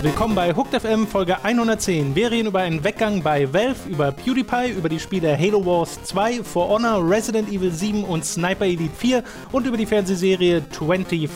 Willkommen bei Hooked FM Folge 110. Wir reden über einen Weggang bei Valve, über PewDiePie, über die Spiele Halo Wars 2, For Honor, Resident Evil 7 und Sniper Elite 4 und über die Fernsehserie 24.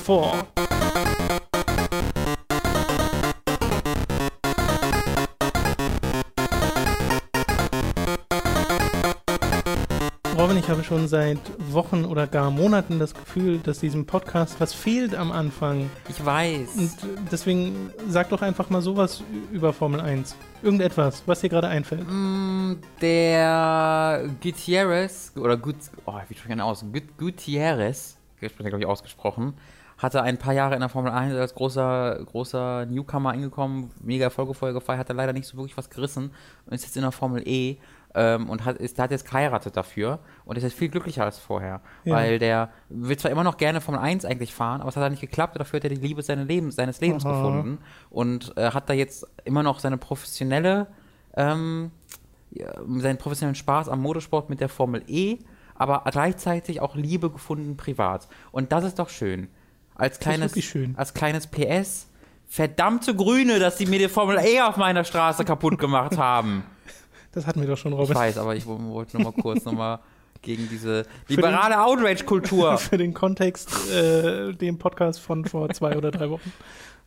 Robin, ich habe schon seit Wochen oder gar Monaten das Gefühl, dass diesem Podcast was fehlt am Anfang. Ich weiß. Und deswegen sag doch einfach mal sowas über Formel 1. Irgendetwas, was dir gerade einfällt. Mm, der Gutierrez, oder Gut, oh, wie spricht er aus? Gut, Gutierrez, ich glaube ich ausgesprochen, hatte ein paar Jahre in der Formel 1 als großer, großer Newcomer angekommen, mega Erfolge vorher gefeiert, hat er leider nicht so wirklich was gerissen und ist jetzt in der Formel E ähm, und hat, ist, hat jetzt geheiratet dafür und ist jetzt viel glücklicher als vorher. Ja. Weil der will zwar immer noch gerne Formel 1 eigentlich fahren, aber es hat halt nicht geklappt und dafür hat er die Liebe seines Lebens, seines Lebens Aha. gefunden und äh, hat da jetzt immer noch seine professionelle, ähm, seinen professionellen Spaß am Motorsport mit der Formel E, aber gleichzeitig auch Liebe gefunden privat. Und das ist doch schön. Als kleines, schön. als kleines PS. Verdammte Grüne, dass sie mir die Formel E auf meiner Straße kaputt gemacht haben. Das hatten wir doch schon, Ich Robin. weiß, aber ich wo- wollte nur mal kurz nochmal gegen diese liberale Outrage-Kultur. Für den Kontext, äh, den Podcast von vor zwei oder drei Wochen.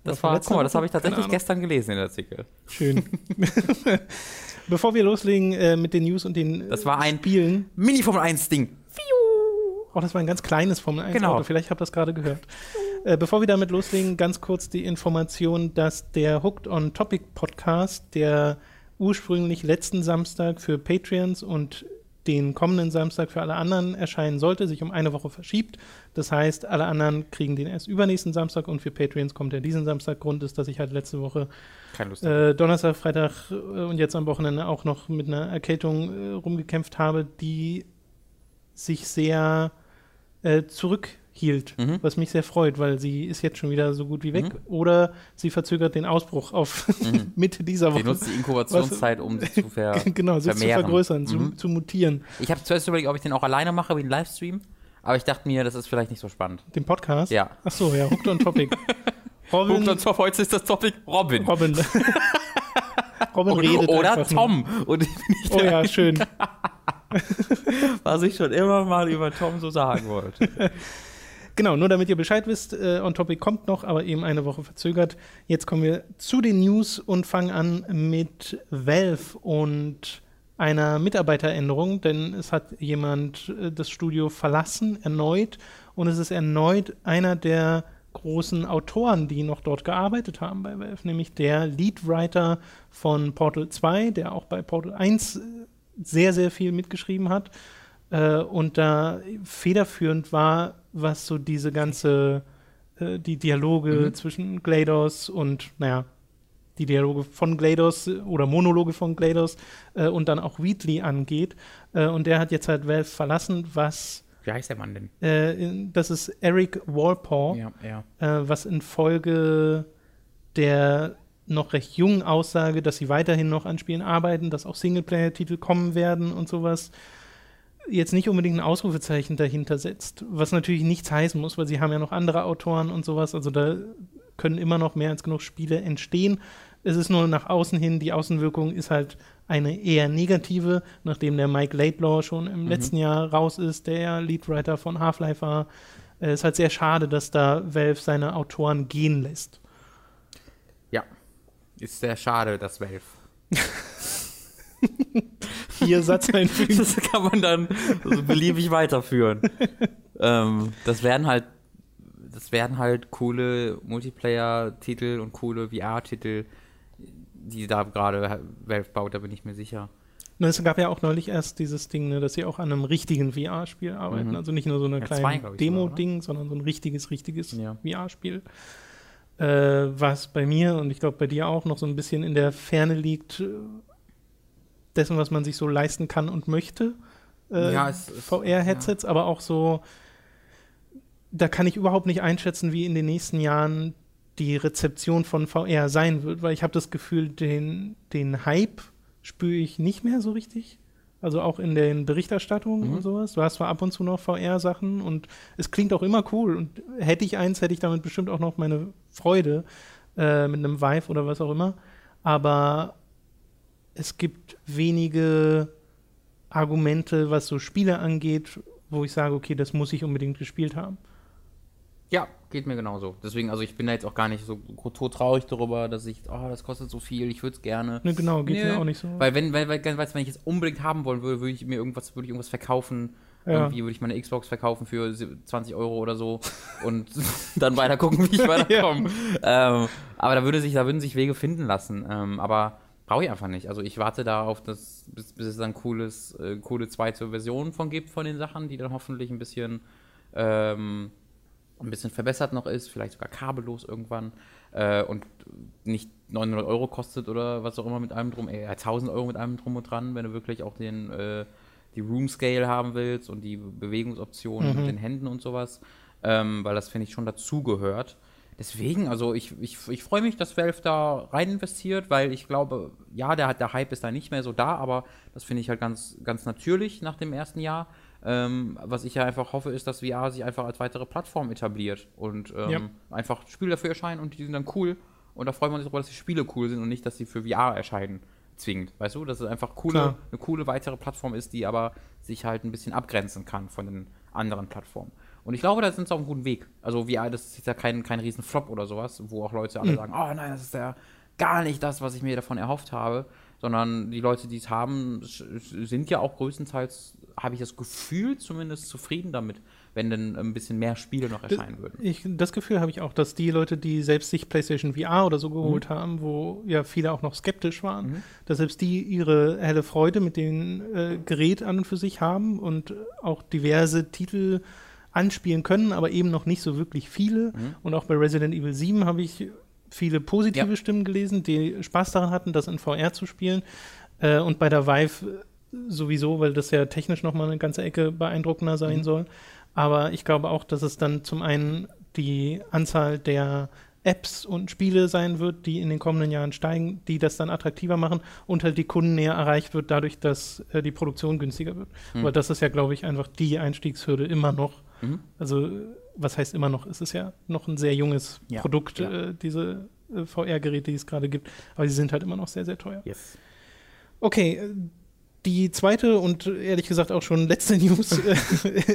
Das war, guck mal, das habe ich tatsächlich gestern gelesen, den Artikel. Schön. Bevor wir loslegen äh, mit den News und den äh, Das war ein Spielen. Mini-Formel 1-Ding. Oh, das war ein ganz kleines Formel 1 Genau. Auto. Vielleicht habt ihr das gerade gehört. Äh, bevor wir damit loslegen, ganz kurz die Information, dass der Hooked on Topic Podcast, der ursprünglich letzten Samstag für Patreons und den kommenden Samstag für alle anderen erscheinen sollte, sich um eine Woche verschiebt. Das heißt, alle anderen kriegen den erst übernächsten Samstag und für Patreons kommt er diesen Samstag. Grund ist, dass ich halt letzte Woche äh, Donnerstag, Freitag äh, und jetzt am Wochenende auch noch mit einer Erkältung äh, rumgekämpft habe, die sich sehr äh, zurückhielt, Mhm. was mich sehr freut, weil sie ist jetzt schon wieder so gut wie weg. Mhm. Oder sie verzögert den Ausbruch auf Mhm. Mitte dieser Die Woche. nutzt die Inkubationszeit, um sich zu ver genau, sich zu vermehren. vergrößern, zu, Mhm. zu mutieren. Ich habe zuerst überlegt, ob ich den auch alleine mache, wie einen Livestream. Aber ich dachte mir, das ist vielleicht nicht so spannend. Den Podcast? Ja. Ach so, ja, Hooked on Topic. Robin, Guckt uns auf, heute ist das Topic Robin. Robin. Robin redet Oder. Tom. Und Oh ja, schön. was ich schon immer mal über Tom so sagen wollte. Genau, nur damit ihr Bescheid wisst, äh, On Topic kommt noch, aber eben eine Woche verzögert. Jetzt kommen wir zu den News und fangen an mit Valve und einer Mitarbeiteränderung, denn es hat jemand äh, das Studio verlassen, erneut, und es ist erneut einer der großen Autoren, die noch dort gearbeitet haben bei Valve, nämlich der Leadwriter von Portal 2, der auch bei Portal 1 äh, sehr, sehr viel mitgeschrieben hat äh, und da federführend war, was so diese ganze, äh, die Dialoge Mhm. zwischen GLaDOS und, naja, die Dialoge von GLaDOS oder Monologe von GLaDOS äh, und dann auch Wheatley angeht. Äh, und der hat jetzt halt Valve verlassen, was, Wie heißt der Mann denn? äh, das ist Eric Walpole Ja, ja. äh, was infolge der noch recht jungen Aussage, dass sie weiterhin noch an Spielen arbeiten, dass auch Singleplayer-Titel kommen werden und sowas, jetzt nicht unbedingt ein Ausrufezeichen dahinter setzt. Was natürlich nichts heißen muss, weil sie haben ja noch andere Autoren und sowas. Also da können immer noch mehr als genug Spiele entstehen. Es ist nur nach außen hin, die Außenwirkung ist halt eine eher negative, nachdem der Mike Laidlaw schon im Mhm. letzten Jahr raus ist, der Leadwriter von Half-Life war. Es ist halt sehr schade, dass da Valve seine Autoren gehen lässt. Ja. Ist sehr schade, das Valve. Satz einfügen. Das kann man dann so beliebig weiterführen. ähm, das werden halt, das werden halt coole Multiplayer-Titel und coole VR-Titel, die da gerade Valve baut, da bin ich mir sicher. Ne, Es gab ja auch neulich erst dieses Ding, ne, dass sie auch an einem richtigen VR-Spiel arbeiten. Mhm. Also nicht nur so eine Ja, kleine Demo-Ding, sondern so ein richtiges, richtiges Ja. VR-Spiel. Äh, was bei mir und ich glaube bei dir auch noch so ein bisschen in der Ferne liegt, dessen, was man sich so leisten kann und möchte. Äh, Ja, VR-Headsets, aber auch so, da kann ich überhaupt nicht einschätzen, wie in den nächsten Jahren die Rezeption von VR sein wird, weil ich habe das Gefühl, den, den Hype spüre ich nicht mehr so richtig. Also auch in den Berichterstattungen Mhm. und sowas. Du hast zwar ab und zu noch VR-Sachen und es klingt auch immer cool und hätte ich eins, hätte ich damit bestimmt auch noch meine Freude äh, mit einem Vive oder was auch immer. Aber es gibt wenige Argumente, was so Spiele angeht, wo ich sage, okay, das muss ich unbedingt gespielt haben. Ja, geht mir genauso. Deswegen, also ich bin da jetzt auch gar nicht so tot traurig darüber, dass ich, oh, das kostet so viel, ich würde es gerne. Ne, genau, geht nee, mir auch nicht so. Weil wenn, weil, weil, wenn ich es unbedingt haben wollen würde, würde ich mir irgendwas, würde ich irgendwas verkaufen. Ja. Irgendwie würde ich meine Xbox verkaufen für 20 Euro oder so und dann weiter gucken, wie ich weiterkomme. ja. ähm, aber da würde sich, da würden sich Wege finden lassen. Ähm, aber brauche ich einfach nicht. Also ich warte darauf, dass, bis, bis es dann cooles, äh, coole zweite Version von gibt von den Sachen, die dann hoffentlich ein bisschen ähm, ein bisschen verbessert noch ist, vielleicht sogar kabellos irgendwann äh, und nicht 900 Euro kostet oder was auch immer mit allem drum, eher 1000 Euro mit allem drum und dran, wenn du wirklich auch den, äh, die Room Scale haben willst und die Bewegungsoptionen mhm. mit den Händen und sowas, ähm, weil das finde ich schon dazugehört. Deswegen, also ich, ich, ich freue mich, dass Valve da rein investiert, weil ich glaube, ja, der, der Hype ist da nicht mehr so da, aber das finde ich halt ganz, ganz natürlich nach dem ersten Jahr. Ähm, was ich ja einfach hoffe, ist, dass VR sich einfach als weitere Plattform etabliert und ähm, ja. einfach Spiele dafür erscheinen und die sind dann cool. Und da freuen wir uns darüber, dass die Spiele cool sind und nicht, dass sie für VR erscheinen. Zwingend, weißt du, dass es einfach coole, eine coole weitere Plattform ist, die aber sich halt ein bisschen abgrenzen kann von den anderen Plattformen. Und ich glaube, da sind sie auf einem guten Weg. Also VR, das ist ja kein, kein riesen Flop oder sowas, wo auch Leute alle mhm. sagen, oh nein, das ist ja gar nicht das, was ich mir davon erhofft habe. Sondern die Leute, die es haben, sind ja auch größtenteils habe ich das Gefühl, zumindest zufrieden damit, wenn dann ein bisschen mehr Spiele noch erscheinen würden. Ich, das Gefühl habe ich auch, dass die Leute, die selbst sich PlayStation VR oder so geholt mhm. haben, wo ja viele auch noch skeptisch waren, mhm. dass selbst die ihre helle Freude mit dem äh, Gerät an und für sich haben und auch diverse Titel anspielen können, aber eben noch nicht so wirklich viele. Mhm. Und auch bei Resident Evil 7 habe ich viele positive ja. Stimmen gelesen, die Spaß daran hatten, das in VR zu spielen. Äh, und bei der Vive sowieso, weil das ja technisch nochmal eine ganze Ecke beeindruckender sein mhm. soll. Aber ich glaube auch, dass es dann zum einen die Anzahl der Apps und Spiele sein wird, die in den kommenden Jahren steigen, die das dann attraktiver machen und halt die Kunden näher erreicht wird, dadurch, dass äh, die Produktion günstiger wird. Mhm. Aber das ist ja, glaube ich, einfach die Einstiegshürde immer noch. Mhm. Also, was heißt immer noch? Es ist ja noch ein sehr junges ja. Produkt. Äh, diese äh, VR-Geräte, die es gerade gibt. Aber sie sind halt immer noch sehr, sehr teuer. Yes. Okay, äh, die zweite und ehrlich gesagt auch schon letzte News äh,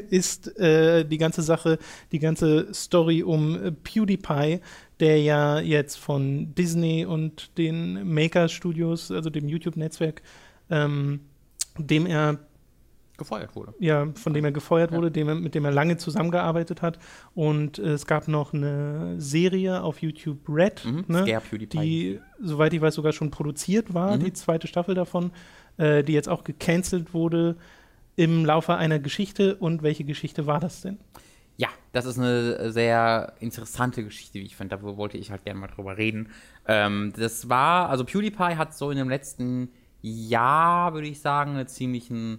ist äh, die ganze Sache, die ganze Story um äh, PewDiePie, der ja jetzt von Disney und den Maker Studios, also dem YouTube-Netzwerk, ähm, dem er gefeuert wurde. Ja, von dem er gefeuert ja. wurde, dem mit dem er lange zusammengearbeitet hat. Und äh, es gab noch eine Serie auf YouTube Red, mhm, ne, die, soweit ich weiß, sogar schon produziert war, mhm. die zweite Staffel davon äh, die jetzt auch gecancelt wurde im Laufe einer Geschichte. Und welche Geschichte war das denn? Ja, das ist eine sehr interessante Geschichte, wie ich finde. Da wollte ich halt gerne mal drüber reden. Ähm, das war, also PewDiePie hat so in dem letzten Jahr, würde ich sagen, eine ziemliche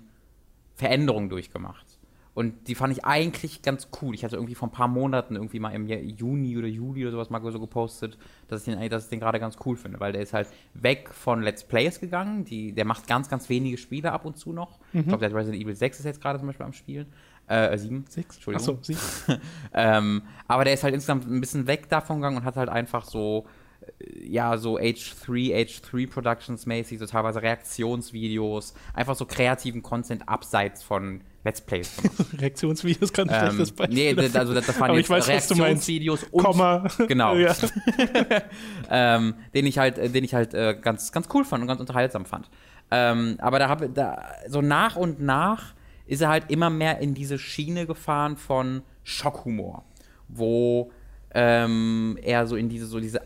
Veränderung durchgemacht. Und die fand ich eigentlich ganz cool. Ich hatte irgendwie vor ein paar Monaten irgendwie mal im Juni oder Juli oder sowas mal so gepostet, dass ich den, den gerade ganz cool finde, weil der ist halt weg von Let's Plays gegangen. Die, der macht ganz, ganz wenige Spiele ab und zu noch. Mhm. Ich glaube, der hat Resident Evil 6 ist jetzt gerade zum Beispiel am Spielen. Äh, 7. 6? Entschuldigung. Achso, 7. ähm, aber der ist halt insgesamt ein bisschen weg davon gegangen und hat halt einfach so ja, so H3, H3 Productions mäßig, so teilweise Reaktionsvideos, einfach so kreativen Content abseits von Let's Plays Reaktionsvideos kann ich ähm, das Beispiel. Nee, also das, das waren jetzt weiß, Reaktionsvideos und Komma. genau. ähm, den ich halt, den ich halt äh, ganz, ganz cool fand und ganz unterhaltsam fand. Ähm, aber da habe da so nach und nach ist er halt immer mehr in diese Schiene gefahren von Schockhumor, wo ähm, er so in diese so diese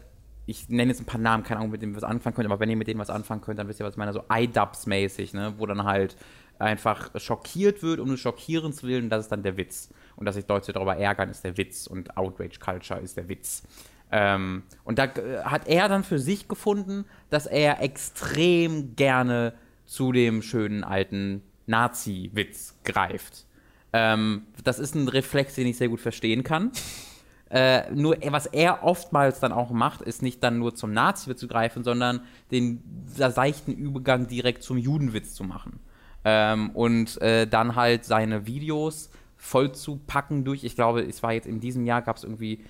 ich nenne jetzt ein paar Namen, keine Ahnung, mit denen wir was anfangen können, aber wenn ihr mit denen was anfangen könnt, dann wisst ihr, was ich meine, so iDubbbz-mäßig, ne, wo dann halt einfach schockiert wird, um es schockieren zu willen, das ist dann der Witz. Und dass sich Leute darüber ärgern, ist der Witz. Und Outrage Culture ist der Witz. Ähm, und da äh, hat er dann für sich gefunden, dass er extrem gerne zu dem schönen alten Nazi-Witz greift. Ähm, das ist ein Reflex, den ich sehr gut verstehen kann. Äh, nur was er oftmals dann auch macht, ist nicht dann nur zum Nazi-Witz zu greifen, sondern den seichten Übergang direkt zum Judenwitz zu machen ähm, und äh, dann halt seine Videos voll zu packen durch, ich glaube, es war jetzt in diesem Jahr, gab es irgendwie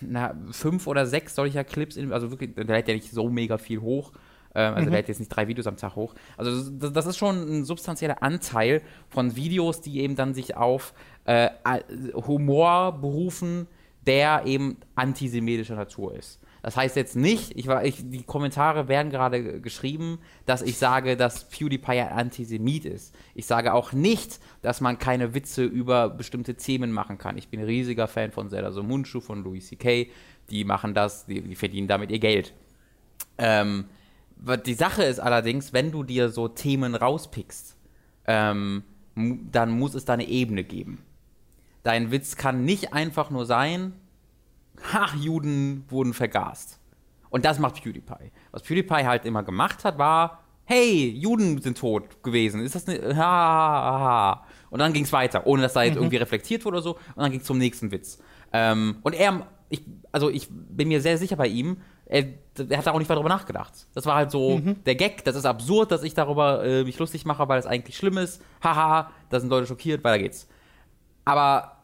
na, fünf oder sechs solcher Clips, in, also wirklich, der lädt ja nicht so mega viel hoch. Ähm, also mhm. der lädt jetzt nicht drei Videos am Tag hoch. Also das, das, ist schon ein substanzieller Anteil von Videos, die eben dann sich auf äh, Humor berufen, der eben antisemitischer Natur ist. Das heißt jetzt nicht, ich war, ich, die Kommentare werden gerade geschrieben, dass ich sage, dass PewDiePie ein Antisemit ist. Ich sage auch nicht, dass man keine Witze über bestimmte Themen machen kann. Ich bin ein riesiger Fan von Zelda Somunchu, von Louis C.K. Die machen das, die, die, verdienen damit ihr Geld. Ähm, die Sache ist allerdings, wenn du dir so Themen rauspickst, ähm, dann muss es da eine Ebene geben. Dein Witz kann nicht einfach nur sein, ha, Juden wurden vergast. Und das macht PewDiePie. Was PewDiePie halt immer gemacht hat, war, hey, Juden sind tot gewesen. Ist das eine, ha, ha, ha. Und dann ging es weiter, ohne dass da jetzt mhm. irgendwie reflektiert wurde oder so. Und dann ging es zum nächsten Witz. Ähm, und er, ich, also ich bin mir sehr sicher bei ihm, er, er hat da auch nicht darüber nachgedacht. Das war halt so mhm. der Gag, das ist absurd, dass ich darüber äh, mich lustig mache, weil es eigentlich schlimm ist. Haha, da sind Leute schockiert, weiter geht's. Aber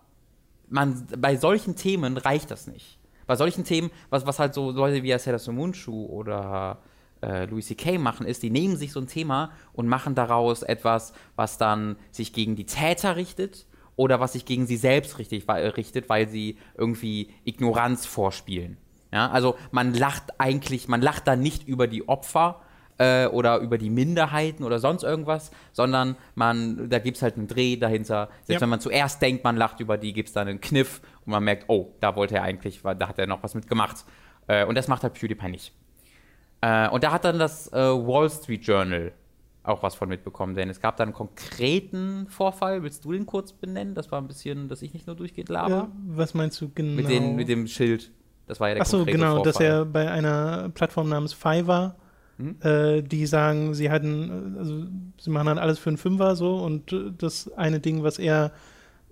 man, bei solchen Themen reicht das nicht. Bei solchen Themen, was, was halt so Leute wie Asada Sumunchu oder äh, Louis C.K. machen, ist, die nehmen sich so ein Thema und machen daraus etwas, was dann sich gegen die Täter richtet oder was sich gegen sie selbst richtig, richtet, weil sie irgendwie Ignoranz vorspielen. Ja, also man lacht eigentlich, man lacht da nicht über die Opfer, äh, oder über die Minderheiten oder sonst irgendwas, sondern man, da gibt es halt einen Dreh dahinter. Selbst ja. wenn man zuerst denkt, man lacht über die, gibt es dann einen Kniff und man merkt, oh, da wollte er eigentlich, da hat er noch was mitgemacht. Äh, und das macht halt PewDiePie nicht. Äh, und da hat dann das äh, Wall Street Journal auch was von mitbekommen, denn es gab da einen konkreten Vorfall. Willst du den kurz benennen? Das war ein bisschen, dass ich nicht nur durchgeht laber. Ja, was meinst du genau? Mit, den, mit dem Schild. Das war ja der Ach so, genau, Vorfall. dass er bei einer Plattform namens Fiverr Mhm. Äh, die sagen, sie hatten, also sie machen dann alles für einen Fünfer so und das eine Ding, was er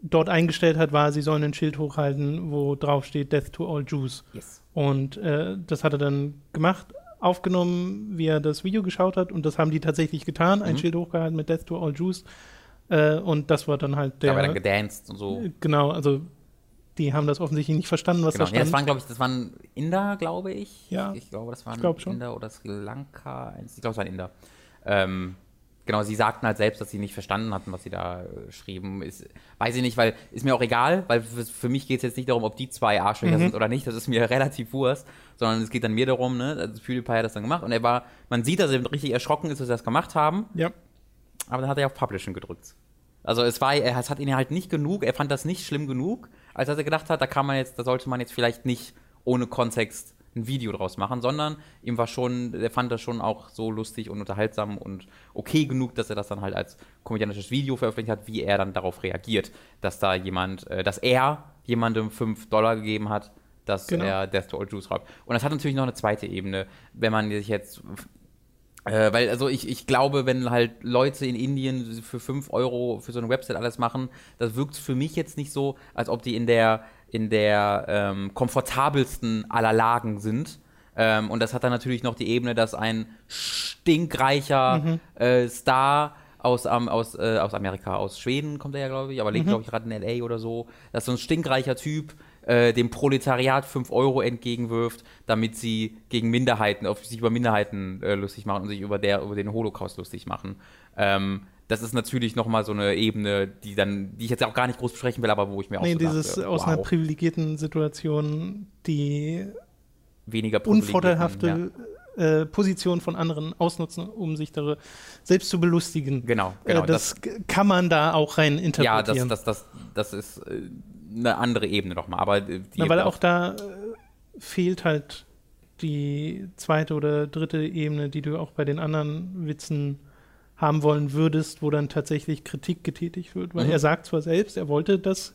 dort eingestellt hat, war, sie sollen ein Schild hochhalten, wo drauf steht Death to all Jews. Yes. Und äh, das hat er dann gemacht, aufgenommen, wie er das Video geschaut hat und das haben die tatsächlich getan, ein mhm. Schild hochgehalten mit Death to all Jews. Äh, und das war dann halt der. Aber dann gedanced und so. Genau, also die haben das offensichtlich nicht verstanden, was genau. da stand. Ja, das waren, glaube ich, das waren Inder, glaube ich. Ja. Ich, glaube, das waren glaub Inder oder Sri Lanka. Ich glaube, es waren Inder. Ähm, genau, sie sagten halt selbst, dass sie nicht verstanden hatten, was sie da äh, schrieben. Ist, weiß ich nicht, weil ist mir auch egal, weil für, für mich geht es jetzt nicht darum, ob die zwei Arschlöcher mhm. sind oder nicht. Das ist mir relativ Wurst, sondern es geht dann mir darum, ne, also PewDiePie hat das dann gemacht und er war, man sieht, dass er richtig erschrocken ist, dass sie das gemacht haben. Ja. Aber dann hat er auf Publishing gedrückt. Also es war, es hat ihn halt nicht genug, er fand das nicht schlimm genug, als dass er gedacht hat, da kann man jetzt, da sollte man jetzt vielleicht nicht ohne Kontext ein Video draus machen, sondern ihm war schon, er fand das schon auch so lustig und unterhaltsam und okay genug, dass er das dann halt als komödiantisches Video veröffentlicht hat, wie er dann darauf reagiert, dass da jemand, äh, dass er jemandem 5 Dollar gegeben hat, dass genau. er Death to All Jews schreibt. Und das hat natürlich noch eine zweite Ebene, wenn man sich jetzt äh, weil, also ich, ich glaube, wenn halt Leute in Indien für 5 Euro für so eine Website alles machen, das wirkt für mich jetzt nicht so, als ob die in der, in der ähm, komfortabelsten aller Lagen sind. Ähm, und das hat dann natürlich noch die Ebene, dass ein stinkreicher mhm. äh, Star aus, ähm, aus, äh, aus Amerika, aus Schweden kommt er ja, glaube ich, aber lebt, mhm. glaube ich, gerade in L.A. oder so, dass so ein stinkreicher Typ äh, dem Proletariat 5 Euro entgegenwirft, damit sie gegen Minderheiten, auf sich über Minderheiten äh, lustig machen und sich über, der, über den Holocaust lustig machen. Ähm, das ist natürlich nochmal so eine Ebene, die dann, die ich jetzt auch gar nicht groß besprechen will, aber wo ich mir nee, auch so dieses dachte, aus wow. einer privilegierten Situation die weniger unvorteilhafte ja. Äh, Position von anderen ausnutzen, um sich da selbst zu belustigen. Genau, genau. Äh, das, das, kann man da auch rein interpretieren. Ja, das, das, das, das ist äh, eine andere Ebene nochmal. Aber die ja, weil auch da äh, fehlt halt die zweite oder dritte Ebene, die du auch bei den anderen Witzen haben wollen würdest, wo dann tatsächlich Kritik getätigt wird. Weil mhm. er sagt zwar selbst, er wollte das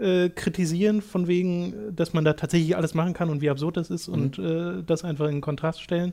äh, kritisieren, von wegen, dass man da tatsächlich alles machen kann und wie absurd das ist mhm. und äh, das einfach in Kontrast stellen.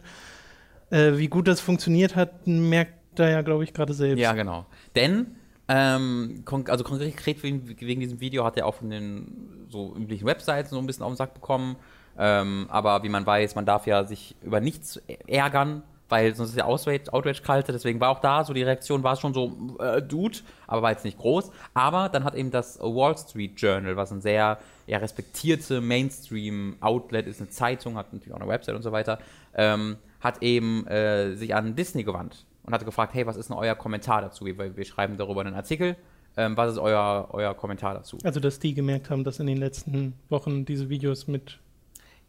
Äh, wie gut das funktioniert hat, merkt er ja, glaube ich, gerade selbst. Ja, genau. Denn ähm, also konkret wegen, wegen, diesem Video hat er auch von den so üblichen Websites so ein bisschen auf den Sack bekommen. Ähm, aber wie man weiß, man darf ja sich über nichts ärgern, weil sonst ist ja Outrage, Outrage kalte, deswegen war auch da so die Reaktion war schon so, äh, Dude, aber war jetzt nicht groß. Aber dann hat eben das Wall Street Journal, was ein sehr ja, respektierte Mainstream-Outlet ist, eine Zeitung, hat natürlich auch eine Website und so weiter, ähm, hat eben äh, sich an Disney gewandt und hat gefragt, hey, was ist denn euer Kommentar dazu? Wir, wir schreiben darüber einen Artikel. Ähm, was ist euer, euer Kommentar dazu? Also, dass die gemerkt haben, dass in den letzten Wochen diese Videos mit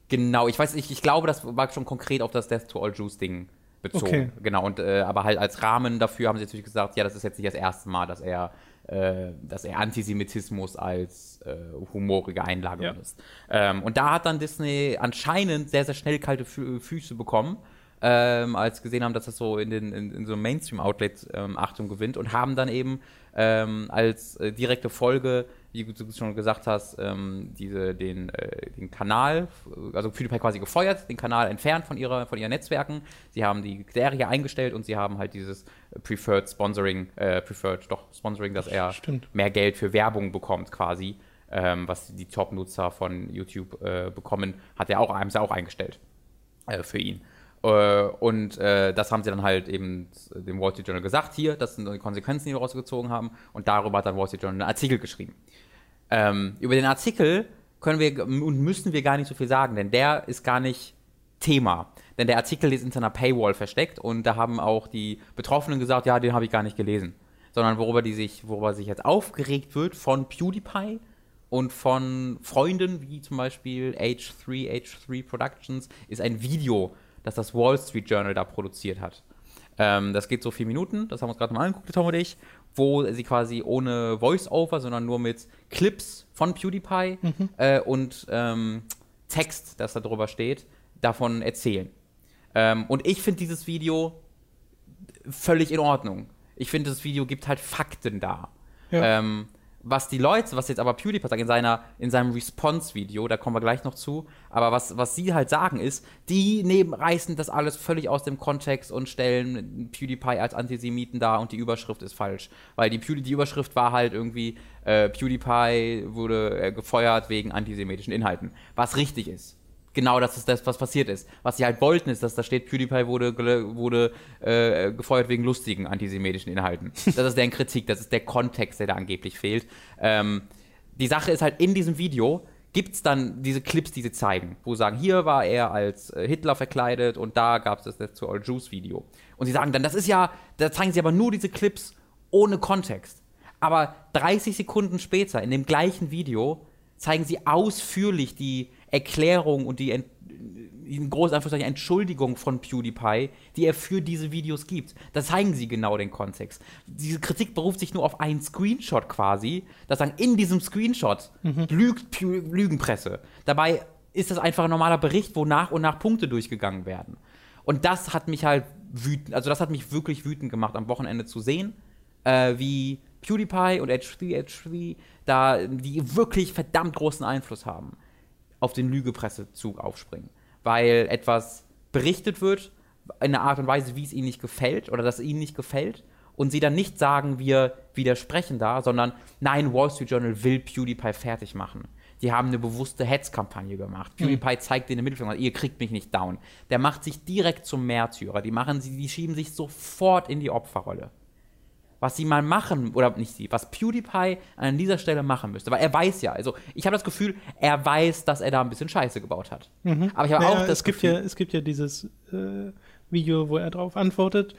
Genau, ich weiß, ich, ich glaube, das war schon konkret auf das Death to All Jews Ding bezogen. Okay. Genau, und äh, aber halt als Rahmen dafür haben sie natürlich gesagt, ja, das ist jetzt nicht das erste Mal, dass er, äh, dass er Antisemitismus als äh, humorige Einlage ja. benutzt. Ähm, und da hat dann Disney anscheinend sehr, sehr schnell kalte Fü Füße bekommen. Ähm, als gesehen haben, dass das so in, den, in, in so einem Mainstream-Outlet ähm, Achtung gewinnt und haben dann eben ähm, als äh, direkte Folge wie du schon gesagt hast, ähm, diese, den, äh, den Kanal, also PewDiePie quasi gefeuert, den Kanal entfernt von, ihrer, von ihren Netzwerken. Sie haben die Serie eingestellt und sie haben halt dieses Preferred Sponsoring, äh, Preferred, doch, Sponsoring, dass er Stimmt. mehr Geld für Werbung bekommt quasi, ähm, was die Top-Nutzer von YouTube äh, bekommen, hat er auch, haben sie auch eingestellt äh, für ihn. Äh, und äh, das haben sie dann halt eben dem Wall Street Journal gesagt, hier, das sind die Konsequenzen, die wir rausgezogen haben. Und darüber hat dann Wall Street Journal einen Artikel geschrieben. Ähm, über den Artikel können wir und müssen wir gar nicht so viel sagen, denn der ist gar nicht Thema. Denn der Artikel ist in seiner Paywall versteckt und da haben auch die Betroffenen gesagt, ja, den habe ich gar nicht gelesen. Sondern worüber die sich, worüber sich jetzt aufgeregt wird von PewDiePie und von Freunden wie zum Beispiel H3, H3 Productions, ist ein Video, das das Wall Street Journal da produziert hat. Ähm, das geht so vier Minuten, das haben wir uns gerade mal angeguckt, Tom und ich, wo sie quasi ohne Voice-Over, sondern nur mit Clips von PewDiePie mhm. äh, und ähm, Text, das da drüber steht, davon erzählen. Ähm, und ich finde dieses Video völlig in Ordnung. Ich finde, das Video gibt halt Fakten da. Ja. Ähm, was die Leute, was jetzt aber PewDiePie sagt in, seiner, in seinem Response-Video, da kommen wir gleich noch zu, aber was, was sie halt sagen ist, die nehmen, reißen das alles völlig aus dem Kontext und stellen PewDiePie als Antisemiten dar und die Überschrift ist falsch. Weil die, die Überschrift war halt irgendwie, äh, PewDiePie wurde äh, gefeuert wegen antisemitischen Inhalten. Was richtig ist genau das ist das, was passiert ist. Was sie halt wollten, ist, dass da steht, PewDiePie wurde, wurde äh, gefeuert wegen lustigen antisemitischen Inhalten. Das ist deren Kritik, das ist der Kontext, der da angeblich fehlt. Ähm, die Sache ist halt, in diesem Video gibt es dann diese Clips, die sie zeigen, wo sie sagen, hier war er als äh, Hitler verkleidet und da gab es das Death to All Jews Video. Und sie sagen dann, das ist ja, da zeigen sie aber nur diese Clips ohne Kontext. Aber 30 Sekunden später, in dem gleichen Video, zeigen sie ausführlich die Erklärung und die in großen Anführungszeichen Entschuldigung von PewDiePie, die er für diese Videos gibt. Da zeigen sie genau den Kontext. Diese Kritik beruft sich nur auf einen Screenshot quasi, das sagen, in diesem Screenshot mhm. lügt Lügenpresse. Dabei ist das einfach ein normaler Bericht, wo nach und nach Punkte durchgegangen werden. Und das hat mich halt wütend, also das hat mich wirklich wütend gemacht, am Wochenende zu sehen, äh, wie PewDiePie und H3, H3 da die wirklich verdammt großen Einfluss haben auf den Lügepressezug aufspringen. Weil etwas berichtet wird in einer Art und Weise, wie es ihnen nicht gefällt oder dass es ihnen nicht gefällt und sie dann nicht sagen, wir widersprechen da, sondern nein, Wall Street Journal will PewDiePie fertig machen. Die haben eine bewusste Hetzkampagne gemacht. Mhm. PewDiePie mhm. zeigt den Mittelfinger, ihr kriegt mich nicht down. Der macht sich direkt zum Märtyrer. Die machen sie, die schieben sich sofort in die Opferrolle was sie mal machen, oder nicht sie, was PewDiePie an dieser Stelle machen müsste. Weil er weiß ja, also ich habe das Gefühl, er weiß, dass er da ein bisschen Scheiße gebaut hat. Mhm. Aber ich habe naja, auch das es Gefühl. Gibt ja, es gibt ja dieses äh, Video, wo er darauf antwortet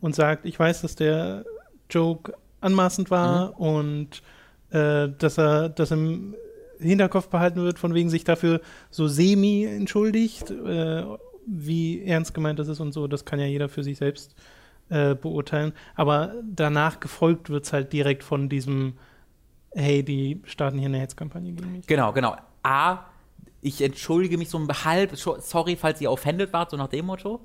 und sagt, ich weiß, dass der Joke anmaßend war mhm. und äh, dass er das im Hinterkopf behalten wird, von wegen sich dafür so semi entschuldigt, äh, wie ernst gemeint das ist und so. Das kann ja jeder für sich selbst äh, beurteilen. Aber danach gefolgt wird es halt direkt von diesem, hey, die starten hier eine Hetzkampagne gegen mich. Genau, genau. A, ich entschuldige mich so halb, sorry, falls ihr offended wart, so nach dem Motto.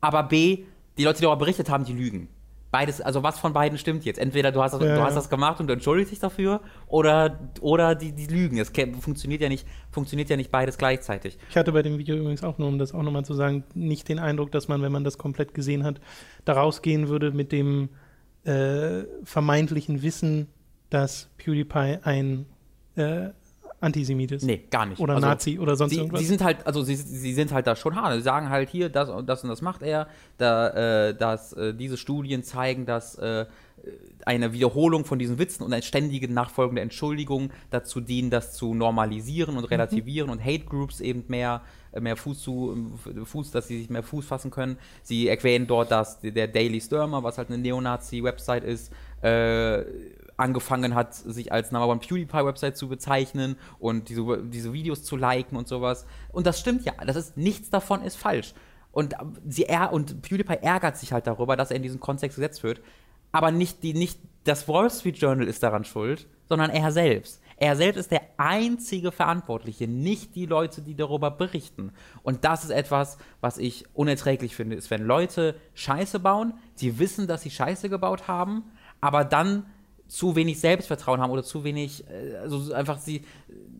Aber B, die Leute, die darüber berichtet haben, die lügen beides, also was von beiden stimmt jetzt? Entweder du hast das, ja. du hast das gemacht und du entschuldigst dich dafür oder, oder die, die lügen. Es funktioniert ja, nicht, funktioniert ja nicht beides gleichzeitig. Ich hatte bei dem Video übrigens auch nur, um das auch nochmal zu sagen, nicht den Eindruck, dass man, wenn man das komplett gesehen hat, da rausgehen würde mit dem äh, vermeintlichen Wissen, dass PewDiePie ein äh, Antisemit ist. Nee, gar nicht. Oder Also, Nazi oder sonst Sie, irgendwas. sie sind halt, also sie, sie sind halt da schon hart. Sie sagen halt hier, das und das und das macht er. Da, äh, dass äh, diese Studien zeigen, dass äh, eine Wiederholung von diesen Witzen und eine ständige nachfolgende Entschuldigung dazu dienen, das zu normalisieren und relativieren und Hate Groups eben mehr, mehr Fuß zu Fuß, dass sie sich mehr Fuß fassen können. Sie erwähnen dort, dass der Daily Stürmer, was halt eine Neonazi-Website ist, äh, angefangen hat, sich als Number One PewDiePie-Website zu bezeichnen und diese, diese Videos zu liken und sowas. Und das stimmt ja. Das ist, nichts davon ist falsch. Und, äh, sie er und PewDiePie ärgert sich halt darüber, dass er in diesen Kontext gesetzt wird. Aber nicht, die, nicht das Wall Street Journal ist daran schuld, sondern er selbst. Er selbst ist der einzige Verantwortliche, nicht die Leute, die darüber berichten. Und das ist etwas, was ich unerträglich finde, ist, wenn Leute Scheiße bauen, die wissen, dass sie Scheiße gebaut haben, aber dann zu wenig Selbstvertrauen haben oder zu wenig, äh, also einfach sie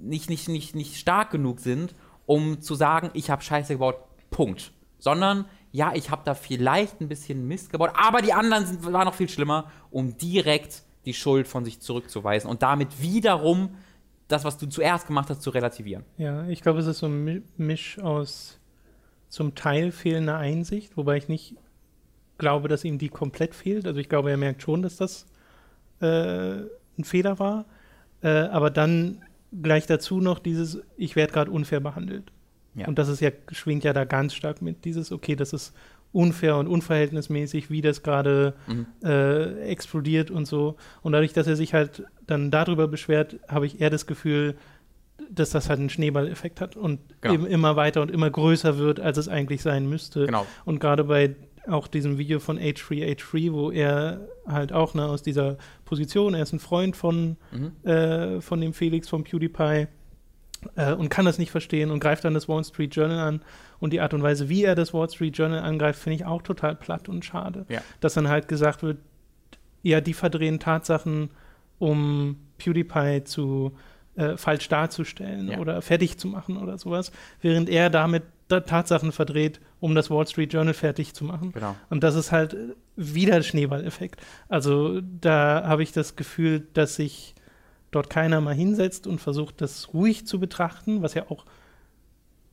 nicht, nicht, nicht, nicht stark genug sind, um zu sagen, ich habe Scheiße gebaut, Punkt. Sondern, ja, ich habe da vielleicht ein bisschen Mist gebaut, aber die anderen sind, waren noch viel schlimmer, um direkt die Schuld von sich zurückzuweisen und damit wiederum das, was du zuerst gemacht hast, zu relativieren. Ja, ich glaube, es ist so ein Mi- Misch aus zum Teil fehlender Einsicht, wobei ich nicht glaube, dass ihm die komplett fehlt. Also ich glaube, er merkt schon, dass das äh, ein Fehler war. Äh, aber dann gleich dazu noch dieses, ich werde gerade unfair behandelt. Ja. Und das ist ja, schwingt ja da ganz stark mit, dieses, okay, das ist unfair und unverhältnismäßig, wie das gerade Mhm. äh, explodiert und so. Und dadurch, dass er sich halt dann darüber beschwert, habe ich eher das Gefühl, dass das halt einen Schneeballeffekt hat und Genau. eben immer weiter und immer größer wird, als es eigentlich sein müsste. Genau. Und gerade bei auch diesem Video von H3H3, wo er halt auch ne, aus dieser Position, er ist ein Freund von, Mhm. äh, von dem Felix vom PewDiePie äh, und kann das nicht verstehen und greift dann das Wall Street Journal an. Und die Art und Weise, wie er das Wall Street Journal angreift, finde ich auch total platt und schade. Ja. Dass dann halt gesagt wird, ja, die verdrehen Tatsachen, um PewDiePie zu äh, falsch darzustellen Ja. oder fertig zu machen oder sowas, während er damit da Tatsachen verdreht, um das Wall Street Journal fertig zu machen. Genau. Und das ist halt wieder Schneeballeffekt. Also da habe ich das Gefühl, dass sich dort keiner mal hinsetzt und versucht, das ruhig zu betrachten, was ja auch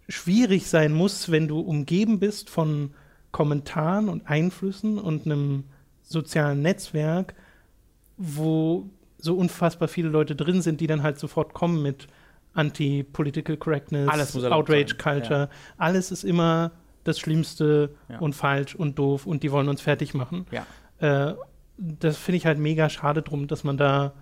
schwierig sein muss, wenn du umgeben bist von Kommentaren und Einflüssen und einem sozialen Netzwerk, wo so unfassbar viele Leute drin sind, die dann halt sofort kommen mit Anti-Political Correctness, Alles muss erlaubt Outrage sein, Culture. Alles ist immer das Schlimmste Ja. und falsch und doof und die wollen uns fertig machen. Ja. Äh, das finde ich halt mega schade drum, dass man da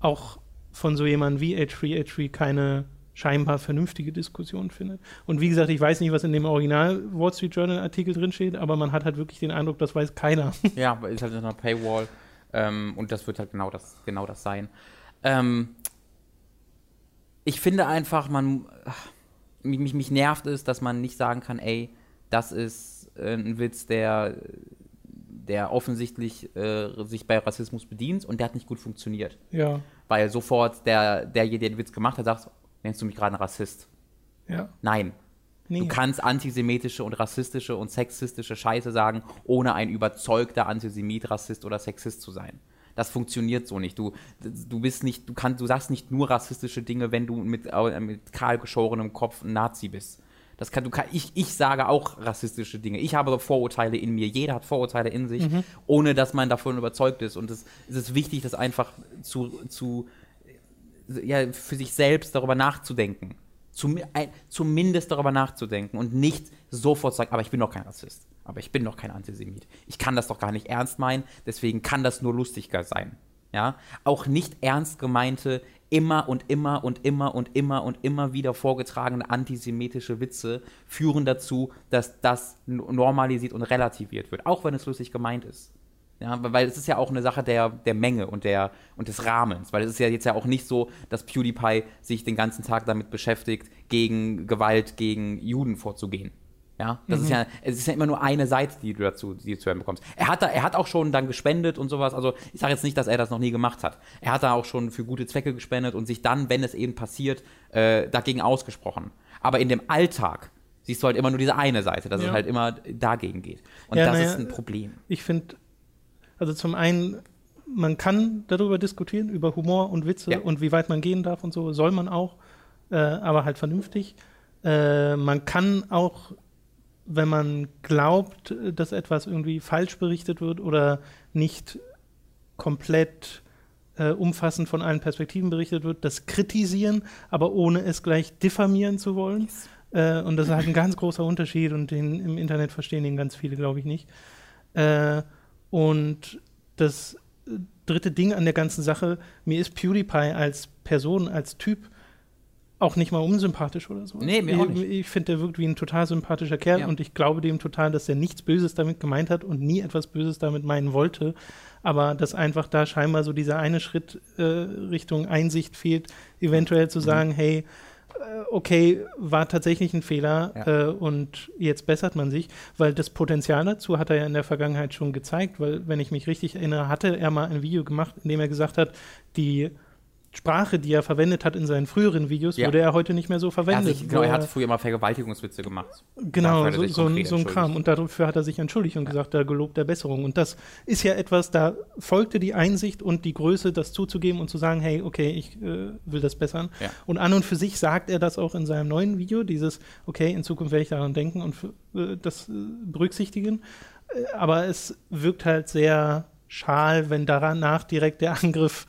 auch von so jemandem wie H3H3 keine scheinbar vernünftige Diskussion findet. Und wie gesagt, ich weiß nicht, was in dem Original Wall Street Journal Artikel drinsteht, aber man hat halt wirklich den Eindruck, das weiß keiner. Ja, aber ist halt in einer Paywall. Ähm, und das wird halt genau das, genau das sein. Ähm, ich finde einfach, man. ach, Mich, mich, mich nervt es, dass man nicht sagen kann, ey, das ist äh, ein Witz, der, der offensichtlich äh, sich bei Rassismus bedient und der hat nicht gut funktioniert. ja, Weil sofort der, derjenige, der den Witz gemacht hat, sagt, nennst du mich gerade einen Rassist? ja. Nein, Nee. Du kannst antisemitische und rassistische und sexistische Scheiße sagen, ohne ein überzeugter Antisemit, Rassist oder Sexist zu sein. Das funktioniert so nicht. Du, du bist nicht, du kannst, du sagst nicht nur rassistische Dinge, wenn du mit, äh, mit kahl geschorenem Kopf ein Nazi bist. Das kann, du kann, ich, ich sage auch rassistische Dinge. Ich habe Vorurteile in mir. Jeder hat Vorurteile in sich, ohne dass man davon überzeugt ist. Und es, es ist wichtig, das einfach zu, zu ja, für sich selbst darüber nachzudenken. Zum, ein, zumindest darüber nachzudenken und nicht sofort sagen, aber ich bin doch kein Rassist, aber ich bin doch kein Antisemit. Ich kann das doch gar nicht ernst meinen, deswegen kann das nur lustiger sein. Ja? Auch nicht ernst gemeinte, immer und immer und immer und immer und immer wieder vorgetragene antisemitische Witze führen dazu, dass das normalisiert und relativiert wird, auch wenn es lustig gemeint ist. Ja, weil- weil es ist ja auch eine Sache der, der Menge und, der, und des Rahmens. Weil es ist ja jetzt ja auch nicht so, dass PewDiePie sich den ganzen Tag damit beschäftigt, gegen Gewalt gegen Juden vorzugehen. Ja, das ist ja, es ist ja immer nur eine Seite, die du dazu, die du zu hören bekommst. Er hat da, er hat auch schon dann gespendet und sowas. Also ich sage jetzt nicht, dass er das noch nie gemacht hat. Er hat da auch schon für gute Zwecke gespendet und sich dann, wenn es eben passiert, äh, dagegen ausgesprochen. Aber in dem Alltag siehst du halt immer nur diese eine Seite, dass Ja. es halt immer dagegen geht. Und Ja, das naja, ist ein Problem. Ich finde, also zum einen man kann darüber diskutieren, über Humor und Witze Ja. und wie weit man gehen darf und so, soll man auch, äh, aber halt vernünftig. Äh, man kann auch, wenn man glaubt, dass etwas irgendwie falsch berichtet wird oder nicht komplett äh, umfassend von allen Perspektiven berichtet wird, das kritisieren, aber ohne es gleich diffamieren zu wollen. Äh, und das ist halt ein ganz großer Unterschied und den im Internet verstehen den ganz viele, glaube ich, nicht. Äh, und das dritte Ding an der ganzen Sache, mir ist PewDiePie als Person, als Typ auch nicht mal unsympathisch oder so. Nee, mir auch nicht. Ich, ich finde, der wirkt wie ein total sympathischer Kerl Ja. und ich glaube dem total, dass er nichts Böses damit gemeint hat und nie etwas Böses damit meinen wollte. Aber dass einfach da scheinbar so dieser eine Schritt äh, Richtung Einsicht fehlt, eventuell Mhm. zu sagen, hey, äh, okay, war tatsächlich ein Fehler Ja. äh, und jetzt bessert man sich, weil das Potenzial dazu hat er ja in der Vergangenheit schon gezeigt, weil, wenn ich mich richtig erinnere, hatte er mal ein Video gemacht, in dem er gesagt hat, die Sprache, die er verwendet hat in seinen früheren Videos, Ja. würde er heute nicht mehr so Er verwendet. sich, genau, er hat früher mal Vergewaltigungswitze gemacht. Genau, er so, so, ein, so ein. Kram. Und dafür hat er sich entschuldigt und gesagt, da gelobt der Besserung. Und das ist ja etwas, da folgte die Einsicht und die Größe, das zuzugeben und zu sagen, hey, okay, ich äh, will das bessern. Ja. Und an und für sich sagt er das auch in seinem neuen Video, dieses, okay, in Zukunft werde ich daran denken und äh, das äh, berücksichtigen. Äh, aber es wirkt halt sehr schal, wenn danach direkt der Angriff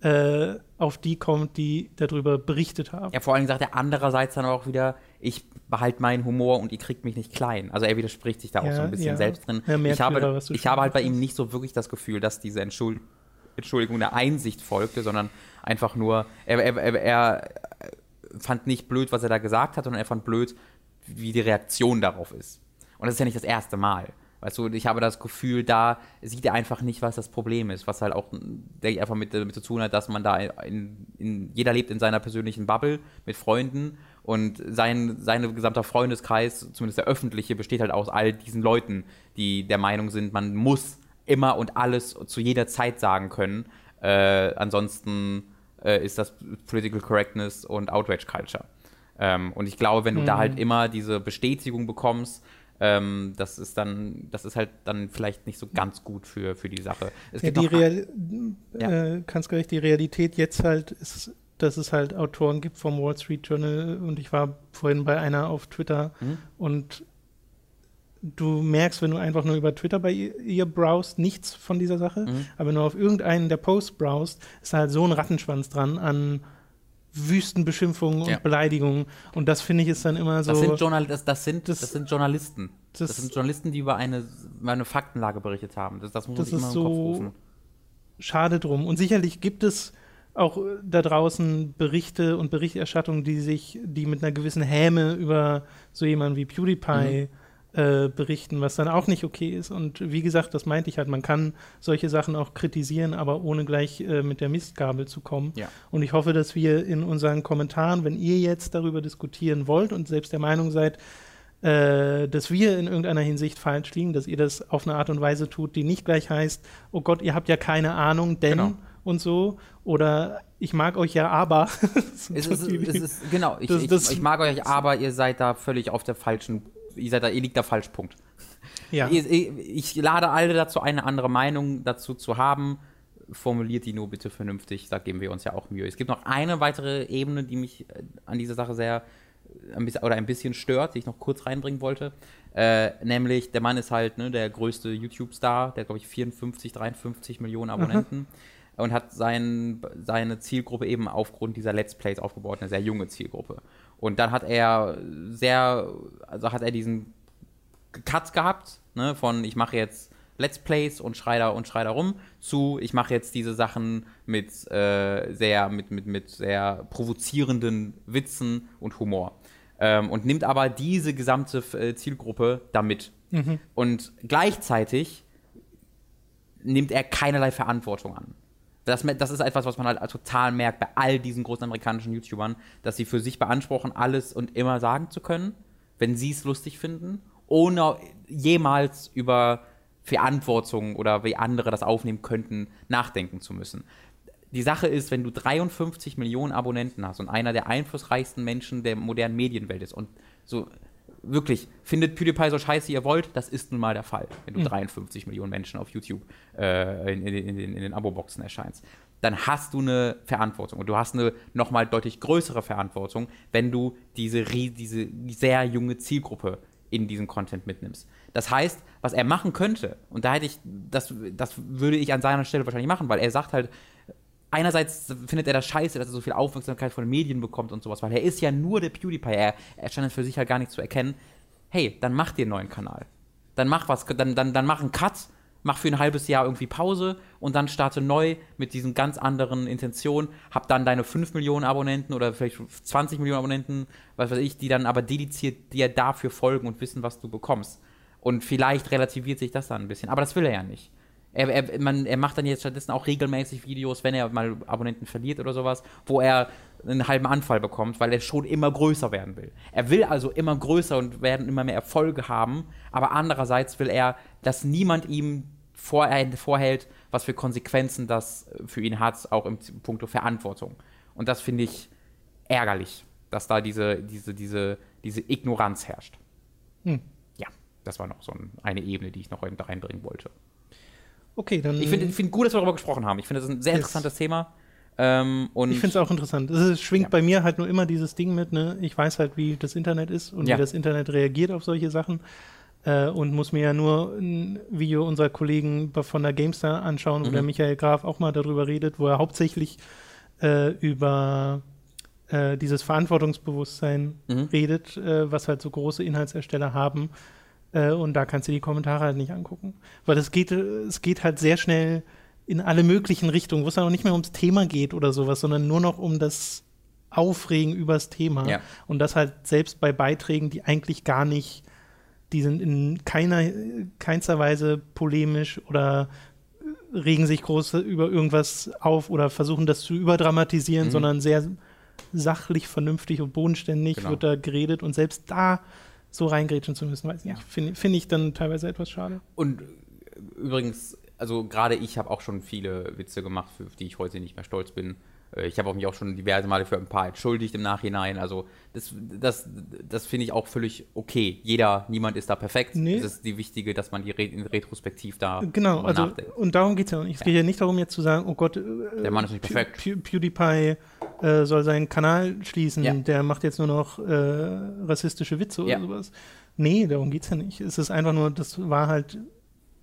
äh, auf die kommt, die darüber berichtet haben. Ja, vor allem sagt er andererseits dann auch wieder, ich behalte meinen Humor und ihr kriegt mich nicht klein. Also er widerspricht sich da auch Ja, so ein bisschen ja. selbst drin. Ja, ich habe, du ich habe halt bei ihm nicht so wirklich das Gefühl, dass diese Entschuld Entschuldigung der Einsicht folgte, sondern einfach nur, er, er, er, er fand nicht blöd, was er da gesagt hat, sondern er fand blöd, wie die Reaktion darauf ist. Und das ist ja nicht das erste Mal. Weißt du, ich habe das Gefühl, da sieht er einfach nicht, was das Problem ist, was halt auch denke ich, einfach mit, damit zu tun hat, dass man da in, in, jeder lebt in seiner persönlichen Bubble mit Freunden und sein, sein gesamter Freundeskreis, zumindest der öffentliche, besteht halt aus all diesen Leuten, die der Meinung sind, man muss immer und alles zu jeder Zeit sagen können. Äh, ansonsten äh, ist das Political Correctness und Outrage Culture. Ähm, und ich glaube, wenn du da halt immer diese Bestätigung bekommst, ähm, das ist dann, das ist halt dann vielleicht nicht so ganz gut für, für die Sache. Es Ja, die Real Ja. äh, ganz gerecht, die Realität jetzt halt ist, dass es halt Autoren gibt vom Wall Street Journal und ich war vorhin bei einer auf Twitter Mhm. und du merkst, wenn du einfach nur über Twitter bei ihr, ihr browst, nichts von dieser Sache, Mhm. aber wenn du auf irgendeinen der Posts browst, ist da halt so ein Rattenschwanz dran an Wüstenbeschimpfungen und Ja. Beleidigungen und das finde ich ist dann immer so Das sind, Journal das, das, sind, Das- das, sind Journalisten. Das, das- sind Journalisten, die über eine, über eine Faktenlage berichtet haben. Das, das muss man sich immer im Kopf so- rufen. schade drum. Und sicherlich gibt es auch äh, da draußen Berichte und Berichterstattung, die sich, die mit einer gewissen Häme über so jemanden wie PewDiePie äh, berichten, was dann auch nicht okay ist. Und wie gesagt, das meinte ich halt, man kann solche Sachen auch kritisieren, aber ohne gleich äh, mit der Mistgabel zu kommen. Ja. Und ich hoffe, dass wir in unseren Kommentaren, wenn ihr jetzt darüber diskutieren wollt und selbst der Meinung seid, äh, dass wir in irgendeiner Hinsicht falsch liegen, dass ihr das auf eine Art und Weise tut, die nicht gleich heißt, oh Gott, ihr habt ja keine Ahnung, denn Genau. und so. Oder ich mag euch ja, aber. Es ist, es ist, genau, ich, Das- ich, das- ich mag euch, aber ihr seid da völlig auf der falschen, ihr seid da, ihr liegt da falsch, Punkt. ja. Ich, ich, lade alle dazu, eine andere Meinung dazu zu haben. Formuliert die nur bitte vernünftig, da geben wir uns ja auch Mühe. Es gibt noch eine weitere Ebene, die mich äh, an dieser Sache sehr äh, ein bisschen, oder ein bisschen stört, die ich noch kurz reinbringen wollte. Äh, nämlich, der Mann ist halt ne, der größte YouTube-Star, der glaube ich, 54, 53 Millionen Abonnenten und hat sein, seine Zielgruppe eben aufgrund dieser Let's Plays aufgebaut, eine sehr junge Zielgruppe. Und dann hat er sehr, also hat er diesen Cut gehabt, ne, von ich mache jetzt Let's Plays und schrei da und schrei da rum, zu ich mache jetzt diese Sachen mit äh, sehr, mit, mit, mit sehr provozierenden Witzen und Humor. Ähm, und nimmt aber diese gesamte äh, Zielgruppe damit. Und gleichzeitig nimmt er keinerlei Verantwortung an. Das, das ist etwas, was man halt total merkt bei all diesen großen amerikanischen YouTubern, dass sie für sich beanspruchen, alles und immer sagen zu können, wenn sie es lustig finden, ohne jemals über Verantwortung oder wie andere das aufnehmen könnten, nachdenken zu müssen. Die Sache ist, wenn du 53 Millionen Abonnenten hast und einer der einflussreichsten Menschen der modernen Medienwelt ist und so wirklich, findet PewDiePie so scheiße, ihr wollt, das ist nun mal der Fall, wenn du Mhm. 53 Millionen Menschen auf YouTube äh, in, in, in, den- in den Abo-Boxen erscheinst. Dann hast du eine Verantwortung und du hast eine nochmal deutlich größere Verantwortung, wenn du diese, diese sehr junge Zielgruppe in diesen Content mitnimmst. Das heißt, was er machen könnte, und da hätte ich, das, das würde ich an seiner Stelle wahrscheinlich machen, weil er sagt halt, einerseits findet er das scheiße, dass er so viel Aufmerksamkeit von den Medien bekommt und sowas, weil er ist ja nur der PewDiePie. Er, er scheint für sich halt gar nicht zu erkennen. Hey, dann mach dir einen neuen Kanal. Dann mach was, dann, dann, dann mach einen Cut, mach für ein halbes Jahr irgendwie Pause und dann starte neu mit diesen ganz anderen Intentionen. Hab dann deine 5 Millionen Abonnenten oder vielleicht 20 Millionen Abonnenten, was weiß ich, die dann aber dediziert dir dafür folgen und wissen, was du bekommst. Und vielleicht relativiert sich das dann ein bisschen. Aber das will er ja nicht. Er, er, man, er macht dann jetzt stattdessen auch regelmäßig Videos, wenn er mal Abonnenten verliert oder sowas, wo er einen halben Anfall bekommt, weil er schon immer größer werden will. Er will also immer größer und werden immer mehr Erfolge haben, aber andererseits will er, dass niemand ihm vor, vorhält, was für Konsequenzen das für ihn hat, auch im Punkto Verantwortung. Und das finde ich ärgerlich, dass da diese, diese, diese, diese Ignoranz herrscht. Hm. Ja, das war noch so ein, eine Ebene, die ich noch rein- reinbringen wollte. Okay, dann. Ich finde find gut, dass wir darüber gesprochen haben. Ich finde, das ist ein sehr Yes. interessantes Thema. Ähm, Ich finde es auch interessant. Es schwingt Ja. bei mir halt nur immer dieses Ding mit, ne? Ich weiß halt, wie das Internet ist und Ja. wie das Internet reagiert auf solche Sachen. Äh, und muss mir ja nur ein Video unserer Kollegen von der GameStar anschauen, wo Mhm. der Michael Graf auch mal darüber redet, wo er hauptsächlich äh, über äh, dieses Verantwortungsbewusstsein Mhm. redet, äh, was halt so große Inhaltsersteller haben. Äh, und da kannst du die Kommentare halt nicht angucken. Weil es geht, äh, es geht halt sehr schnell in alle möglichen Richtungen, wo es dann auch nicht mehr ums Thema geht oder sowas, sondern nur noch um das Aufregen übers Thema. Ja. Und das halt selbst bei Beiträgen, die eigentlich gar nicht, die sind in keiner, keinster Weise polemisch oder regen sich groß über irgendwas auf oder versuchen das zu überdramatisieren, Mhm. sondern sehr sachlich, vernünftig und bodenständig Genau. wird da geredet und selbst da so reingrätschen zu müssen, weiß ich Ja. nicht. Finde finde ich dann teilweise etwas schade. Und äh, übrigens, also gerade ich habe auch schon viele Witze gemacht, für die ich heute nicht mehr stolz bin. Äh, Ich habe auch mich auch schon diverse Male für ein paar entschuldigt im Nachhinein. Also das, das, das finde ich auch völlig okay. Jeder, niemand ist da perfekt. Nee. Es ist die wichtige, dass man die Re in Retrospektiv da Genau, also nachdenkt. und darum geht es ja auch nicht. Es geht ja nicht darum, jetzt zu sagen, oh Gott, äh, Der Mann ist nicht Pew- perfekt. Pew- PewDiePie äh, soll seinen Kanal schließen, Ja. der macht jetzt nur noch äh, rassistische Witze Ja. oder sowas. Nee, darum geht es ja nicht. Es ist einfach nur, das war halt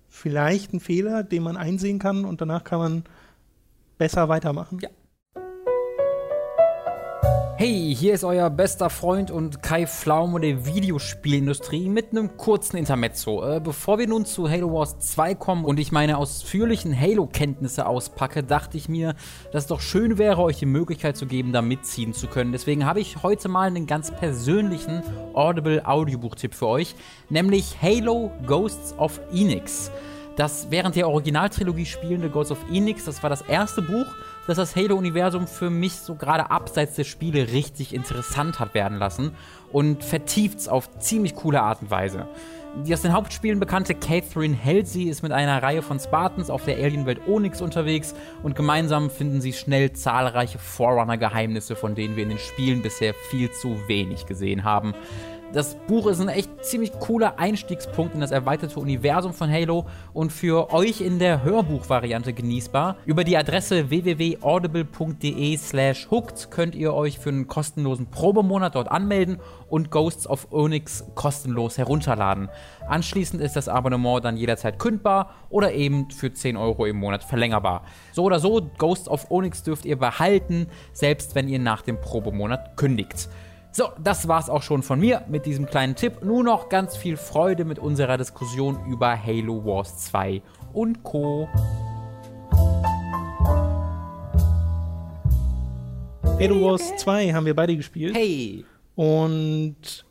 vielleicht ein Fehler, den man einsehen kann und danach kann man besser weitermachen. Ja. Hey, hier ist euer bester Freund und Kai Pflaume der Videospielindustrie mit einem kurzen Intermezzo. Äh, bevor wir nun zu Halo Wars 2 kommen und ich meine ausführlichen Halo-Kenntnisse auspacke, dachte ich mir, dass es doch schön wäre, euch die Möglichkeit zu geben, da mitziehen zu können. Deswegen habe ich heute mal einen ganz persönlichen Audible-Audiobuchtipp für euch, nämlich Halo Ghosts of Enix. Das während der Originaltrilogie spielende Ghosts of Enix, das war das erste Buch, das das Halo-Universum für mich so gerade abseits der Spiele richtig interessant hat werden lassen und vertiefts auf ziemlich coole Art und Weise. Die aus den Hauptspielen bekannte Catherine Halsey ist mit einer Reihe von Spartans auf der Alienwelt Onyx unterwegs und gemeinsam finden sie schnell zahlreiche Forerunner-Geheimnisse, von denen wir in den Spielen bisher viel zu wenig gesehen haben. Das Buch ist ein echt ziemlich cooler Einstiegspunkt in das erweiterte Universum von Halo und für euch in der Hörbuchvariante genießbar. Über die Adresse www.audible.de slash hooked könnt ihr euch für einen kostenlosen Probemonat dort anmelden und Ghosts of Onyx kostenlos herunterladen. Anschließend ist das Abonnement dann jederzeit kündbar oder eben für 10 Euro im Monat verlängerbar. So oder so, Ghosts of Onyx dürft ihr behalten, selbst wenn ihr nach dem Probemonat kündigt. So, das war's auch schon von mir mit diesem kleinen Tipp. Nur noch ganz viel Freude mit unserer Diskussion über Halo Wars 2 und Co. Halo Wars 2 haben wir beide gespielt. Hey! Und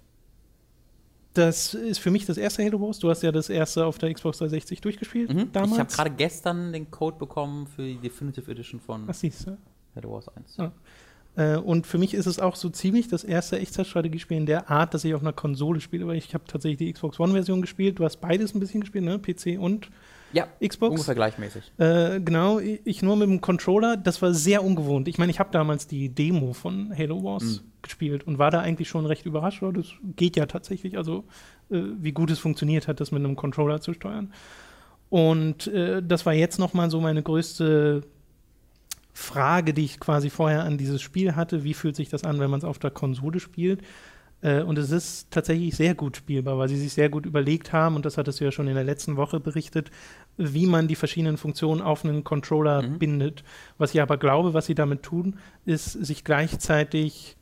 das ist für mich das erste Halo Wars. Du hast ja das erste auf der Xbox 360 durchgespielt Mhm. damals. Ich habe gerade gestern den Code bekommen für die Definitive Edition von du? Halo Wars 1. Ja. Äh, und für mich ist es auch so ziemlich das erste Echtzeitstrategiespiel in der Art, dass ich auf einer Konsole spiele, weil ich habe tatsächlich die Xbox One-Version gespielt. Du hast beides ein bisschen gespielt, ne? PC und Ja, Xbox. ungefähr gleichmäßig. Äh, genau, ich nur mit dem Controller. Das war sehr ungewohnt. Ich meine, ich habe damals die Demo von Halo Wars Mhm. gespielt und war da eigentlich schon recht überrascht. Oh, das geht ja tatsächlich. Also, äh, wie gut es funktioniert hat, das mit einem Controller zu steuern. Und äh, das war jetzt noch mal so meine größte Frage, die ich quasi vorher an dieses Spiel hatte. Wie fühlt sich das an, wenn man es auf der Konsole spielt? Äh, und es ist tatsächlich sehr gut spielbar, weil sie sich sehr gut überlegt haben, und das hattest du ja schon in der letzten Woche berichtet, wie man die verschiedenen Funktionen auf einen Controller Mhm. bindet. Was ich aber glaube, was sie damit tun, ist sich gleichzeitig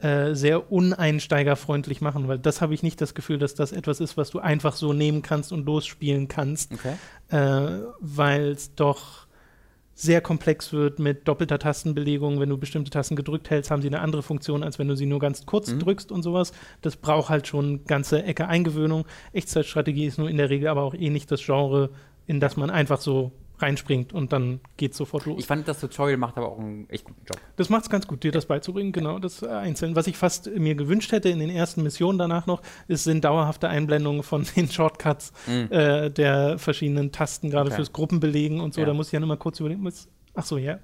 äh, sehr uneinsteigerfreundlich machen, weil das habe ich nicht das Gefühl, dass das etwas ist, was du einfach so nehmen kannst und losspielen kannst Okay. äh, weil es doch sehr komplex wird mit doppelter Tastenbelegung. Wenn du bestimmte Tasten gedrückt hältst, haben sie eine andere Funktion, als wenn du sie nur ganz kurz Mhm. drückst und sowas. Das braucht halt schon ganze Ecke Eingewöhnung. Echtzeitstrategie ist nur in der Regel aber auch eh nicht das Genre, in das man einfach so reinspringt und dann geht sofort los. Ich fand, das Tutorial macht aber auch einen echt guten Job. Das macht es ganz gut, dir das beizubringen, genau, das äh, einzeln. Was ich fast mir gewünscht hätte in den ersten Missionen danach noch, ist, sind dauerhafte Einblendungen von den Shortcuts Mhm. äh, der verschiedenen Tasten, gerade Okay. fürs Gruppenbelegen und so. Ja. Da muss ich ja immer kurz überlegen, was, ach so, ja,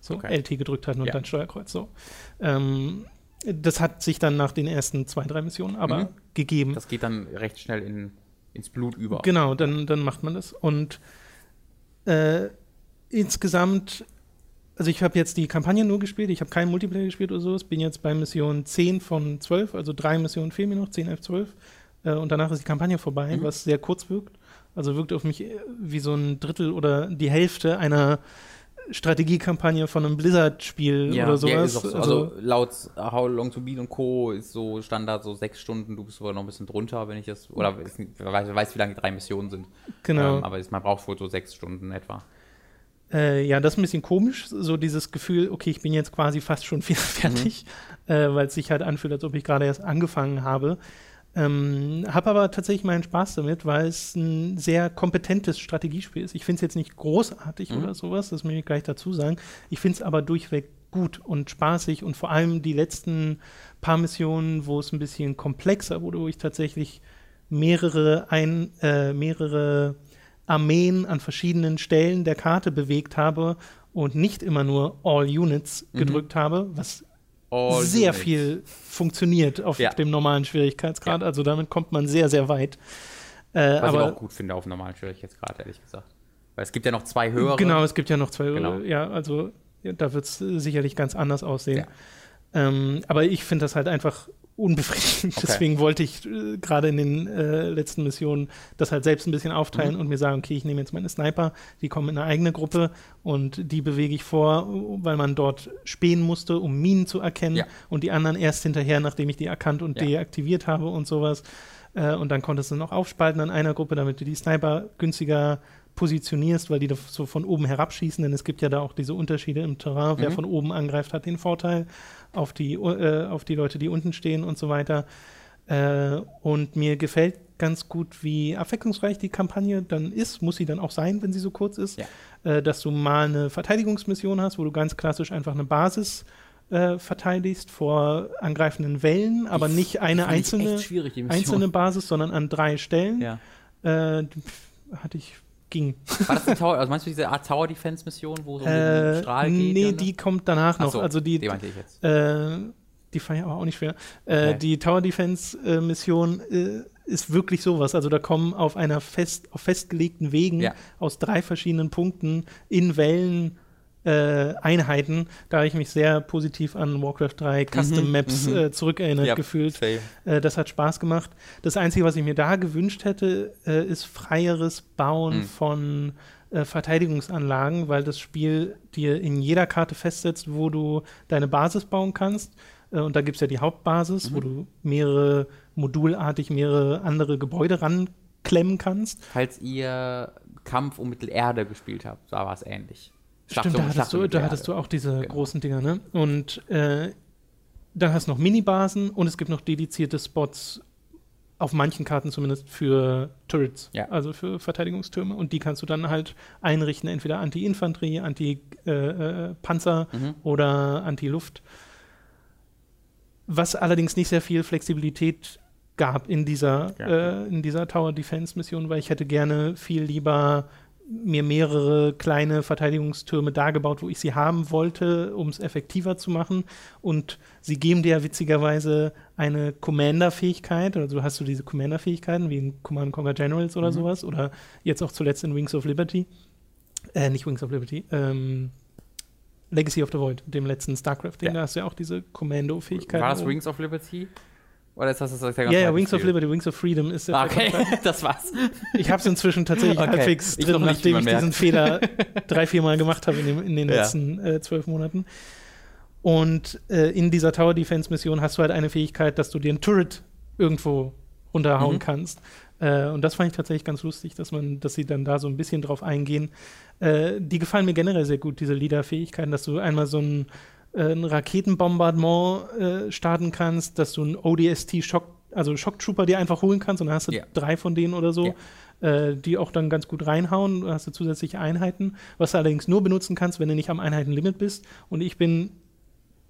so Okay. LT gedrückt hatten und Ja. dann Steuerkreuz, so. Ähm, das hat sich dann nach den ersten zwei, drei Missionen aber Mhm. gegeben. Das geht dann recht schnell in, ins Blut über. Genau, dann, dann macht man das. Und äh, insgesamt, also ich habe jetzt die Kampagne nur gespielt, ich habe keinen Multiplayer gespielt oder so. Ich bin jetzt bei Mission 10 von 12, also drei Missionen fehlen mir noch, 10, 11, 12. Äh, und danach ist die Kampagne vorbei, Mhm. was sehr kurz wirkt. Also wirkt auf mich äh, wie so ein Drittel oder die Hälfte einer Strategiekampagne von einem Blizzard-Spiel Ja, oder sowas. ja, ist auch so. Also, laut How Long to Beat und Co. ist so Standard so sechs Stunden, du bist sogar noch ein bisschen drunter, wenn ich das, oder ist weiß, weiß, wie lange die drei Missionen sind. genau. Ähm, aber es- man braucht wohl so sechs Stunden etwa. Äh, ja, das ist ein bisschen komisch, so dieses Gefühl, okay, ich bin jetzt quasi fast schon wieder fertig, äh, weil es sich halt anfühlt, als ob ich gerade erst angefangen habe. Ähm, habe aber tatsächlich meinen Spaß damit, weil es ein sehr kompetentes Strategiespiel ist. Ich finde es jetzt nicht großartig Mhm. oder sowas, das will ich gleich dazu sagen. Ich finde es aber durchweg gut und spaßig und vor allem die letzten paar Missionen, wo es ein bisschen komplexer wurde, wo ich tatsächlich mehrere, ein, äh, mehrere Armeen an verschiedenen Stellen der Karte bewegt habe und nicht immer nur All Units Mhm. gedrückt habe, was All sehr viel funktioniert auf Ja. dem normalen Schwierigkeitsgrad. Also damit kommt man sehr, sehr weit. Äh, Was aber ich auch gut finde auf normalen Schwierigkeitsgrad, ehrlich gesagt. Weil es gibt ja noch zwei höhere. genau, es gibt ja noch zwei. Genau. Ja, also ja, da wird es sicherlich ganz anders aussehen. Ja. Ähm, aber ich finde das halt einfach unbefriedigend. Okay. Deswegen wollte ich äh, gerade in den äh, letzten Missionen das halt selbst ein bisschen aufteilen Mhm. und mir sagen, okay, ich nehme jetzt meine Sniper, die kommen in eine eigene Gruppe und die bewege ich vor, weil man dort spähen musste, um Minen zu erkennen Ja. und die anderen erst hinterher, nachdem ich die erkannt und Ja. deaktiviert habe und sowas. Äh, und dann konntest du noch aufspalten an einer Gruppe, damit du die Sniper günstiger positionierst, weil die da so von oben herabschießen, denn es gibt ja da auch diese Unterschiede im Terrain. Wer Mhm. von oben angreift, hat den Vorteil auf die, äh, auf die Leute, die unten stehen und so weiter. Äh, und mir gefällt ganz gut, wie abwechslungsreich die Kampagne dann ist, muss sie dann auch sein, wenn sie so kurz ist, Ja. äh, dass du mal eine Verteidigungsmission hast, wo du ganz klassisch einfach eine Basis äh, verteidigst vor angreifenden Wellen, aber nicht eine ich einzelne, einzelne Basis, sondern an drei Stellen. Ja. Äh, hatte ich, ging. War das die Tower, also meinst du diese Art Tower Defense Mission, wo so ein Äh, Strahl geht? nee, ne? die kommt danach noch. So, also die, die meinte ich jetzt. Äh, die fand ich aber auch nicht schwer. Äh. Die Tower Defense Mission äh, ist wirklich sowas. Also da kommen auf einer fest, auf festgelegten Wegen Ja. aus drei verschiedenen Punkten in Wellen äh, Einheiten. Da habe ich mich sehr positiv an Warcraft 3 Custom Mhm, Maps mhm. äh, zurückerinnert Ja, gefühlt. Äh, das hat Spaß gemacht. Das Einzige, was ich mir da gewünscht hätte, äh, ist freieres Bauen Mhm. von äh, Verteidigungsanlagen, weil das Spiel dir in jeder Karte festsetzt, wo du deine Basis bauen kannst. Äh, und da gibt es ja die Hauptbasis, wo du mehrere modulartig mehrere andere Gebäude ranklemmen kannst. Falls ihr Kampf um Mittelerde gespielt habt, da war es ähnlich. Stimmt, da hattest, du, da hattest du auch diese Genau. großen Dinger, ne? Und äh, dann hast du noch Minibasen und es gibt noch dedizierte Spots, auf manchen Karten zumindest, für Turrets, Ja. also für Verteidigungstürme. Und die kannst du dann halt einrichten, entweder Anti-Infanterie, Anti-Panzer Mhm. oder Anti-Luft. Was allerdings nicht sehr viel Flexibilität gab in dieser, Ja. äh, in dieser Tower Defense Mission, weil ich hätte gerne viel lieber mir mehrere kleine Verteidigungstürme da gebaut, wo ich sie haben wollte, um es effektiver zu machen. Und sie geben dir ja witzigerweise eine Commander-Fähigkeit, also hast du diese Commander-Fähigkeiten wie in Command Conquer Generals oder Mhm. sowas, oder jetzt auch zuletzt in Wings of Liberty. Äh, nicht Wings of Liberty, ähm, Legacy of the Void, dem letzten StarCraft-Ding, Ja. da hast du ja auch diese Commando-Fähigkeiten. War das. Wings of Liberty? Oder ist das das, Ja, ja, Wings of? Liberty, Wings of Freedom ist der Ah, okay, das war's. Ich habe es inzwischen tatsächlich Okay. halbwegs Ich drin, noch nicht, nachdem ich diesen Fehler drei, vier Mal gemacht habe in, dem, in den Ja. letzten äh, zwölf Monaten. Und äh, in dieser Tower Defense Mission hast du halt eine Fähigkeit, dass du dir ein Turret irgendwo runterhauen Mhm. kannst. Äh, und das fand ich tatsächlich ganz lustig, dass man, dass sie dann da so ein bisschen drauf eingehen. Äh, die gefallen mir generell sehr gut, diese Leader-Fähigkeiten, dass du einmal so ein, äh, ein Raketenbombardement äh, starten kannst, dass du ein ODST-Shock, also Shock-Trooper dir einfach holen kannst und dann hast du Ja. drei von denen oder so, äh, die auch dann ganz gut reinhauen. Du hast du zusätzliche Einheiten, was du allerdings nur benutzen kannst, wenn du nicht am Einheitenlimit bist. Und ich bin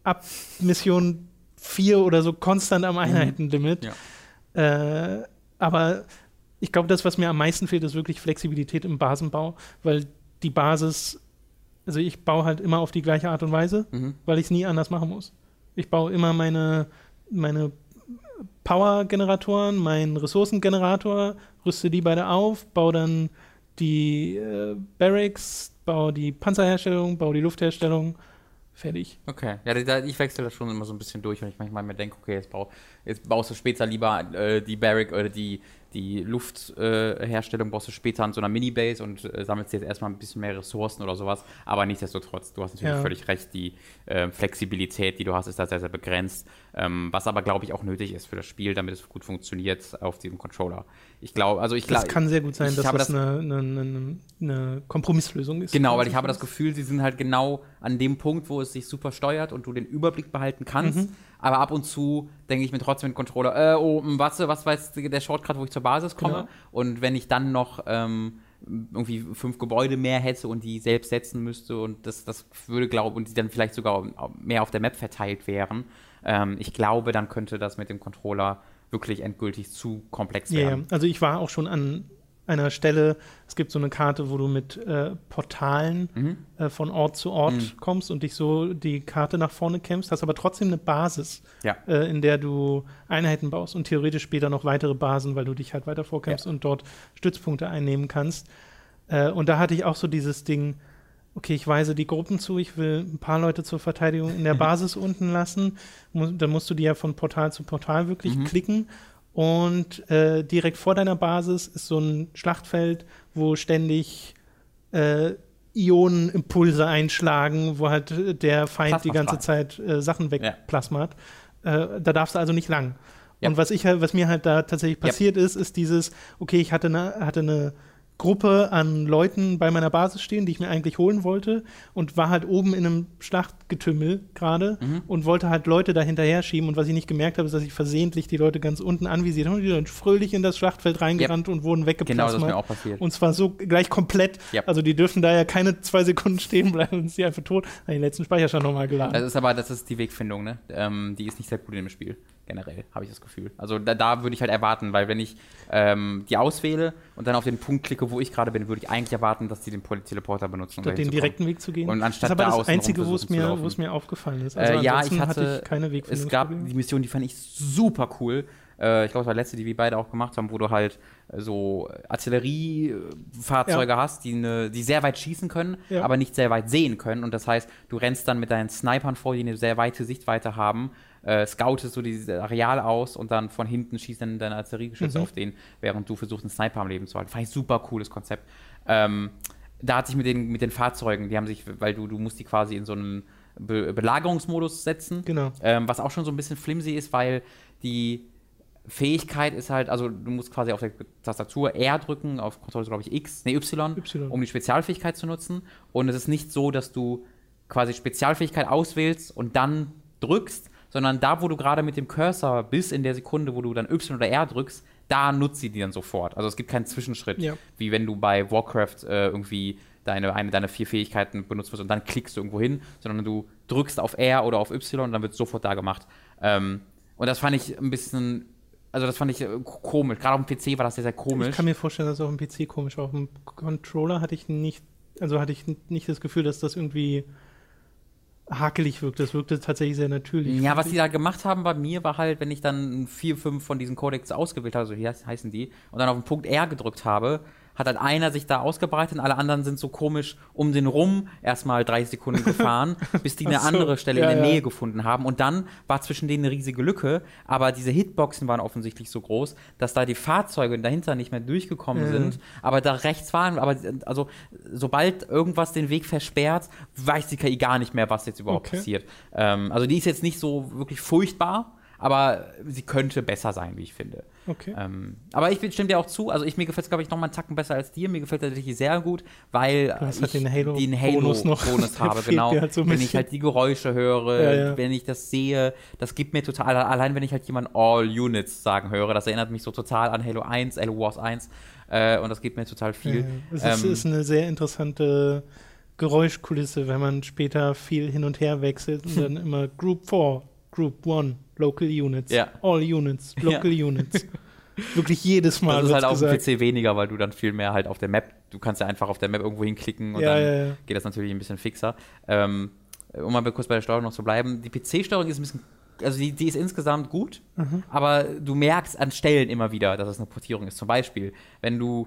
ab Mission 4 oder so konstant am Einheitenlimit. Ja. Äh, aber ich glaube, das, was mir am meisten fehlt, ist wirklich Flexibilität im Basenbau, weil die Basis, also ich baue halt immer auf die gleiche Art und Weise, Mhm. weil ich es nie anders machen muss. Ich baue immer meine, meine Power-Generatoren, meinen Ressourcengenerator, rüste die beide auf, baue dann die äh, Barracks, baue die Panzerherstellung, baue die Luftherstellung. Fertig. Okay, ja, ich wechsle das schon immer so ein bisschen durch, weil ich manchmal mir denke, okay, jetzt, bau, jetzt baust du später lieber äh, die Barrack oder die, die Luftherstellung äh, baust du später an so einer Minibase und äh, sammelst jetzt erstmal ein bisschen mehr Ressourcen oder sowas. Aber nichtsdestotrotz, du hast natürlich Ja. völlig recht, die äh, Flexibilität, die du hast, ist da sehr, sehr begrenzt. Ähm, was aber, glaube ich, auch nötig ist für das Spiel, damit es gut funktioniert auf diesem Controller. Ich glaube, also ich Das glaube. kann sehr gut sein, dass das, das- eine, eine, eine, eine Kompromisslösung ist. Genau, weil ich habe das Gefühl, sie sind halt genau an dem Punkt, wo es sich super steuert und du den Überblick behalten kannst. Mhm. Aber ab und zu denke ich mir trotzdem mit dem Controller, äh, oh, m, was, was war jetzt der Shortcut, wo ich zur Basis komme? Genau. Und wenn ich dann noch ähm, irgendwie fünf Gebäude mehr hätte und die selbst setzen müsste und das, das würde, glaube und die dann vielleicht sogar mehr auf der Map verteilt wären, ähm, ich glaube, dann könnte das mit dem Controller wirklich endgültig zu komplex werden. also ich war auch schon an einer Stelle, es gibt so eine Karte, wo du mit äh, Portalen Mhm. äh, von Ort zu Ort Mhm. kommst und dich so die Karte nach vorne kämpfst, hast aber trotzdem eine Basis, Ja. äh, in der du Einheiten baust und theoretisch später noch weitere Basen, weil du dich halt weiter vorkämpfst und dort Stützpunkte einnehmen kannst. Äh, und da hatte ich auch so dieses Ding, okay, ich weise die Gruppen zu, ich will ein paar Leute zur Verteidigung in der Basis unten lassen. Mu dann musst du die ja von Portal zu Portal wirklich Mhm. klicken. Und äh, direkt vor deiner Basis ist so ein Schlachtfeld, wo ständig äh, Ionenimpulse einschlagen, wo halt äh, der Feind die ganze Zeit äh, Sachen wegplasmat. Äh, da darfst du also nicht lang. Ja. Und was ich halt, was mir halt da tatsächlich Ja. passiert ist, ist dieses, okay, ich hatte eine, hatte eine Gruppe an Leuten bei meiner Basis stehen, die ich mir eigentlich holen wollte und war halt oben in einem Schlachtgetümmel gerade Mhm. und wollte halt Leute da hinterher schieben und was ich nicht gemerkt habe, ist, dass ich versehentlich die Leute ganz unten anvisiert habe und die dann fröhlich in das Schlachtfeld reingerannt und wurden Genau, das ist mir auch passiert. Und zwar so gleich komplett. Ja. Also die dürfen da ja keine zwei Sekunden stehen bleiben und sind einfach tot. Hab Den letzten Speicherstand nochmal geladen. Das ist aber, das ist die Wegfindung, ne? Ähm, die ist nicht sehr gut in dem Spiel, generell, habe ich das Gefühl. Also da, da würde ich halt erwarten, weil wenn ich ähm, die auswähle und dann auf den Punkt klicke, wo ich gerade bin, würde ich eigentlich erwarten, dass die den Teleporter benutzen. um Statt dahin den direkten Weg zu gehen. Und anstatt das ist aber da das Einzige, wo es mir, laufen. wo es mir aufgefallen ist. Äh, Also ja, ansonsten ich hatte, keine es gab die Mission, die fand ich super cool. Äh, ich glaube, das war die letzte, die wir beide auch gemacht haben, wo du halt äh, so Artilleriefahrzeuge Ja. hast, die, ne, die sehr weit schießen können, Ja. aber nicht sehr weit sehen können. Und das heißt, du rennst dann mit deinen Snipern vor, die eine sehr weite Sichtweite haben, äh, scoutest so dieses Areal aus und dann von hinten schießt dann deine Artilleriegeschütze Mhm. auf den, während du versuchst, einen Sniper am Leben zu halten. Fand ich super cooles Konzept. Ähm, da hatte ich mit den, mit den Fahrzeugen, die haben sich, weil du, du musst die quasi in so einen Be Belagerungsmodus setzen. Genau. Ähm, was auch schon so ein bisschen flimsy ist, weil die Fähigkeit ist halt, also du musst quasi auf der Tastatur R drücken, auf Kontrolle glaube ich X, nee Y, Y. um die Spezialfähigkeit zu nutzen. Und es ist nicht so, dass du quasi Spezialfähigkeit auswählst und dann drückst, sondern da, wo du gerade mit dem Cursor bist, in der Sekunde, wo du dann Y oder R drückst, da nutzt sie die dann sofort. Also es gibt keinen Zwischenschritt, Ja. wie wenn du bei Warcraft äh, irgendwie deine, eine deiner vier Fähigkeiten benutzt wirst und dann klickst du irgendwo hin, sondern du drückst auf R oder auf Y und dann wird sofort da gemacht. Ähm, und das fand ich ein bisschen, Also das fand ich äh, komisch. Gerade auf dem PC war das sehr, sehr komisch. Ich kann mir vorstellen, dass es auch im PC komisch war. Auf dem Controller hatte ich nicht, also hatte ich nicht das Gefühl, dass das irgendwie hakelig wirkt. Das wirkte tatsächlich sehr natürlich. Ja, was die da gemacht haben bei mir war halt, wenn ich dann vier, fünf von diesen Codecs ausgewählt habe, so hier heißen die, und dann auf den Punkt R gedrückt habe, hat halt einer sich da ausgebreitet und alle anderen sind so komisch um den rum erstmal 30 Sekunden gefahren, bis die eine so, andere Stelle ja, in der ja. Nähe gefunden haben. Und dann war zwischen denen eine riesige Lücke, aber diese Hitboxen waren offensichtlich so groß, dass da die Fahrzeuge dahinter nicht mehr durchgekommen Ja. sind. Aber da rechts waren, aber also sobald irgendwas den Weg versperrt, weiß die KI gar nicht mehr, was jetzt überhaupt Okay. passiert. Ähm, also die ist jetzt nicht so wirklich furchtbar, aber sie könnte besser sein, wie ich finde. Okay. Ähm, aber ich stimme dir auch zu, also ich, mir gefällt es, glaube ich, noch mal einen Tacken besser als dir. Mir gefällt es tatsächlich sehr gut, weil hast ich halt den Halo- den Bonus noch. Halo-Bonus Der habe, genau. halt so wenn ich bisschen. halt die Geräusche höre, Ja, ja. wenn ich das sehe, das gibt mir total, allein wenn ich halt jemand All Units sagen höre, das erinnert mich so total an Halo 1, Halo Wars 1 äh, und das gibt mir total viel. Ja, es ist, Ähm, ist eine sehr interessante Geräuschkulisse, wenn man später viel hin und her wechselt und dann immer Group 4, Group 1, Local Units, Ja. All Units, Local Units. Wirklich jedes Mal das ist halt auf dem. PC weniger, weil du dann viel mehr halt auf der Map, du kannst ja einfach auf der Map irgendwo hinklicken und Ja, dann ja, ja. geht das natürlich ein bisschen fixer. Ähm, um mal kurz bei der Steuerung noch zu bleiben, die PC-Steuerung ist ein bisschen, also die, die ist insgesamt gut, Mhm. aber du merkst an Stellen immer wieder, dass es eine Portierung ist. Zum Beispiel, wenn du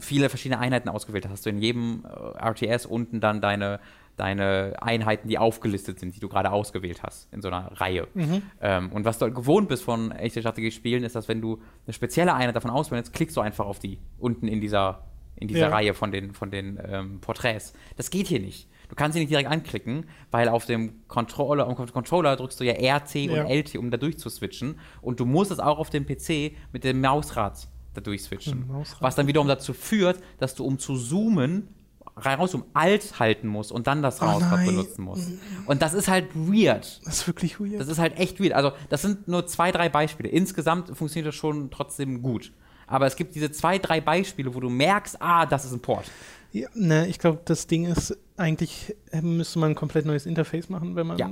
viele verschiedene Einheiten ausgewählt hast, hast du in jedem äh, RTS unten dann deine, deine Einheiten, die aufgelistet sind, die du gerade ausgewählt hast, in so einer Reihe. Mhm. Ähm, und was du halt gewohnt bist von echten Strategiespielen, ist, dass wenn du eine spezielle Einheit davon auswählst, klickst du einfach auf die unten in dieser, in dieser Ja. Reihe von den, von den ähm, Porträts. Das geht hier nicht. Du kannst sie nicht direkt anklicken, weil auf dem Controller, auf dem Controller drückst du ja RC Ja. und LT, um da durchzuswitchen. Und du musst es auch auf dem PC mit dem Mausrad da durchswitchen. Was dann wiederum dazu führt, dass du, um zu zoomen, raus um Alt halten musst und dann das Oh Mausrad nein. benutzen musst. Und das ist halt weird. Das ist wirklich weird. Das ist halt echt weird. Also, das sind nur zwei, drei Beispiele. Insgesamt funktioniert das schon trotzdem gut. Aber es gibt diese zwei, drei Beispiele, wo du merkst, ah, das ist ein Port. Ja, ne, ich glaube, das Ding ist, eigentlich äh, müsste man ein komplett neues Interface machen, wenn man Ja.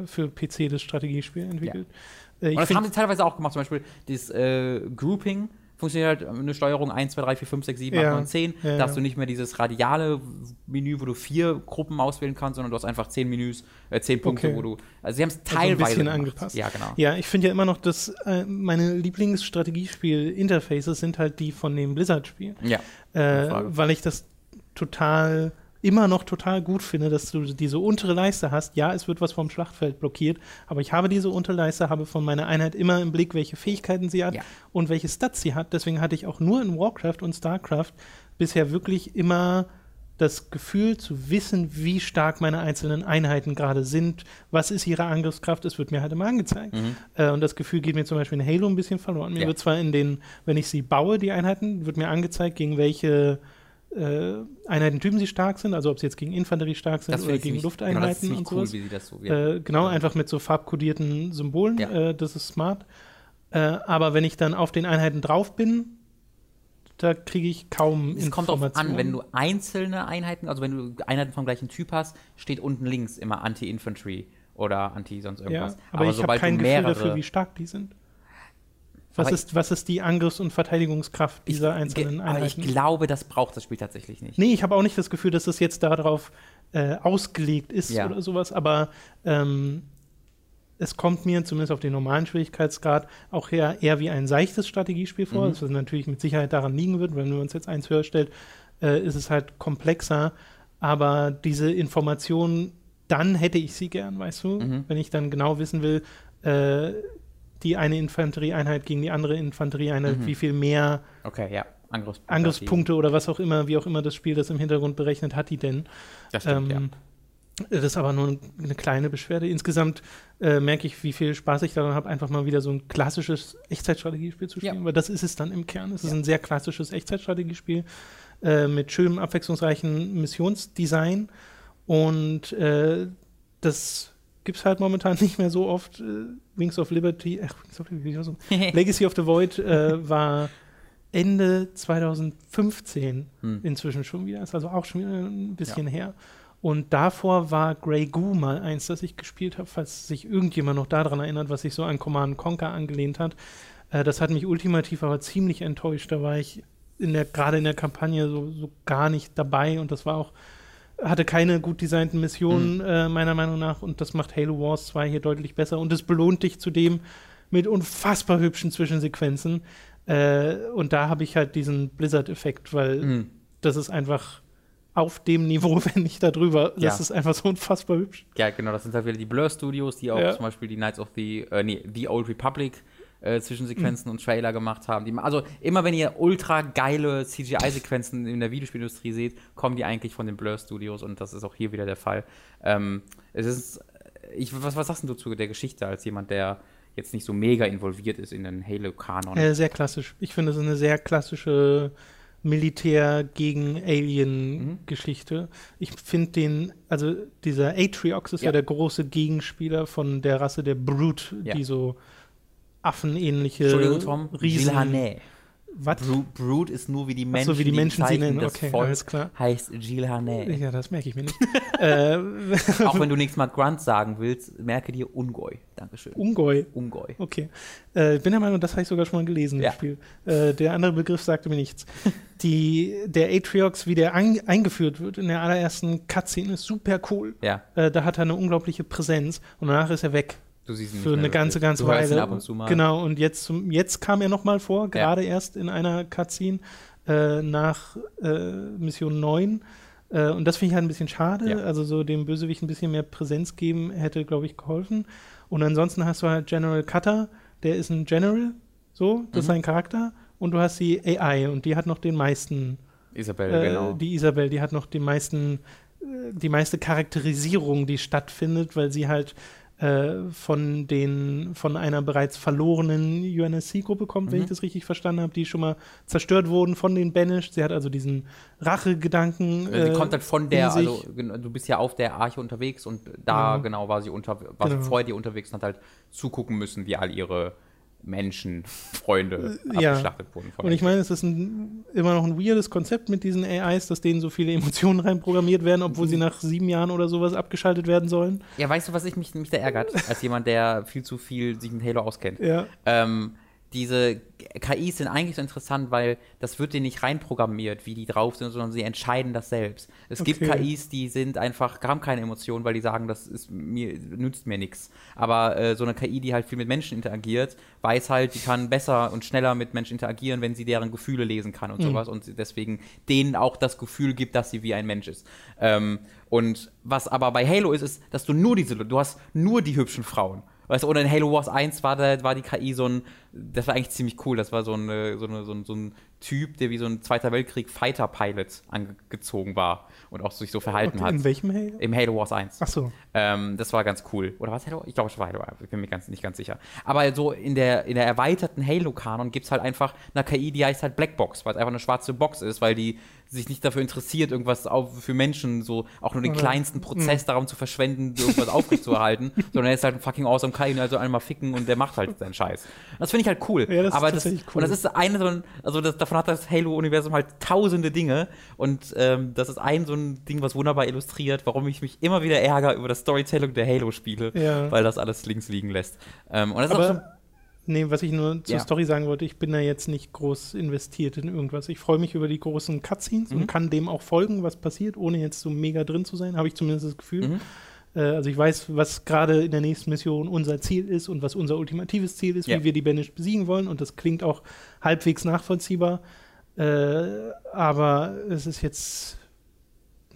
äh, für PC das Strategiespiel entwickelt. Äh, ich Und das haben sie teilweise auch gemacht. Zum Beispiel das äh, Grouping funktioniert halt eine Steuerung 1, 2, 3, 4, 5, 6, 7, 8, Ja. 9, 10. Ja, da hast du nicht mehr dieses radiale Menü, wo du vier Gruppen auswählen kannst, sondern du hast einfach zehn Menüs, äh, zehn Punkte, Okay. wo du. Also sie haben es Also ein teilweise bisschen angepasst. Ja, genau. Ja, ich finde ja immer noch, dass äh, meine Lieblingsstrategiespiel-Interfaces sind halt die von dem Blizzard-Spiel. Ja. Äh, weil ich das total, immer noch total gut finde, dass du diese untere Leiste hast. Ja, es wird was vom Schlachtfeld blockiert, aber ich habe diese untere Leiste, habe von meiner Einheit immer im Blick, welche Fähigkeiten sie hat Ja. und welche Stats sie hat. Deswegen hatte ich auch nur in Warcraft und Starcraft bisher wirklich immer das Gefühl zu wissen, wie stark meine einzelnen Einheiten gerade sind, was ist ihre Angriffskraft, es wird mir halt immer angezeigt. Mhm. Äh, und das Gefühl geht mir zum Beispiel in Halo ein bisschen verloren. Mir Ja. wird zwar in den, wenn ich sie baue, die Einheiten, wird mir angezeigt, gegen welche äh, Einheitentypen sie stark sind, also ob sie jetzt gegen Infanterie stark sind Das oder gegen genau, Lufteinheiten ziemlich und cool, so. Ja. Äh, genau, einfach mit so farbkodierten Symbolen. Ja. Äh, das ist smart. Äh, aber wenn ich dann auf den Einheiten drauf bin, da kriege ich kaum Es kommt drauf Informationen. an, wenn du einzelne Einheiten, also wenn du Einheiten vom gleichen Typ hast, steht unten links immer Anti-Infantry oder Anti sonst ja, irgendwas. aber, ich habe kein Gefühl dafür, wie stark die sind. Was ist, was ist die Angriffs- und Verteidigungskraft dieser einzelnen ge- aber ich Einheiten? glaube, das braucht das Spiel tatsächlich nicht. Nee, ich habe auch nicht das Gefühl, dass das jetzt darauf äh, ausgelegt ist Ja. oder sowas, aber ähm, es kommt mir zumindest auf den normalen Schwierigkeitsgrad auch eher, eher wie ein seichtes Strategiespiel vor, Mhm. das natürlich mit Sicherheit daran liegen wird, wenn wir uns jetzt eins höher stellt, äh, ist es halt komplexer, aber diese Informationen, dann hätte ich sie gern, weißt du, Mhm. wenn ich dann genau wissen will, äh, die eine Infanterieeinheit gegen die andere Infanterieeinheit, Mhm. wie viel mehr Okay, ja. Angriffspunkte. Angriffspunkte oder was auch immer, wie auch immer das Spiel das im Hintergrund berechnet, hat die denn. Das stimmt, Ähm, Das ist aber nur eine kleine Beschwerde. Insgesamt äh, merke ich, wie viel Spaß ich daran habe, einfach mal wieder so ein klassisches Echtzeitstrategiespiel zu spielen, Ja. weil das ist es dann im Kern. Es ist Ja. ein sehr klassisches Echtzeitstrategiespiel äh, mit schönem, abwechslungsreichen Missionsdesign und äh, das gibt es halt momentan nicht mehr so oft. Äh, Wings of Liberty, ach, Wings of Liberty, so. ja. Legacy of the Void äh, war Ende 2015 Hm. inzwischen schon wieder, ist also auch schon wieder ein bisschen her. Und davor war Grey Goo mal eins, das ich gespielt habe, falls sich irgendjemand noch daran erinnert, was sich so an Command Conquer angelehnt hat. Äh, das hat mich ultimativ aber ziemlich enttäuscht. Da war ich in der, gerade in der Kampagne so, so gar nicht dabei und das war auch, hatte keine gut designten Missionen, äh, meiner Meinung nach. Und das macht Halo Wars 2 hier deutlich besser. Und es belohnt dich zudem mit unfassbar hübschen Zwischensequenzen. Äh, und da habe ich halt diesen Blizzard-Effekt, weil Mhm. das ist einfach auf dem Niveau, wenn nicht darüber. Das Ja. ist einfach so unfassbar hübsch. Ja, genau, das sind halt wieder die Blur Studios, die auch Ja. zum Beispiel die Knights of the, äh, nee, The Old Republic äh, Zwischensequenzen und Trailer gemacht haben. Die, also immer wenn ihr ultra geile CGI-Sequenzen in der Videospielindustrie seht, kommen die eigentlich von den Blur Studios und das ist auch hier wieder der Fall. Ähm, es ist, ich, was, was sagst du zu der Geschichte als jemand, der jetzt nicht so mega involviert ist in den Halo-Kanon? Äh, sehr klassisch. Ich finde, es ist eine sehr klassische Militär gegen Alien-Geschichte. Ich finde den, also dieser Atriox ist ja. Ja. der große Gegenspieler von der Rasse der Brute, Ja. die so affenähnliche Entschuldigung, Tom. Riesen. Was? Bru Brood ist nur wie die Menschen, so, wie die Menschen sie nennen. Okay, Volks alles klar. heißt Gilhané. Ja, das merke ich mir nicht. äh, Auch wenn du nächstes Mal Grunt sagen willst, merke dir Ungoi. Dankeschön. Ungoi. Ungoi. Okay. Äh, ich bin der Meinung, das habe ich sogar schon mal gelesen Ja. im Spiel. Äh, der andere Begriff sagte mir nichts. Die, der Atriox, wie der ein, eingeführt wird in der allerersten Cutscene, ist super cool. Ja, Äh, da hat er eine unglaubliche Präsenz und danach ist er weg du siehst ihn nicht für mehr eine ganze, ganze du hörst ihn Weile. ab und zu mal. Genau, und jetzt, zum- jetzt kam er nochmal vor, gerade erst in einer Cutscene äh, nach äh, Mission 9. Äh, und das finde ich halt ein bisschen schade. Ja. Also so dem Bösewicht ein bisschen mehr Präsenz geben hätte, glaube ich, geholfen. Und ansonsten hast du halt General Cutter, der ist ein General, so, das ist Mhm. sein Charakter. Und du hast die AI und die hat noch den meisten Isabel, äh, genau. Die Isabel, die hat noch die meisten, äh, die meiste Charakterisierung, die stattfindet, weil sie halt äh, von den, von einer bereits verlorenen UNSC-Gruppe kommt, wenn Mhm. ich das richtig verstanden habe, die schon mal zerstört wurden von den Banished. Sie hat also diesen Rachegedanken. Äh, sie äh, kommt halt von der, also du bist ja auf der Arche unterwegs und da Genau. genau war sie unter, war Genau. sie vor dir unterwegs und hat halt zugucken müssen, wie all ihre Menschen, Freunde Äh, ja. abgeschlachtet wurden. Von Und ich meine, es ist ein, immer noch ein weirdes Konzept mit diesen AIs, dass denen so viele Emotionen reinprogrammiert werden, obwohl sie nach sieben Jahren oder sowas abgeschaltet werden sollen. ja, weißt du, was ich mich, mich da ärgert, als jemand, der viel zu viel sich mit Halo auskennt? Ja. ähm, diese KIs sind eigentlich so interessant, weil das wird dir nicht reinprogrammiert, wie die drauf sind, sondern sie entscheiden das selbst. Es gibt Okay. KIs, die sind einfach, haben keine Emotionen, weil die sagen, das ist mir, nützt mir nichts. Aber äh, so eine KI, die halt viel mit Menschen interagiert, weiß halt, die kann besser und schneller mit Menschen interagieren, wenn sie deren Gefühle lesen kann und Mhm. sowas und deswegen denen auch das Gefühl gibt, dass sie wie ein Mensch ist. Ähm, und was aber bei Halo ist, ist, dass du nur diese, du hast nur die hübschen Frauen. Weißt du, oder in Halo Wars 1 war, da, war die KI so ein, das war eigentlich ziemlich cool. Das war so, eine, so, eine, so, ein, so ein Typ, der wie so ein Zweiter Weltkrieg Fighter-Pilot angezogen war und auch sich so verhalten Und hat. in welchem Halo? Im Halo Wars 1. Ach so. Ähm, das war ganz cool. Oder was Halo? Ich glaube, es war Halo. Ich bin mir ganz, nicht ganz sicher. Aber so in der, in der erweiterten Halo-Kanon gibt es halt einfach eine KI, die heißt halt Blackbox, weil es einfach eine schwarze Box ist, weil die sich nicht dafür interessiert, irgendwas auf, für Menschen so auch nur den Oder- kleinsten Prozess darum zu verschwenden, irgendwas aufrechtzuerhalten, sondern er ist halt ein fucking awesome KI, also einmal ficken und der macht halt seinen Scheiß. Das finde ich halt cool. Ja, das ist Aber das, tatsächlich Und cool. das ist eine so ein, also das, davon hat das Halo-Universum halt tausende Dinge und ähm, das ist ein so ein Ding, was wunderbar illustriert, warum ich mich immer wieder ärgere über das Storytelling der Halo-Spiele, Ja. weil das alles links liegen lässt. Ähm, und das ist auch so, Aber, nee, was ich nur zur Ja. Story sagen wollte, ich bin da jetzt nicht groß investiert in irgendwas. Ich freue mich über die großen Cutscenes Mhm. und kann dem auch folgen, was passiert, ohne jetzt so mega drin zu sein, habe ich zumindest das Gefühl. Mhm. Äh, also ich weiß, was gerade in der nächsten Mission unser Ziel ist und was unser ultimatives Ziel ist, Ja. wie wir die Banish besiegen wollen und das klingt auch halbwegs nachvollziehbar. Äh, aber es ist jetzt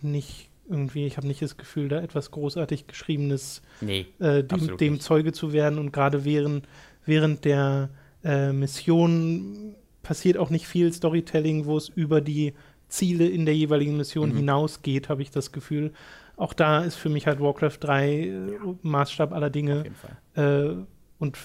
nicht irgendwie, ich habe nicht das Gefühl, da etwas großartig Geschriebenes nee. äh, dem, dem. Zeuge zu werden. Und gerade während, während der äh, Mission passiert auch nicht viel Storytelling, wo es über die Ziele in der jeweiligen Mission Mhm. hinausgeht, habe ich das Gefühl. Auch da ist für mich halt Warcraft 3 äh, Maßstab aller Dinge. Äh, und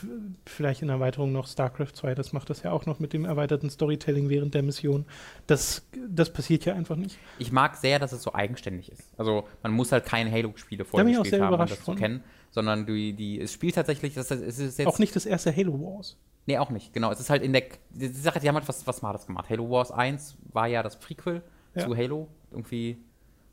vielleicht in Erweiterung noch StarCraft 2, das macht das ja auch noch mit dem erweiterten Storytelling während der Mission. Das, das passiert ja einfach nicht. Ich mag sehr, dass es so eigenständig ist. Also man muss halt keine Halo-Spiele vorher gespielt haben, um das zu kennen, sondern die, die, es spielt tatsächlich, das, es ist jetzt Auch nicht das erste Halo Wars. Nee, auch nicht. Genau. Es ist halt in der. Die Sache, die haben halt was, was das gemacht? Halo Wars 1 war ja das Prequel Ja. zu Halo. Irgendwie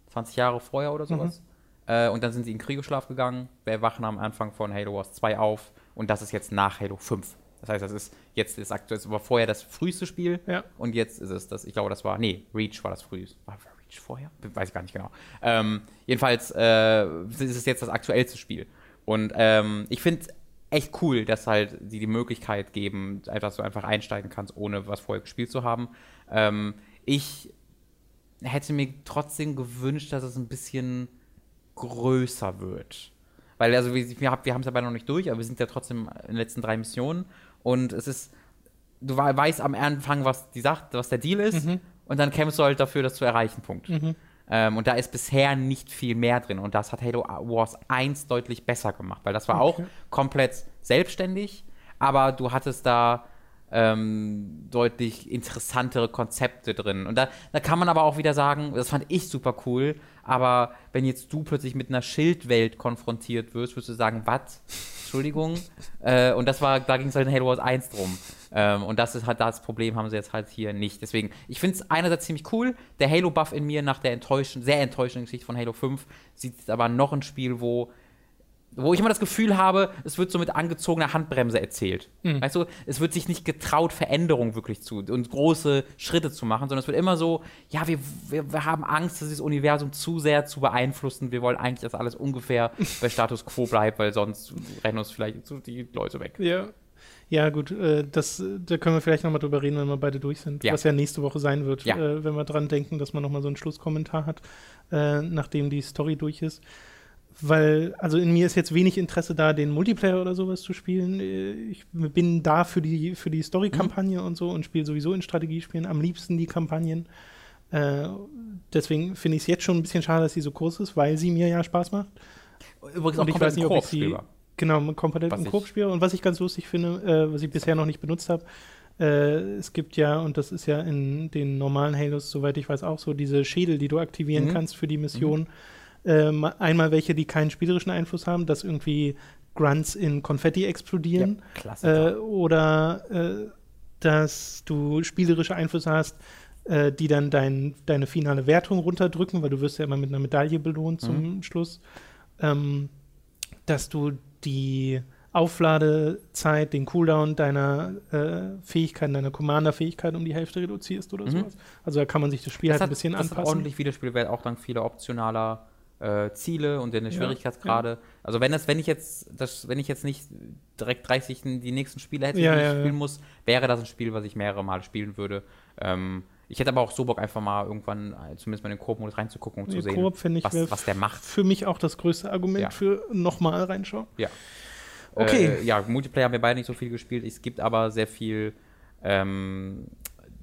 20 Jahre vorher oder sowas. Mhm. Äh, und dann sind sie in Kriegsschlaf gegangen. Wir wachen am Anfang von Halo Wars 2 auf. Und das ist jetzt nach Halo 5. Das heißt, das ist jetzt das aktuell, war vorher das früheste Spiel Ja. und jetzt ist es das, ich glaube, das war, nee, Reach war das früheste. War Reach vorher? Weiß ich gar nicht genau. Ähm, jedenfalls äh, ist es jetzt das aktuellste Spiel. Und ähm, ich finde echt cool, dass halt die die Möglichkeit geben, dass du einfach einsteigen kannst, ohne was vorher gespielt zu haben. Ähm, ich hätte mir trotzdem gewünscht, dass es ein bisschen größer wird. Weil, also, wir, wir, hab- wir haben es ja beide noch nicht durch, aber wir sind ja trotzdem in den letzten drei Missionen. Und es ist, du wei- weißt am Anfang, was die sagt, was der Deal ist. Und dann kämpfst du halt dafür, das zu erreichen. Punkt. Ähm, und da ist bisher nicht viel mehr drin. Und das hat Halo Wars 1 deutlich besser gemacht, weil das war auch komplett selbstständig, aber du hattest da ähm, deutlich interessantere Konzepte drin. Und da, da kann man aber auch wieder sagen, das fand ich super cool, aber wenn jetzt du plötzlich mit einer Schildwelt konfrontiert wirst, wirst du sagen, was? Entschuldigung. äh, und das war, da ging es halt in Halo Wars 1 drum. Ähm, und das ist halt das Problem, haben sie jetzt halt hier nicht. Deswegen, ich finde es einerseits ziemlich cool. Der Halo-Buff in mir nach der enttäuschenden, sehr enttäuschenden Geschichte von Halo 5 sieht aber noch ein Spiel, wo wo ich immer das Gefühl habe, es wird so mit angezogener Handbremse erzählt. Weißt du, es wird sich nicht getraut, Veränderungen wirklich zu und große Schritte zu machen, sondern es wird immer so, ja, wir, wir, wir haben Angst, dieses Universum zu sehr zu beeinflussen. Wir wollen eigentlich, dass alles ungefähr bei Status quo bleibt, weil sonst rennen uns vielleicht die Leute weg. Ja. Ja, gut, äh, das, da können wir vielleicht nochmal drüber reden, wenn wir beide durch sind. Ja. Was ja nächste Woche sein wird, Ja. äh, wenn wir dran denken, dass man nochmal so einen Schlusskommentar hat, äh, nachdem die Story durch ist. Weil, also in mir ist jetzt wenig Interesse da, den Multiplayer oder sowas zu spielen. Ich bin da für die, für die Story-Kampagne Mhm. und so und spiele sowieso in Strategiespielen am liebsten die Kampagnen. Äh, deswegen finde ich es jetzt schon ein bisschen schade, dass sie so kurz ist, weil sie mir ja Spaß macht. Übrigens Und ich weiß nicht, ob ich sie genau komplett im ich- Koop spiele. Und was ich ganz lustig finde, äh, was ich bisher noch nicht benutzt habe, äh, es gibt ja, und das ist ja in den normalen Halos, soweit ich weiß, auch so, diese Schädel, die du aktivieren Mhm. kannst für die Mission. Ähm, einmal welche, die keinen spielerischen Einfluss haben, dass irgendwie Grunts in Konfetti explodieren. Klassiker. Äh, oder äh, dass du spielerische Einflüsse hast, äh, die dann dein, deine finale Wertung runterdrücken, weil du wirst ja immer mit einer Medaille belohnt zum Schluss. Ähm, dass du die Aufladezeit, den Cooldown deiner äh, Fähigkeiten, deiner Commander-Fähigkeit um die Hälfte reduzierst oder Mhm. sowas. Also da kann man sich das Spiel das halt hat, ein bisschen das hat anpassen. ordentlich Wiederspielwert, auch dank vieler optionaler äh, Ziele und in den Ja, Schwierigkeitsgrade. Also wenn das, wenn ich jetzt, das, wenn ich jetzt nicht direkt 30 die nächsten Spiele hätte, Ja, die ich ja, ja. spielen muss, wäre das ein Spiel, was ich mehrere Male spielen würde. Ähm, ich hätte aber auch so Bock, einfach mal irgendwann äh, zumindest mal in den Koop-Modus reinzugucken, um zu sehen, ich, was, was der macht. Für mich auch das größte Argument Ja. für nochmal reinschauen. Ja. Okay. Äh, ja, Multiplayer haben wir beide nicht so viel gespielt. Es gibt aber sehr viel ähm,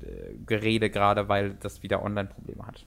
äh, Gerede gerade, weil das wieder Online-Probleme hat.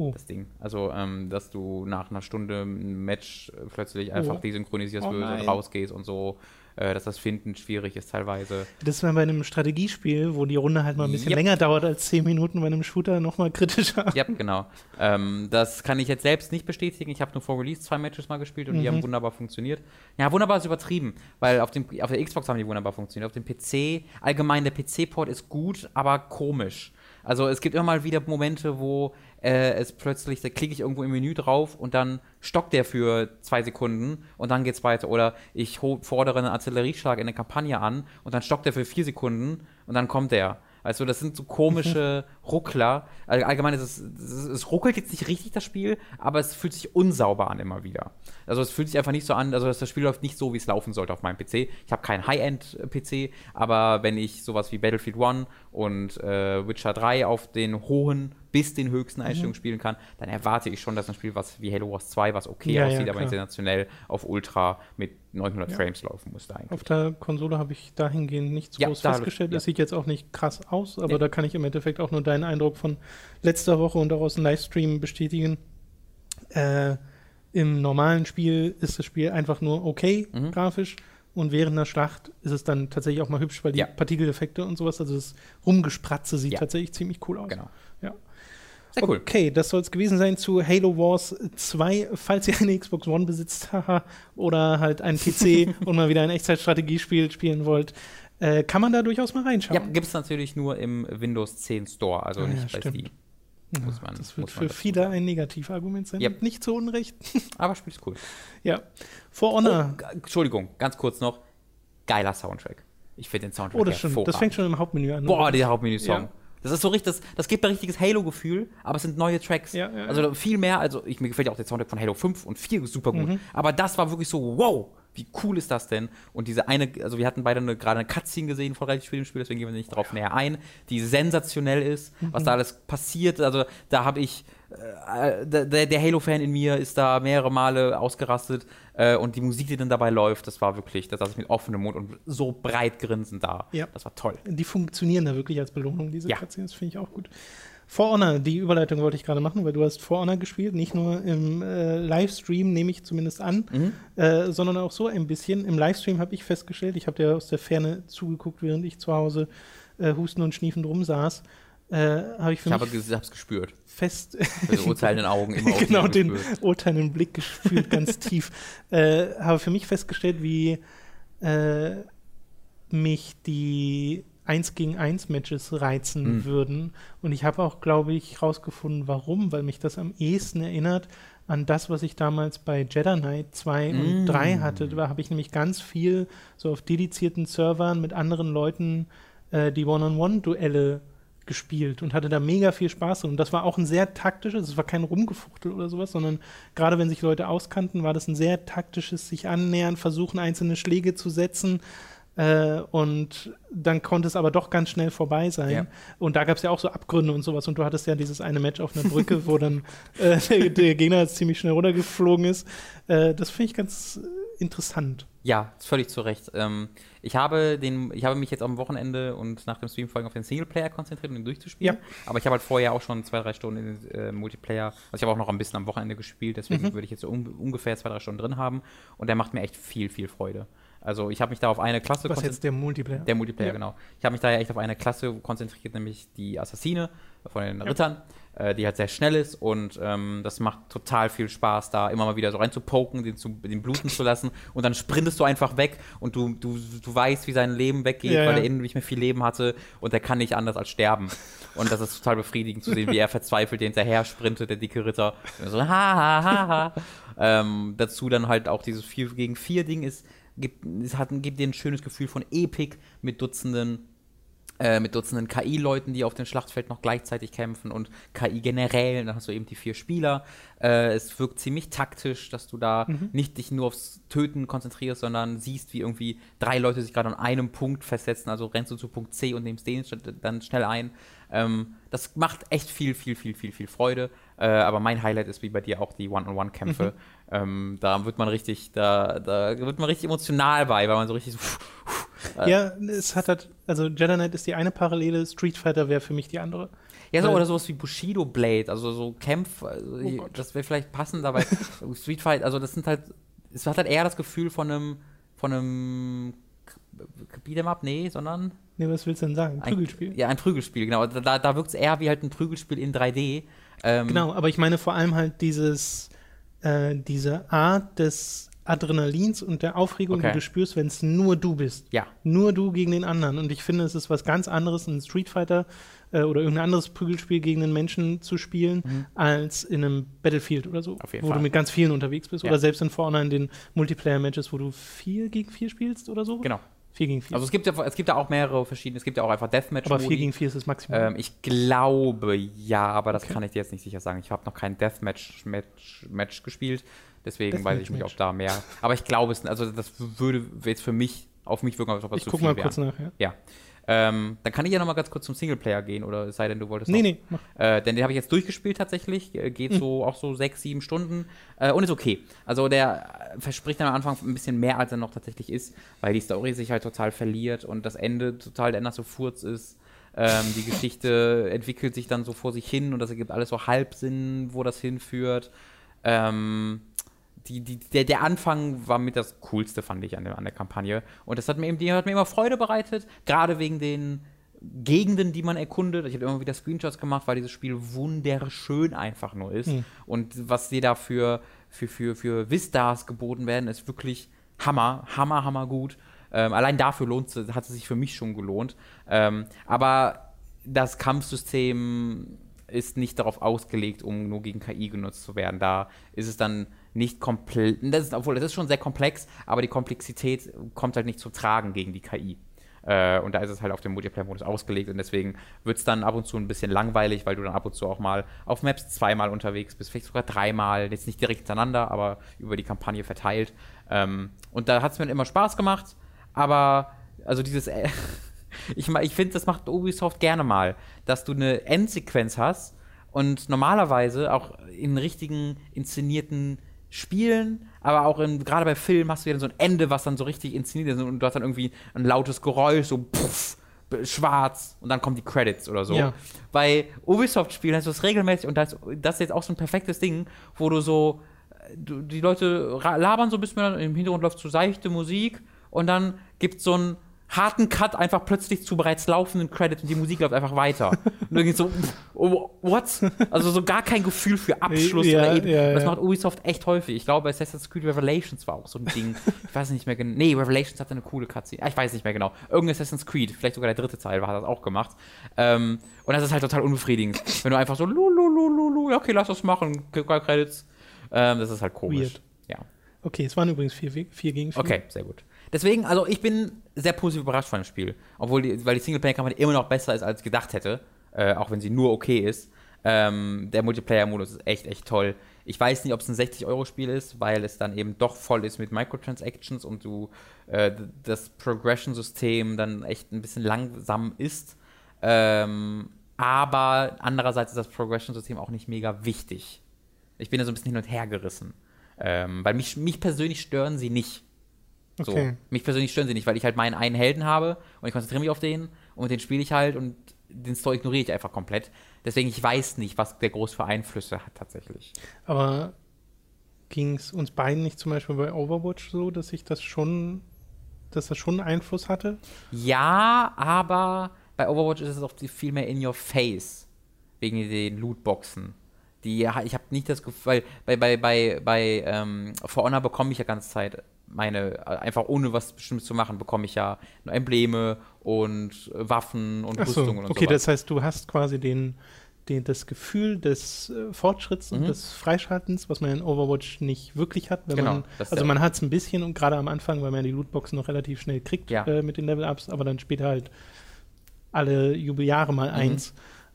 Oh. Das Ding. Also, ähm, dass du nach einer Stunde ein Match äh, plötzlich einfach Oh. desynchronisierst Oh und rausgehst und so, äh, dass das Finden schwierig ist teilweise. Das ist bei einem Strategiespiel, wo die Runde halt mal ein bisschen Yep. länger dauert als 10 Minuten, bei einem Shooter nochmal kritischer. ja, genau. Ähm, das kann ich jetzt selbst nicht bestätigen. Ich habe nur vor Release zwei Matches mal gespielt und die Mhm. haben wunderbar funktioniert. Ja, wunderbar ist übertrieben, weil auf, dem, auf der Xbox haben die wunderbar funktioniert. Auf dem PC, allgemein der PC-Port ist gut, aber komisch. Also es gibt immer mal wieder Momente, wo äh, es plötzlich, da klicke ich irgendwo im Menü drauf und dann stockt der für zwei Sekunden und dann geht's weiter. Oder ich fordere einen Artillerieschlag in der Kampagne an und dann stockt der für vier Sekunden und dann kommt der. Also das sind so komische Ruckler. All- Allgemein ist es, es, ruckelt jetzt nicht richtig das Spiel, aber es fühlt sich unsauber an immer wieder. Also es fühlt sich einfach nicht so an, also das Spiel läuft nicht so, wie es laufen sollte auf meinem PC. Ich habe keinen High-End-PC, aber wenn ich sowas wie Battlefield 1 und äh, Witcher 3 auf den hohen bis den höchsten Einstellungen spielen kann, dann erwarte ich schon, dass ein Spiel was wie Halo Wars 2, was okay Ja, ja, aussieht, aber klar. nicht sensationell auf Ultra mit 900 Ja. Frames laufen muss da eigentlich. Auf der Konsole habe ich dahingehend nichts Ja, groß festgestellt. ja. Das sieht jetzt auch nicht krass aus, aber da kann ich im Endeffekt auch nur deinen Eindruck von letzter Woche und daraus einen Livestream bestätigen. Äh, Im normalen Spiel ist das Spiel einfach nur okay, Mhm. grafisch. Und während der Schlacht ist es dann tatsächlich auch mal hübsch, weil die Ja. Partikeleffekte und sowas, also das Rumgespratze sieht Ja. tatsächlich ziemlich cool aus. Genau. Ja. Sehr cool. Okay, das soll es gewesen sein zu Halo Wars 2. Falls ihr eine Xbox One besitzt, haha, oder halt einen PC und mal wieder ein Echtzeitstrategiespiel spielen wollt, äh, kann man da durchaus mal Ja, reinschauen. gibt es natürlich nur im Windows 10 Store, also Ah, ja, nicht bei stimmt. Steam. Muss man, das wird für viele ein Negativargument sein. Yep. Nicht zu Unrecht. Aber Spiel ist cool. ja. For Honor. Oh, Entschuldigung, ganz kurz noch. Geiler Soundtrack. Ich finde den Soundtrack Oh, das, stimmt. das fängt schon im Hauptmenü an. Boah, der Hauptmenü-Song. Ja. Das ist so richtig, das, das gibt ein richtiges Halo-Gefühl, aber es sind neue Tracks. Ja, ja, also viel mehr, also ich, mir gefällt ja auch der Soundtrack von Halo 5 und 4 super gut. Mhm. Aber das war wirklich so, wow, wie cool ist das denn? Und diese eine, also wir hatten beide eine, gerade eine Cutscene gesehen von relativ im Spiel, deswegen gehen wir nicht drauf näher ein, die sensationell ist, was Mhm. da alles passiert. Also da habe ich, äh, der, der Halo-Fan in mir ist da mehrere Male ausgerastet äh, und die Musik, die dann dabei läuft, das war wirklich, da saß ich mit offenem Mund und so breit grinsend da. Ja. Das war toll. Die funktionieren da wirklich als Belohnung, diese Ja. Cutscenes, finde ich auch gut. For Honor, die Überleitung wollte ich gerade machen, weil du hast For Honor gespielt, nicht nur im äh, Livestream, nehme ich zumindest an, Mhm. äh, sondern auch so ein bisschen. Im Livestream habe ich festgestellt, ich habe dir aus der Ferne zugeguckt, während ich zu Hause äh, husten und schniefend rumsaß, äh, habe ich für Ich habe mich hab's gespürt. fest Mit so urteilenden Augen immer genau den gespürt. urteilenden Blick gefühlt ganz tief. Äh, habe für mich festgestellt, wie äh, mich die 1 gegen 1 Matches reizen Mhm. würden. Und ich habe auch, glaube ich, rausgefunden, warum, weil mich das am ehesten erinnert an das, was ich damals bei Jedi Knight 2 und Mm. 3 hatte. Da habe ich nämlich ganz viel so auf dedizierten Servern mit anderen Leuten äh, die One-on-One-Duelle gespielt und hatte da mega viel Spaß. Und das war auch ein sehr taktisches, es war kein Rumgefuchtel oder sowas, sondern gerade wenn sich Leute auskannten, war das ein sehr taktisches sich annähern, versuchen einzelne Schläge zu setzen. Äh, und dann konnte es aber doch ganz schnell vorbei sein. Ja. Und da gab es ja auch so Abgründe und sowas. Und du hattest ja dieses eine Match auf einer Brücke, wo dann äh, der, der Gegner ziemlich schnell runtergeflogen ist. Äh, das finde ich ganz interessant. Ja, völlig zu Recht. Ähm, ich, habe den, ich habe mich jetzt am Wochenende und nach dem Stream vor allem auf den Singleplayer konzentriert, um ihn durchzuspielen. Ja. Aber ich habe halt vorher auch schon zwei, drei Stunden in den äh, Multiplayer, also ich habe auch noch ein bisschen am Wochenende gespielt, deswegen Mhm. würde ich jetzt so un ungefähr zwei, drei Stunden drin haben. Und der macht mir echt viel, viel Freude. Also ich habe mich da auf eine Klasse Was konzentriert. jetzt der Multiplayer? Der Multiplayer, Ja. genau. Ich habe mich da ja echt auf eine Klasse konzentriert, nämlich die Assassine von den Rittern, äh, die halt sehr schnell ist und ähm, das macht total viel Spaß, da immer mal wieder so reinzupoken, den, zu, den bluten zu lassen und dann sprintest du einfach weg und du, du, du weißt, wie sein Leben weggeht, Ja, weil er innen nicht mehr viel Leben hatte und er kann nicht anders als sterben. Und das ist total befriedigend zu sehen, wie er verzweifelt hinterher sprintet, der dicke Ritter. Und so, ha, ha, ha, ha. ähm, dazu dann halt auch dieses 4 gegen 4 Ding ist, gibt, es hat, gibt dir ein schönes Gefühl von Epik mit Dutzenden äh, mit Dutzenden KI-Leuten, die auf dem Schlachtfeld noch gleichzeitig kämpfen und KI generell. Dann hast du eben die vier Spieler. Äh, es wirkt ziemlich taktisch, dass du da nicht dich nur aufs Töten konzentrierst, sondern siehst, wie irgendwie drei Leute sich gerade an einem Punkt festsetzen. Also rennst du zu Punkt C und nimmst den dann schnell ein. Ähm, das macht echt viel, viel, viel, viel, viel Freude. Äh, aber mein Highlight ist wie bei dir auch die One-on-One-Kämpfe. Ähm, da wird man richtig, da, da wird man richtig emotional bei, weil man so richtig so Ja, es hat halt, also Jedi Knight ist die eine Parallele, Street Fighter wäre für mich die andere. Ja, so, oder sowas wie Bushido Blade, also so Kämpf, also Oh das wäre vielleicht passend, aber Street Fight, also das sind halt, es hat halt eher das Gefühl von einem, von einem Beat'em Up, nee, sondern Nee, was willst du denn sagen? ein Prügelspiel? Ja, ein Prügelspiel, genau. Da, da wirkt es eher wie halt ein Prügelspiel in 3D. Ähm, Genau, aber ich meine vor allem halt dieses, äh, diese Art des Adrenalins und der Aufregung, Okay. die du spürst, wenn es nur du bist. Ja. Nur du gegen den anderen. Und ich finde, es ist was ganz anderes, in Street Fighter äh, oder irgendein anderes Prügelspiel gegen einen Menschen zu spielen, als in einem Battlefield oder so, Mhm. Wo Fall. du mit ganz vielen unterwegs bist. Ja. Oder selbst in vorne in den Multiplayer-Matches, wo du vier gegen vier spielst oder so. Genau. Vier gegen vier. Also es gibt ja, es gibt ja auch mehrere verschiedene, es gibt ja auch einfach deathmatch aber vier gegen vier ist das Maximum. Ähm, ich glaube ja, aber das Okay. kann ich dir jetzt nicht sicher sagen. Ich habe noch kein Deathmatch Match, Match gespielt, deswegen Deathmatch weiß ich nicht, Match. ob da mehr. Aber ich glaube es, also das würde jetzt für mich auf mich wirken, als ob das ich zu guck viel mal wäre. kurz nach. Ja. Ja. Ähm, dann kann ich ja noch mal ganz kurz zum Singleplayer gehen, oder es sei denn, du wolltest Nee, noch. nee, mach. Äh, denn den habe ich jetzt durchgespielt tatsächlich. Äh, Geht so auch so sechs, sieben Stunden äh, und ist okay. Also der äh, verspricht dann am Anfang ein bisschen mehr, als er noch tatsächlich ist, weil die Story sich halt total verliert und das Ende total der nasse Furz ist. Ähm, die Geschichte entwickelt sich dann so vor sich hin und das ergibt alles so Halbsinn, wo das hinführt. Ähm, die, die, der, der Anfang war mit das Coolste, fand ich, an der, an der Kampagne. Und das hat mir, eben, die hat mir immer Freude bereitet, gerade wegen den Gegenden, die man erkundet. Ich habe immer wieder Screenshots gemacht, weil dieses Spiel wunderschön einfach nur ist. Mhm. Und was dir da für, für, für, für Vistas geboten werden, ist wirklich Hammer, Hammer, Hammer gut. Ähm, allein dafür lohnt es, hat es sich für mich schon gelohnt. Ähm, aber das Kampfsystem ist nicht darauf ausgelegt, um nur gegen KI genutzt zu werden. Da ist es dann nicht komplett, das ist, obwohl das ist schon sehr komplex, aber die Komplexität kommt halt nicht zu tragen gegen die KI. Äh, und da ist es halt auf den Multiplayer-Modus ausgelegt und deswegen wird es dann ab und zu ein bisschen langweilig, weil du dann ab und zu auch mal auf Maps zweimal unterwegs bist, vielleicht sogar dreimal, jetzt nicht direkt hintereinander, aber über die Kampagne verteilt. Ähm, und da hat es mir immer Spaß gemacht, aber also dieses. Äh, ich ich finde, das macht Ubisoft gerne mal, dass du eine Endsequenz hast und normalerweise auch in richtigen inszenierten Spielen, aber auch gerade bei Filmen hast du ja so ein Ende, was dann so richtig inszeniert ist und du hast dann irgendwie ein lautes Geräusch, so puff, schwarz und dann kommen die Credits oder so. Ja. Bei Ubisoft-Spielen hast du das regelmäßig und das, das ist jetzt auch so ein perfektes Ding, wo du so, du, die Leute labern so ein bisschen, im Hintergrund läuft so seichte Musik und dann gibt es so ein harten Cut einfach plötzlich zu bereits laufenden Credits und die Musik läuft einfach weiter. und dann geht's so, oh, what? Also so gar kein Gefühl für Abschluss ja, oder eben. Ja, das macht Ubisoft echt häufig. Ich glaube, Assassin's Creed Revelations war auch so ein Ding. ich weiß nicht mehr genau. Nee, Revelations hatte eine coole Cutscene. Ah, ich weiß nicht mehr genau. Irgendein Assassin's Creed, vielleicht sogar der dritte Teil, hat das auch gemacht. Ähm, und das ist halt total unbefriedigend. wenn du einfach so, lulululu, okay, lass das machen, Credits. Ähm, das ist halt komisch. Weird. Ja. Okay, es waren übrigens vier, vier gegen vier. Okay, sehr gut. Deswegen, also ich bin sehr positiv überrascht von dem Spiel. Obwohl die, weil die Singleplayer-Kampagne immer noch besser ist, als ich gedacht hätte. Äh, auch wenn sie nur okay ist. Ähm, der Multiplayer-Modus ist echt, echt toll. Ich weiß nicht, ob es ein 60-Euro-Spiel ist, weil es dann eben doch voll ist mit Microtransactions und du äh, das Progression-System dann echt ein bisschen langsam ist. Ähm, aber andererseits ist das Progression-System auch nicht mega wichtig. Ich bin da so ein bisschen hin und her gerissen. Ähm, weil mich, mich persönlich stören sie nicht. So. Okay. Mich persönlich stören sie nicht, weil ich halt meinen einen Helden habe und ich konzentriere mich auf den und mit den spiele ich halt und den Story ignoriere ich einfach komplett. Deswegen, ich weiß nicht, was der groß für Einflüsse hat tatsächlich. Aber ging es uns beiden nicht zum Beispiel bei Overwatch so, dass ich das schon, dass das schon Einfluss hatte? Ja, aber bei Overwatch ist es auch viel mehr in your face. Wegen den Lootboxen. Die, ich habe nicht das Gefühl, weil bei, bei, bei, bei ähm, For Honor bekomme ich ja ganze Zeit meine, einfach ohne was Bestimmtes zu machen, bekomme ich ja Embleme und Waffen und so, Rüstungen und so. Okay, sowas. das heißt, du hast quasi den, den, das Gefühl des äh, Fortschritts und mhm. des Freischaltens, was man in Overwatch nicht wirklich hat. genau, man, also man hat es ein bisschen und gerade am Anfang, weil man die Lootboxen noch relativ schnell kriegt ja. äh, mit den Level-Ups, aber dann später halt alle Jubeljahre mal mhm. eins,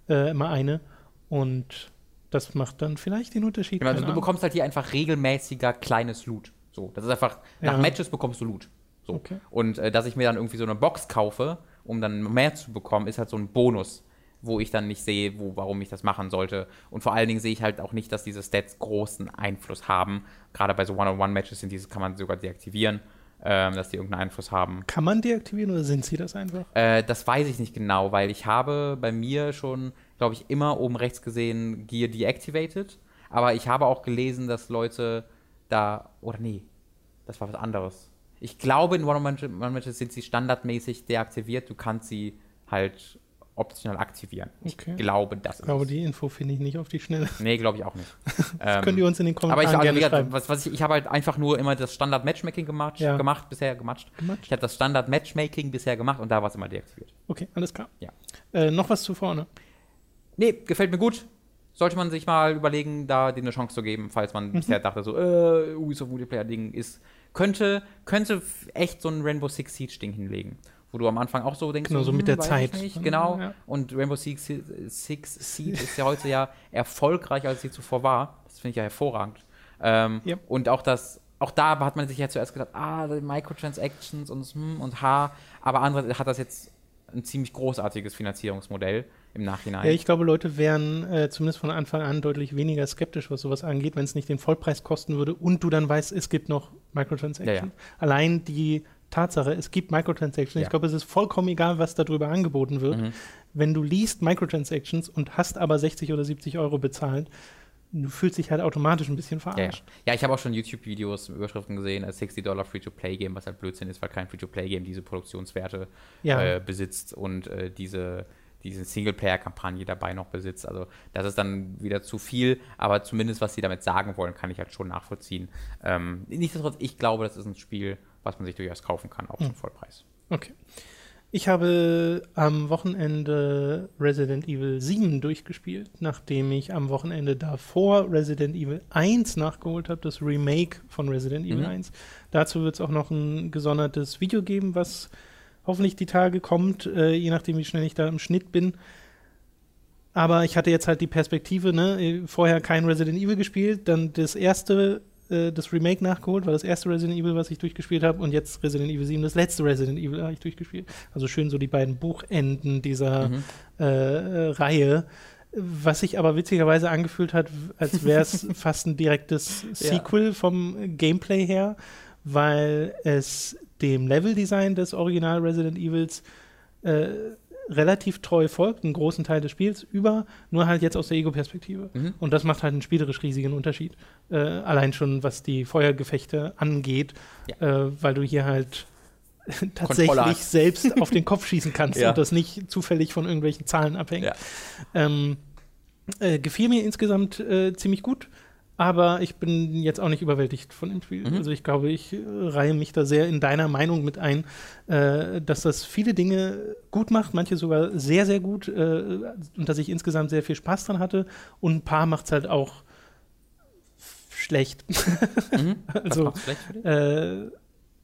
äh, mal eine. Und das macht dann vielleicht den Unterschied. Genau, also du bekommst halt hier einfach regelmäßiger kleines Loot. So, das ist einfach, ja. nach Matches bekommst du Loot. So. Okay. Und äh, dass ich mir dann irgendwie so eine Box kaufe, um dann mehr zu bekommen, ist halt so ein Bonus, wo ich dann nicht sehe, wo, warum ich das machen sollte. Und vor allen Dingen sehe ich halt auch nicht, dass diese Stats großen Einfluss haben. Gerade bei so One-on-One-Matches sind diese, kann man sogar deaktivieren, ähm, dass die irgendeinen Einfluss haben. Kann man deaktivieren oder sind sie das einfach? Äh, das weiß ich nicht genau, weil ich habe bei mir schon, glaube ich, immer oben rechts gesehen Gear deactivated. Aber ich habe auch gelesen, dass Leute da, oder nee, das war was anderes. Ich glaube, in One-on-One-Matches sind sie standardmäßig deaktiviert. Du kannst sie halt optional aktivieren. Okay. Ich glaube, das ist. Ich glaube, die Info finde ich nicht auf die Schnelle. Nee, glaube ich auch nicht. ähm, könnt ihr uns in den Kommentaren aber ich, also, gerne was, was ich, ich habe halt einfach nur immer das Standard-Matchmaking gemacht, ja. gemacht, bisher gematscht. gematscht. Ich habe das Standard-Matchmaking bisher gemacht und da war es immer deaktiviert. Okay, alles klar. Ja. Äh, noch was zu vorne? Nee, gefällt mir gut sollte man sich mal überlegen, da denen eine Chance zu geben, falls man mhm. bisher dachte, so, äh, Ubisoft Multiplayer-Ding ist, könnte, könnte echt so ein Rainbow Six Siege-Ding hinlegen. Wo du am Anfang auch so denkst, genau, so, hm, mit der Zeit. Nicht, genau. Ja. Und Rainbow Six, Six Siege ist ja heute ja erfolgreicher, als sie zuvor war. Das finde ich ja hervorragend. Ähm, ja. Und auch das, auch da hat man sich ja zuerst gedacht, ah, Microtransactions und hm und H, aber andere hat das jetzt ein ziemlich großartiges Finanzierungsmodell im Nachhinein. Ja, ich glaube, Leute wären äh, zumindest von Anfang an deutlich weniger skeptisch, was sowas angeht, wenn es nicht den Vollpreis kosten würde und du dann weißt, es gibt noch Microtransactions. Ja, ja. Allein die Tatsache, es gibt Microtransactions. Ich glaube, es ist vollkommen egal, was darüber angeboten wird. Mhm. Wenn du liest Microtransactions und hast aber 60 oder 70 Euro bezahlt, du fühlst dich halt automatisch ein bisschen verarscht. Ja, ja. ja ich habe auch schon YouTube-Videos, Überschriften gesehen, als 60 Dollar Free-to-Play-Game, was halt Blödsinn ist, weil kein Free-to-Play-Game diese Produktionswerte ja. äh, besitzt und äh, diese diese Singleplayer-Kampagne dabei noch besitzt. Also das ist dann wieder zu viel, aber zumindest was sie damit sagen wollen, kann ich halt schon nachvollziehen. Ähm, nichtsdestotrotz, ich glaube, das ist ein Spiel, was man sich durchaus kaufen kann, auch hm. zum Vollpreis. Okay. Ich habe am Wochenende Resident Evil 7 durchgespielt, nachdem ich am Wochenende davor Resident Evil 1 nachgeholt habe, das Remake von Resident Evil mhm. 1. Dazu wird es auch noch ein gesondertes Video geben, was hoffentlich die Tage kommt, äh, je nachdem, wie schnell ich da im Schnitt bin. Aber ich hatte jetzt halt die Perspektive, ne, vorher kein Resident Evil gespielt, dann das erste, äh, das Remake nachgeholt, war das erste Resident Evil, was ich durchgespielt habe, und jetzt Resident Evil 7, das letzte Resident Evil habe ich durchgespielt. Also schön so die beiden Buchenden dieser Mhm. äh, äh, Reihe. Was sich aber witzigerweise angefühlt hat, als wäre es fast ein direktes Sequel vom Gameplay her, weil es dem Leveldesign des Original Resident Evils äh, relativ treu folgt, einen großen Teil des Spiels über, nur halt jetzt aus der Ego-Perspektive. Mhm. Und das macht halt einen spielerisch riesigen Unterschied. Äh, allein schon, was die Feuergefechte angeht, äh, weil du hier halt tatsächlich selbst auf den Kopf schießen kannst Ja. und das nicht zufällig von irgendwelchen Zahlen abhängt. Ja. Ähm, äh, gefiel mir insgesamt äh, ziemlich gut, aber ich bin jetzt auch nicht überwältigt von dem Spiel. Mhm. Also ich glaube, ich äh, reihe mich da sehr in deiner Meinung mit ein, äh, dass das viele Dinge gut macht, manche sogar sehr, sehr gut äh, und dass ich insgesamt sehr viel Spaß dran hatte und ein paar macht es halt auch schlecht. Mhm. Also, schlecht äh,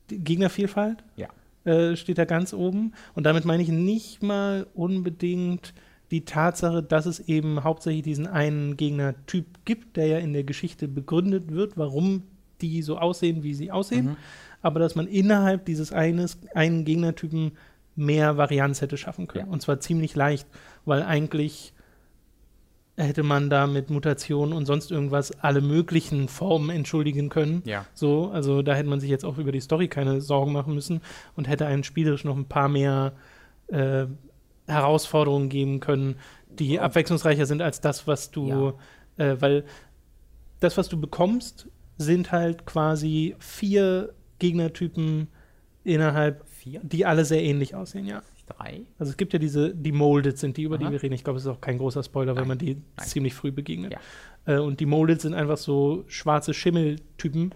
Gegnervielfalt Ja. äh, steht da ganz oben. Und damit meine ich nicht mal unbedingt die Tatsache, dass es eben hauptsächlich diesen einen Gegnertyp gibt, der ja in der Geschichte begründet wird, warum die so aussehen, wie sie aussehen. Mhm. Aber dass man innerhalb dieses eines, einen Gegnertypen mehr Varianz hätte schaffen können. Ja. Und zwar ziemlich leicht, weil eigentlich hätte man da mit Mutationen und sonst irgendwas alle möglichen Formen entschuldigen können. Ja. So, also da hätte man sich jetzt auch über die Story keine Sorgen machen müssen und hätte einen spielerisch noch ein paar mehr äh, Herausforderungen geben können, die abwechslungsreicher sind als das, was du, äh, weil das, was du bekommst, sind halt quasi vier Gegnertypen innerhalb, Vier? die alle sehr ähnlich aussehen, ja. Drei? Also es gibt ja diese, die Molded sind die, über die Aha. wir reden. Ich glaube, es ist auch kein großer Spoiler, weil Nein. man die Nein. ziemlich früh begegnet. Ja. Äh, und die Molded sind einfach so schwarze Schimmeltypen.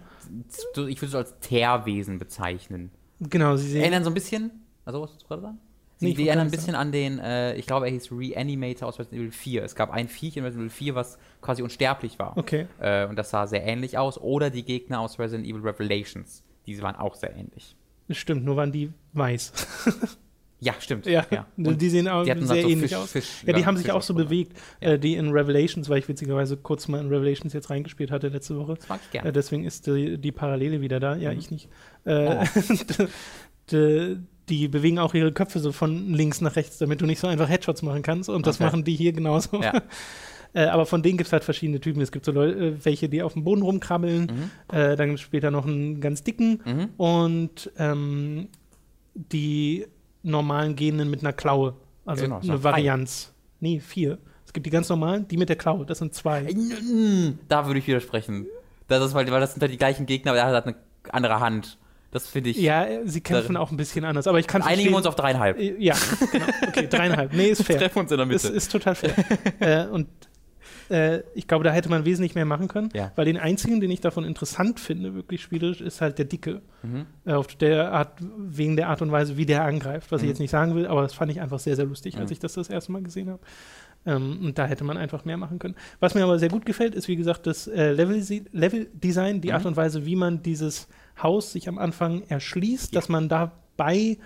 Ich würde es als Teerwesen bezeichnen. Genau, sie sehen. Erinnern so ein bisschen, also was du gerade sagen? Sie, Nee, erinnern ein bisschen an den, äh, ich glaube, er hieß Reanimator aus Resident Evil 4. Es gab ein Viech in Resident Evil 4, was quasi unsterblich war. Okay. Äh, und das sah sehr ähnlich aus. Oder die Gegner aus Resident Evil Revelations. Diese waren auch sehr ähnlich. Stimmt, nur waren die weiß. Ja, stimmt. ja, Und die sehen auch die hatten sehr so ähnlich Fisch- aus. Fisch- ja, die ja, haben sich auch so bewegt. Ja. Äh, die in Revelations, weil ich witzigerweise kurz mal in Revelations jetzt reingespielt hatte letzte Woche. das mag ich Äh, gerne. deswegen ist die, die Parallele wieder da. Ja, Mhm. ich nicht. Äh, die, die bewegen auch ihre Köpfe so von links nach rechts, damit du nicht so einfach Headshots machen kannst. Und das Okay. machen die hier genauso. Ja. Äh, aber von denen gibt es halt verschiedene Typen. Es gibt so Leute, äh, welche, die auf dem Boden rumkrabbeln. Mhm. Äh, dann gibt es später noch einen ganz dicken. Mhm. Und ähm, die normalen Gehenden mit einer Klaue. Also Genau, eine. Varianz. Nee, vier. Es gibt die ganz normalen, die mit der Klaue. Das sind zwei. Mm, Da würde ich widersprechen. Das ist, weil, weil das sind halt die gleichen Gegner, aber er hat eine andere Hand. Das finde ich. Ja, sie kämpfen auch ein bisschen anders. Aber ich kann Einigen wir uns auf dreieinhalb. Äh, Ja, genau. Okay, dreieinhalb. Nee, ist fair. Treffen uns in der Ist, Mitte. ist total fair. äh, und äh, ich glaube, da hätte man wesentlich mehr machen können, Ja. weil den einzigen, den ich davon interessant finde, wirklich spielerisch, ist halt der Dicke. Mhm. Äh, auf der Art, wegen der Art und Weise, wie der angreift, was ich Mhm. jetzt nicht sagen will, aber das fand ich einfach sehr, sehr lustig, als Mhm. ich das das erste Mal gesehen habe. Ähm, und da hätte man einfach mehr machen können. Was mir aber sehr gut gefällt, ist, wie gesagt, das äh, Level- Level-Design, die Mhm. Art und Weise, wie man dieses Haus sich am Anfang erschließt, dass man dabei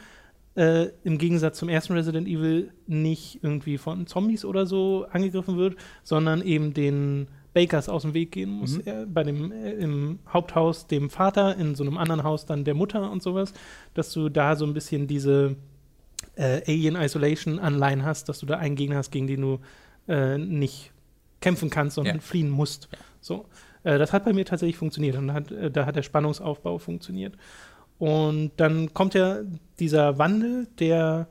äh, im Gegensatz zum ersten Resident Evil nicht irgendwie von Zombies oder so angegriffen wird, sondern eben den Bakers aus dem Weg gehen muss. Mhm. Er, bei dem äh, im Haupthaus dem Vater, in so einem anderen Haus dann der Mutter und sowas, dass du da so ein bisschen diese äh, Alien Isolation Anleihen hast, dass du da einen Gegner hast, gegen den du äh, nicht kämpfen kannst, sondern Ja. fliehen musst. Ja. So. Äh, das hat bei mir tatsächlich funktioniert und hat, äh, da hat der Spannungsaufbau funktioniert. Und dann kommt ja dieser Wandel, der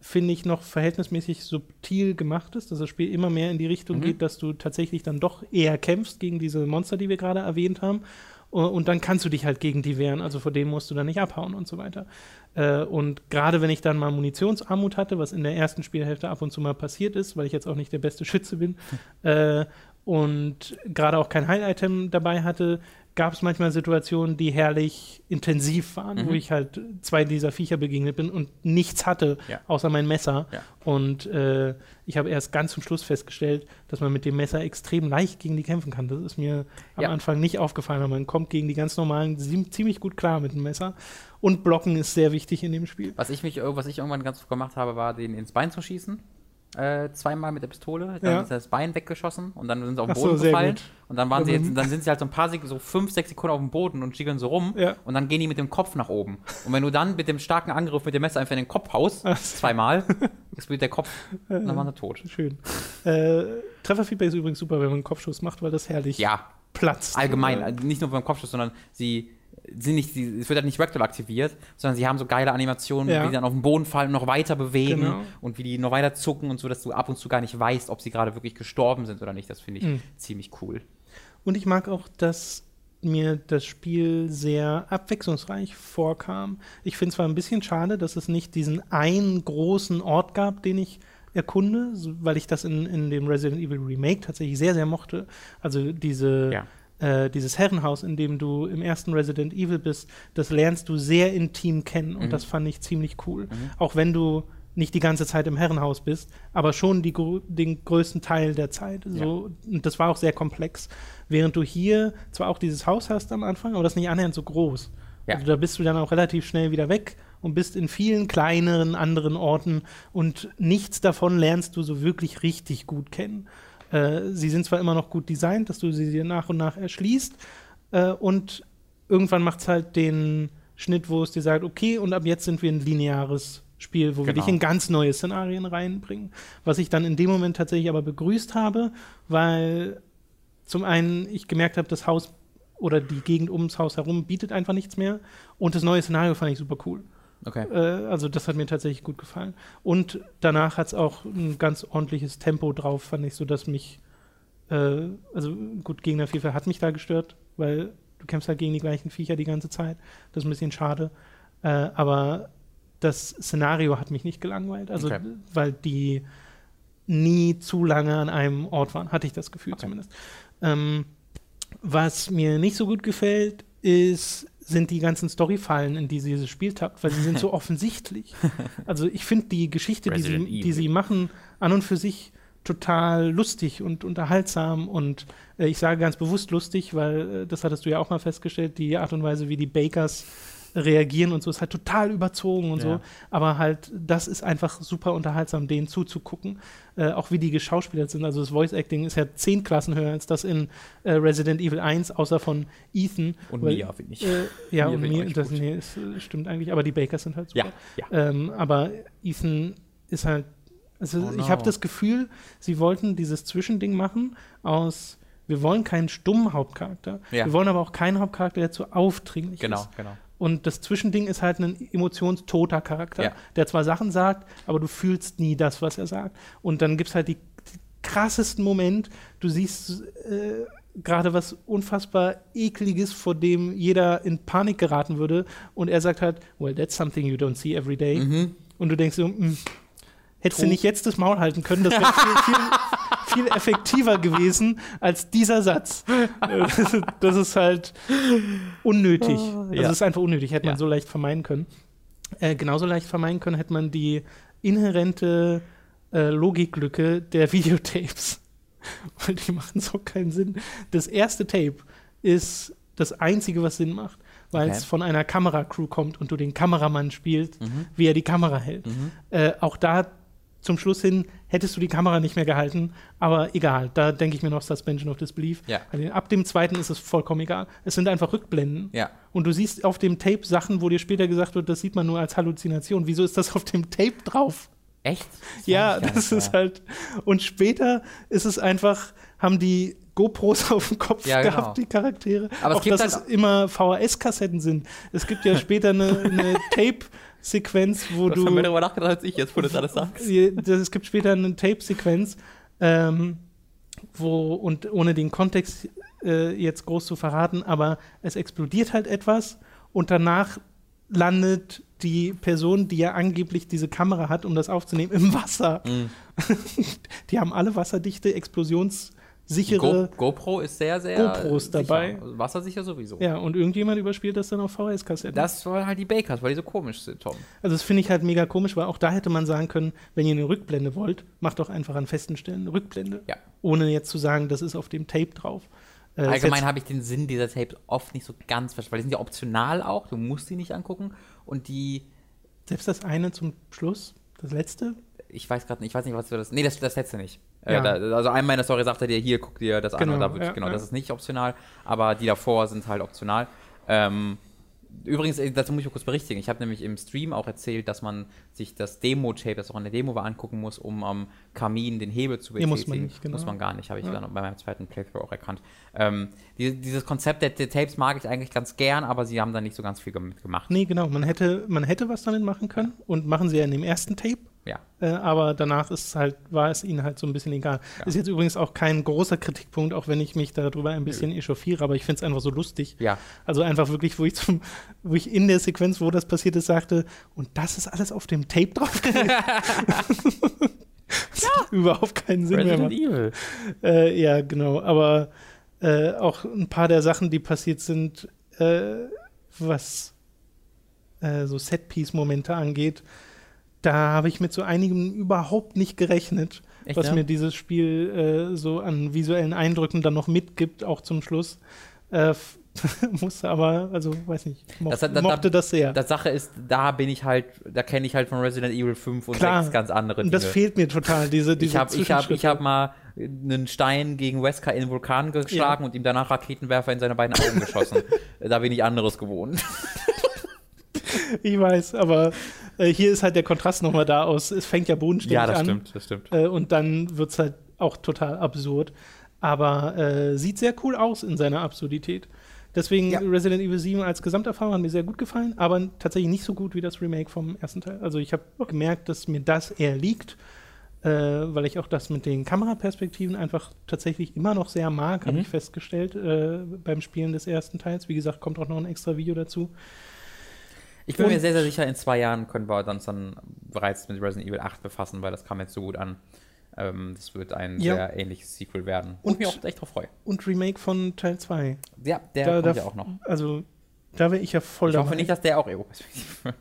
finde ich noch verhältnismäßig subtil gemacht ist, dass das Spiel immer mehr in die Richtung Mhm. geht, dass du tatsächlich dann doch eher kämpfst gegen diese Monster, die wir gerade erwähnt haben. Und dann kannst du dich halt gegen die wehren, also vor denen musst du dann nicht abhauen und so weiter. Äh, und gerade wenn ich dann mal Munitionsarmut hatte, was in der ersten Spielhälfte ab und zu mal passiert ist, weil ich jetzt auch nicht der beste Schütze bin, äh, und gerade auch kein Heil-Item dabei hatte, gab es manchmal Situationen, die herrlich intensiv waren, wo Mhm. ich halt zwei dieser Viecher begegnet bin und nichts hatte, Ja. außer mein Messer. Ja. Und äh, ich habe erst ganz zum Schluss festgestellt, dass man mit dem Messer extrem leicht gegen die kämpfen kann. Das ist mir am Ja. Anfang nicht aufgefallen, aber man kommt gegen die ganz normalen zie- ziemlich gut klar mit dem Messer. Und Blocken ist sehr wichtig in dem Spiel. Was ich, mich, was ich irgendwann ganz gemacht habe, war, den ins Bein zu schießen. Äh, zweimal mit der Pistole. Dann Ja. ist das Bein weggeschossen und dann sind sie auf den so, Boden sehr gefallen. Und dann waren sie Mhm. jetzt, dann sind sie halt so ein paar Sek so fünf, sechs Sekunden auf dem Boden und schiegeln so rum. Ja. Und dann gehen die mit dem Kopf nach oben. Und wenn du dann mit dem starken Angriff mit dem Messer einfach in den Kopf haust, zweimal, explodiert der Kopf und dann waren sie tot. Schön. Äh, Trefferfeedback ist übrigens super, wenn man einen Kopfschuss macht, weil das herrlich Ja, platzt. allgemein, Äh, also nicht nur beim Kopfschuss, sondern sie sind nicht, sie, es wird halt nicht Rectal aktiviert, sondern sie haben so geile Animationen, Ja. wie die dann auf den Boden fallen und noch weiter bewegen Genau. und wie die noch weiter zucken und so, dass du ab und zu gar nicht weißt, ob sie gerade wirklich gestorben sind oder nicht. Das finde ich Mhm. ziemlich cool. Und ich mag auch, dass mir das Spiel sehr abwechslungsreich vorkam. Ich finde zwar ein bisschen schade, dass es nicht diesen einen großen Ort gab, den ich erkunde, weil ich das in, in dem Resident Evil Remake tatsächlich sehr, sehr mochte. Also diese, Ja. Äh, dieses Herrenhaus, in dem du im ersten Resident Evil bist, das lernst du sehr intim kennen und Mhm. das fand ich ziemlich cool. Auch wenn du nicht die ganze Zeit im Herrenhaus bist, aber schon die, den größten Teil der Zeit. So, Und das war auch sehr komplex. Während du hier zwar auch dieses Haus hast am Anfang, aber das ist nicht annähernd so groß. Ja. Also da bist du dann auch relativ schnell wieder weg und bist in vielen kleineren anderen Orten und nichts davon lernst du so wirklich richtig gut kennen. Äh, sie sind zwar immer noch gut designt, dass du sie dir nach und nach erschließt äh, und irgendwann macht es halt den Schnitt, wo es dir sagt, okay, und ab jetzt sind wir ein lineares Spiel, wo wir Genau. dich in ganz neue Szenarien reinbringen. Was ich dann in dem Moment tatsächlich aber begrüßt habe, weil zum einen ich gemerkt habe, das Haus oder die Gegend ums Haus herum bietet einfach nichts mehr und das neue Szenario fand ich super cool. Okay. Äh, also das hat mir tatsächlich gut gefallen. Und danach hat es auch ein ganz ordentliches Tempo drauf, fand ich, so dass mich, äh, also gut, Gegnervielfalt hat mich da gestört, weil du kämpfst halt gegen die gleichen Viecher die ganze Zeit. Das ist ein bisschen schade. Äh, aber das Szenario hat mich nicht gelangweilt. Also, Okay. weil die nie zu lange an einem Ort waren, hatte ich das Gefühl Okay. zumindest. Ähm, was mir nicht so gut gefällt, ist, sind die ganzen Storyfallen, in die sie dieses Spiel tappt, weil sie sind so offensichtlich. Also ich finde die Geschichte, die sie, die sie machen, an und für sich total lustig und unterhaltsam und äh, ich sage ganz bewusst lustig, weil äh, das hattest du ja auch mal festgestellt, die Art und Weise, wie die Bakers reagieren und so ist halt total überzogen und Ja. so, aber halt das ist einfach super unterhaltsam, denen zuzugucken, äh, auch wie die geschauspielert sind, also das Voice Acting ist ja zehn Klassen höher als das in äh, Resident Evil 1, außer von Ethan. Und weil- Mia, finde ich. Äh, ja, Mia und ich auch das nee, ist, äh, stimmt eigentlich, aber die Bakers sind halt super. ja, ja. Ähm, aber Ethan ist halt. Also Oh ich no. habe das Gefühl, sie wollten dieses Zwischending machen aus, wir wollen keinen stummen Hauptcharakter, Ja. wir wollen aber auch keinen Hauptcharakter, der zu aufdringlich Genau, ist. genau. Und das Zwischending ist halt ein emotionstoter Charakter, Ja. der zwar Sachen sagt, aber du fühlst nie das, was er sagt. Und dann gibt es halt die, die krassesten Moment, du siehst äh, gerade was unfassbar ekliges, vor dem jeder in Panik geraten würde. Und er sagt halt, well, that's something you don't see every day. Mhm. Und du denkst so, hm, hättest du nicht jetzt das Maul halten können, das wäre viel, viel, viel effektiver gewesen als dieser Satz. Das ist halt unnötig. Also ja. es ist einfach unnötig, hätte man Ja. so leicht vermeiden können. Äh, genauso leicht vermeiden können hätte man die inhärente äh, Logiklücke der Videotapes. Weil die machen so keinen Sinn. Das erste Tape ist das Einzige, was Sinn macht, weil Okay. es von einer Kameracrew kommt und du den Kameramann spielst, Mhm. wie er die Kamera hält. Mhm. Äh, auch da zum Schluss hin hättest du die Kamera nicht mehr gehalten, aber egal, da denke ich mir noch Suspension of Disbelief. Ja. Also ab dem zweiten ist es vollkommen egal. Es sind einfach Rückblenden. Ja. Und du siehst auf dem Tape Sachen, wo dir später gesagt wird, das sieht man nur als Halluzination. Wieso ist das auf dem Tape drauf? Echt? Ja, ich gar das ist halt. Und später ist es einfach, haben die GoPros auf dem Kopf Ja, genau. gehabt, die Charaktere. Aber es auch dass halt- es immer VHS-Kassetten sind. Es gibt ja später eine, eine Tape-Sequenz, wo Du du. hast schon mehr darüber nachgedacht als ich jetzt, wo du das alles sagst. Das- Es gibt später eine Tape-Sequenz, ähm, wo, und ohne den Kontext äh, jetzt groß zu verraten, aber es explodiert halt etwas und danach landet die Person, die ja angeblich diese Kamera hat, um das aufzunehmen, im Wasser. Mhm. Die haben alle wasserdichte, Go explosionssichere. GoPro ist sehr, sehr. GoPros dabei. Also Wassersicher sowieso. Ja, und irgendjemand überspielt das dann auf VHS-Kassetten. Das waren halt die Bakers, weil die so komisch sind, Tom. Also das finde ich halt mega komisch, weil auch da hätte man sagen können, wenn ihr eine Rückblende wollt, macht doch einfach an festen Stellen eine Rückblende. Ja. Ohne jetzt zu sagen, das ist auf dem Tape drauf. Äh, Allgemein habe ich den Sinn dieser Tapes oft nicht so ganz verstanden, weil die sind ja optional auch, du musst die nicht angucken und die, Selbst das eine zum Schluss, das letzte, ich weiß gerade nicht, ich weiß nicht, was für das, nee, das, das letzte nicht. Ja. Äh, da, also einmal in der Story sagt er dir, hier, guck dir das an Genau, und da wird, ja, genau, ja. das ist nicht optional, aber die davor sind halt optional. Ähm, Übrigens, äh, dazu muss ich kurz berichtigen. Ich habe nämlich im Stream auch erzählt, dass man sich das Demo-Tape, das auch in der Demo war, angucken muss, um am Kamin den Hebel zu Nee, betätigen. muss man nicht, genau. Muss man gar nicht, habe ich Ja. dann bei meinem zweiten Playthrough auch erkannt. Ähm, die, dieses Konzept der, der Tapes mag ich eigentlich ganz gern, aber sie haben da nicht so ganz viel gemacht. nee, genau, man hätte, man hätte was damit machen können und machen sie ja in dem ersten Tape. Ja. Äh, aber danach ist halt, war es ihnen halt so ein bisschen egal. Ja. Ist jetzt übrigens auch kein großer Kritikpunkt, auch wenn ich mich darüber ein bisschen echauffiere, aber ich finde es einfach so lustig. Ja. Also einfach wirklich, wo ich zum, wo ich in der Sequenz, wo das passiert ist, sagte, und das ist alles auf dem Tape drauf. Das hat Überhaupt keinen Sinn mehr. Resident macht. Evil. Äh, ja, genau. Aber äh, auch ein paar der Sachen, die passiert sind, äh, was äh, so Set-Piece-Momente angeht, da habe ich mit so einigem überhaupt nicht gerechnet, Echt, was ja? mir dieses Spiel äh, so an visuellen Eindrücken dann noch mitgibt, auch zum Schluss. Äh, musste aber, also weiß nicht, moch, Das da- mochte da- das sehr. Das Sache ist, da bin ich halt, da kenne ich halt von Resident Evil 5 und Klar. 6 ganz andere Dinge. das fehlt mir total, diese, diese ich habe ich hab, ich hab mal einen Stein gegen Wesker in den Vulkan geschlagen und ihm danach Raketenwerfer in seine beiden Augen geschossen. da bin ich anderes gewohnt. Ich weiß, aber äh, hier ist halt der Kontrast nochmal da aus. Es fängt ja bodenständig an. das stimmt. Äh, und dann wird es halt auch total absurd. Aber äh, sieht sehr cool aus in seiner Absurdität. Deswegen Ja. Resident Evil 7 als Gesamterfahrung hat mir sehr gut gefallen, aber tatsächlich nicht so gut wie das Remake vom ersten Teil. Also ich habe gemerkt, dass mir das eher liegt, äh, weil ich auch das mit den Kameraperspektiven einfach tatsächlich immer noch sehr mag, habe Mhm. ich festgestellt äh, beim Spielen des ersten Teils. Wie gesagt, kommt auch noch ein extra Video dazu. Ich bin mir Und- sehr, sehr sicher, in zwei Jahren können wir uns dann bereits mit Resident Evil 8 befassen, weil das kam jetzt so gut an. Ähm, das wird ein Ja. sehr ähnliches Sequel werden. Und- Und mich auch echt drauf freue. Und Remake von Teil 2. Ja, der Da- kommt ja auch noch. Also, da wäre ich ja voll Ich hoffe nicht, dass der auch Ego-Perspektive wird.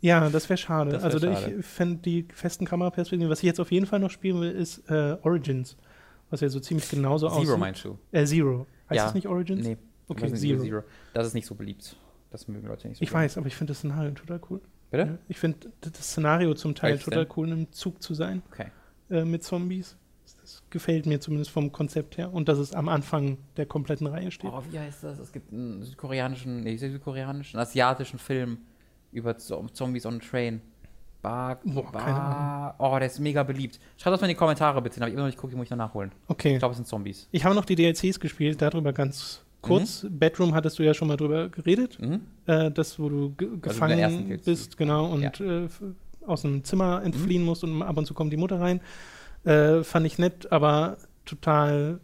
Ja, das wäre schade. Das wär also schade. ich fände die festen Kameraperspektiven, was ich jetzt auf jeden Fall noch spielen will, ist äh, Origins. Was ja so ziemlich genauso aussieht. Zero meinst du? Äh, Zero. Heißt Ja. das nicht Origins? Nee. Okay, Evil Zero. Das ist nicht so beliebt. Das mögen Leute nicht so Ich gerne. weiß, aber ich finde das Szenario total cool. Bitte? Ja, Ich finde das Szenario zum Teil Welches total denn? cool, im Zug zu sein Okay. äh, mit Zombies. Das gefällt mir zumindest vom Konzept her. Und dass es am Anfang der kompletten Reihe steht. Oh, wie heißt das? Es gibt einen südkoreanischen, nee, südkoreanischen, asiatischen Film über Zo- Zombies on a Train. Ba, Boah, keine ba, oh, der ist mega beliebt. Schreibt das mal in die Kommentare bitte, den habe ich immer noch nicht geguckt, den muss ich noch nachholen. Okay. Ich glaube, es sind Zombies. Ich habe noch die DLCs gespielt, darüber ganz kurz. Bedroom hattest du ja schon mal drüber geredet. Mhm. äh, das, wo du ge der gefangen DLC. bist, genau, und Ja. äh, aus einem Zimmer entfliehen Mhm. musst und ab und zu kommt die Mutter rein. Äh, fand ich nett, aber total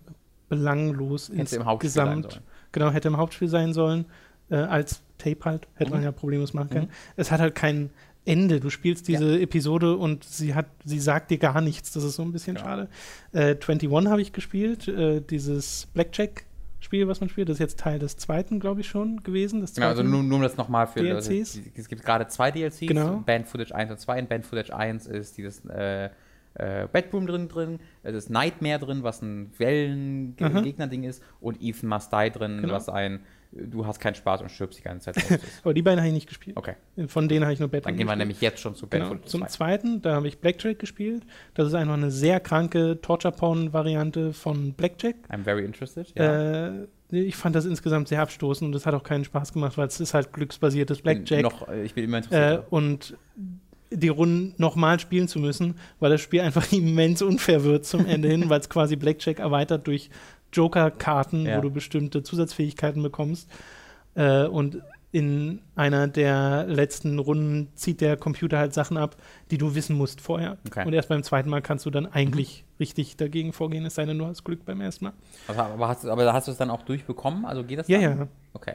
belanglos Hätte im Hauptspiel sein insgesamt. sollen. Genau, hätte im Hauptspiel sein sollen. Äh, als Tape halt, hätte Mhm. man ja problemlos machen können. Mhm. Es hat halt kein Ende. Du spielst diese Episode und sie hat, sie sagt dir gar nichts. Das ist so ein bisschen Ja. schade. Äh, 21 habe ich gespielt, äh, dieses Blackjack-Spiel, was man spielt. Das ist jetzt Teil des zweiten, glaube ich, schon gewesen. Das Genau, also nur, nur um das nochmal für DLCs? Also, es gibt gerade zwei DLCs, Genau. Band Footage 1 und 2. In Band Footage 1 ist dieses äh, äh, Bedroom drin drin, es ist Nightmare drin, was ein. Wellen-Gegner-Ding ist, und Ethan Must Die drin, Genau. was ein du hast keinen Spaß und stirbst die ganze Zeit. Aber die beiden habe ich nicht gespielt. Okay, Von denen habe ich nur Bedroom dann gehen wir nämlich jetzt schon zu Band Genau. Zum 2. zweiten, da habe ich Blackjack gespielt. Das ist einfach eine sehr kranke Torture-Porn-Variante von Blackjack. I'm very interested. Ja. Äh, ich fand das insgesamt sehr abstoßend und es hat auch keinen Spaß gemacht, weil es ist halt glücksbasiertes Blackjack. Noch, äh, ich bin immer Äh, interessiert. und die Runden nochmal spielen zu müssen, weil das Spiel einfach immens unfair wird zum Ende hin, weil es quasi Blackjack erweitert durch Joker-Karten, Ja. wo du bestimmte Zusatzfähigkeiten bekommst. Äh, und in einer der letzten Runden zieht der Computer halt Sachen ab, die du wissen musst vorher. Okay. Und erst beim zweiten Mal kannst du dann eigentlich richtig dagegen vorgehen, es sei denn, du hast Glück beim ersten Mal. Also, aber, hast, du- aber hast du es dann auch durchbekommen? Also geht das Ja, dann? ja. Okay.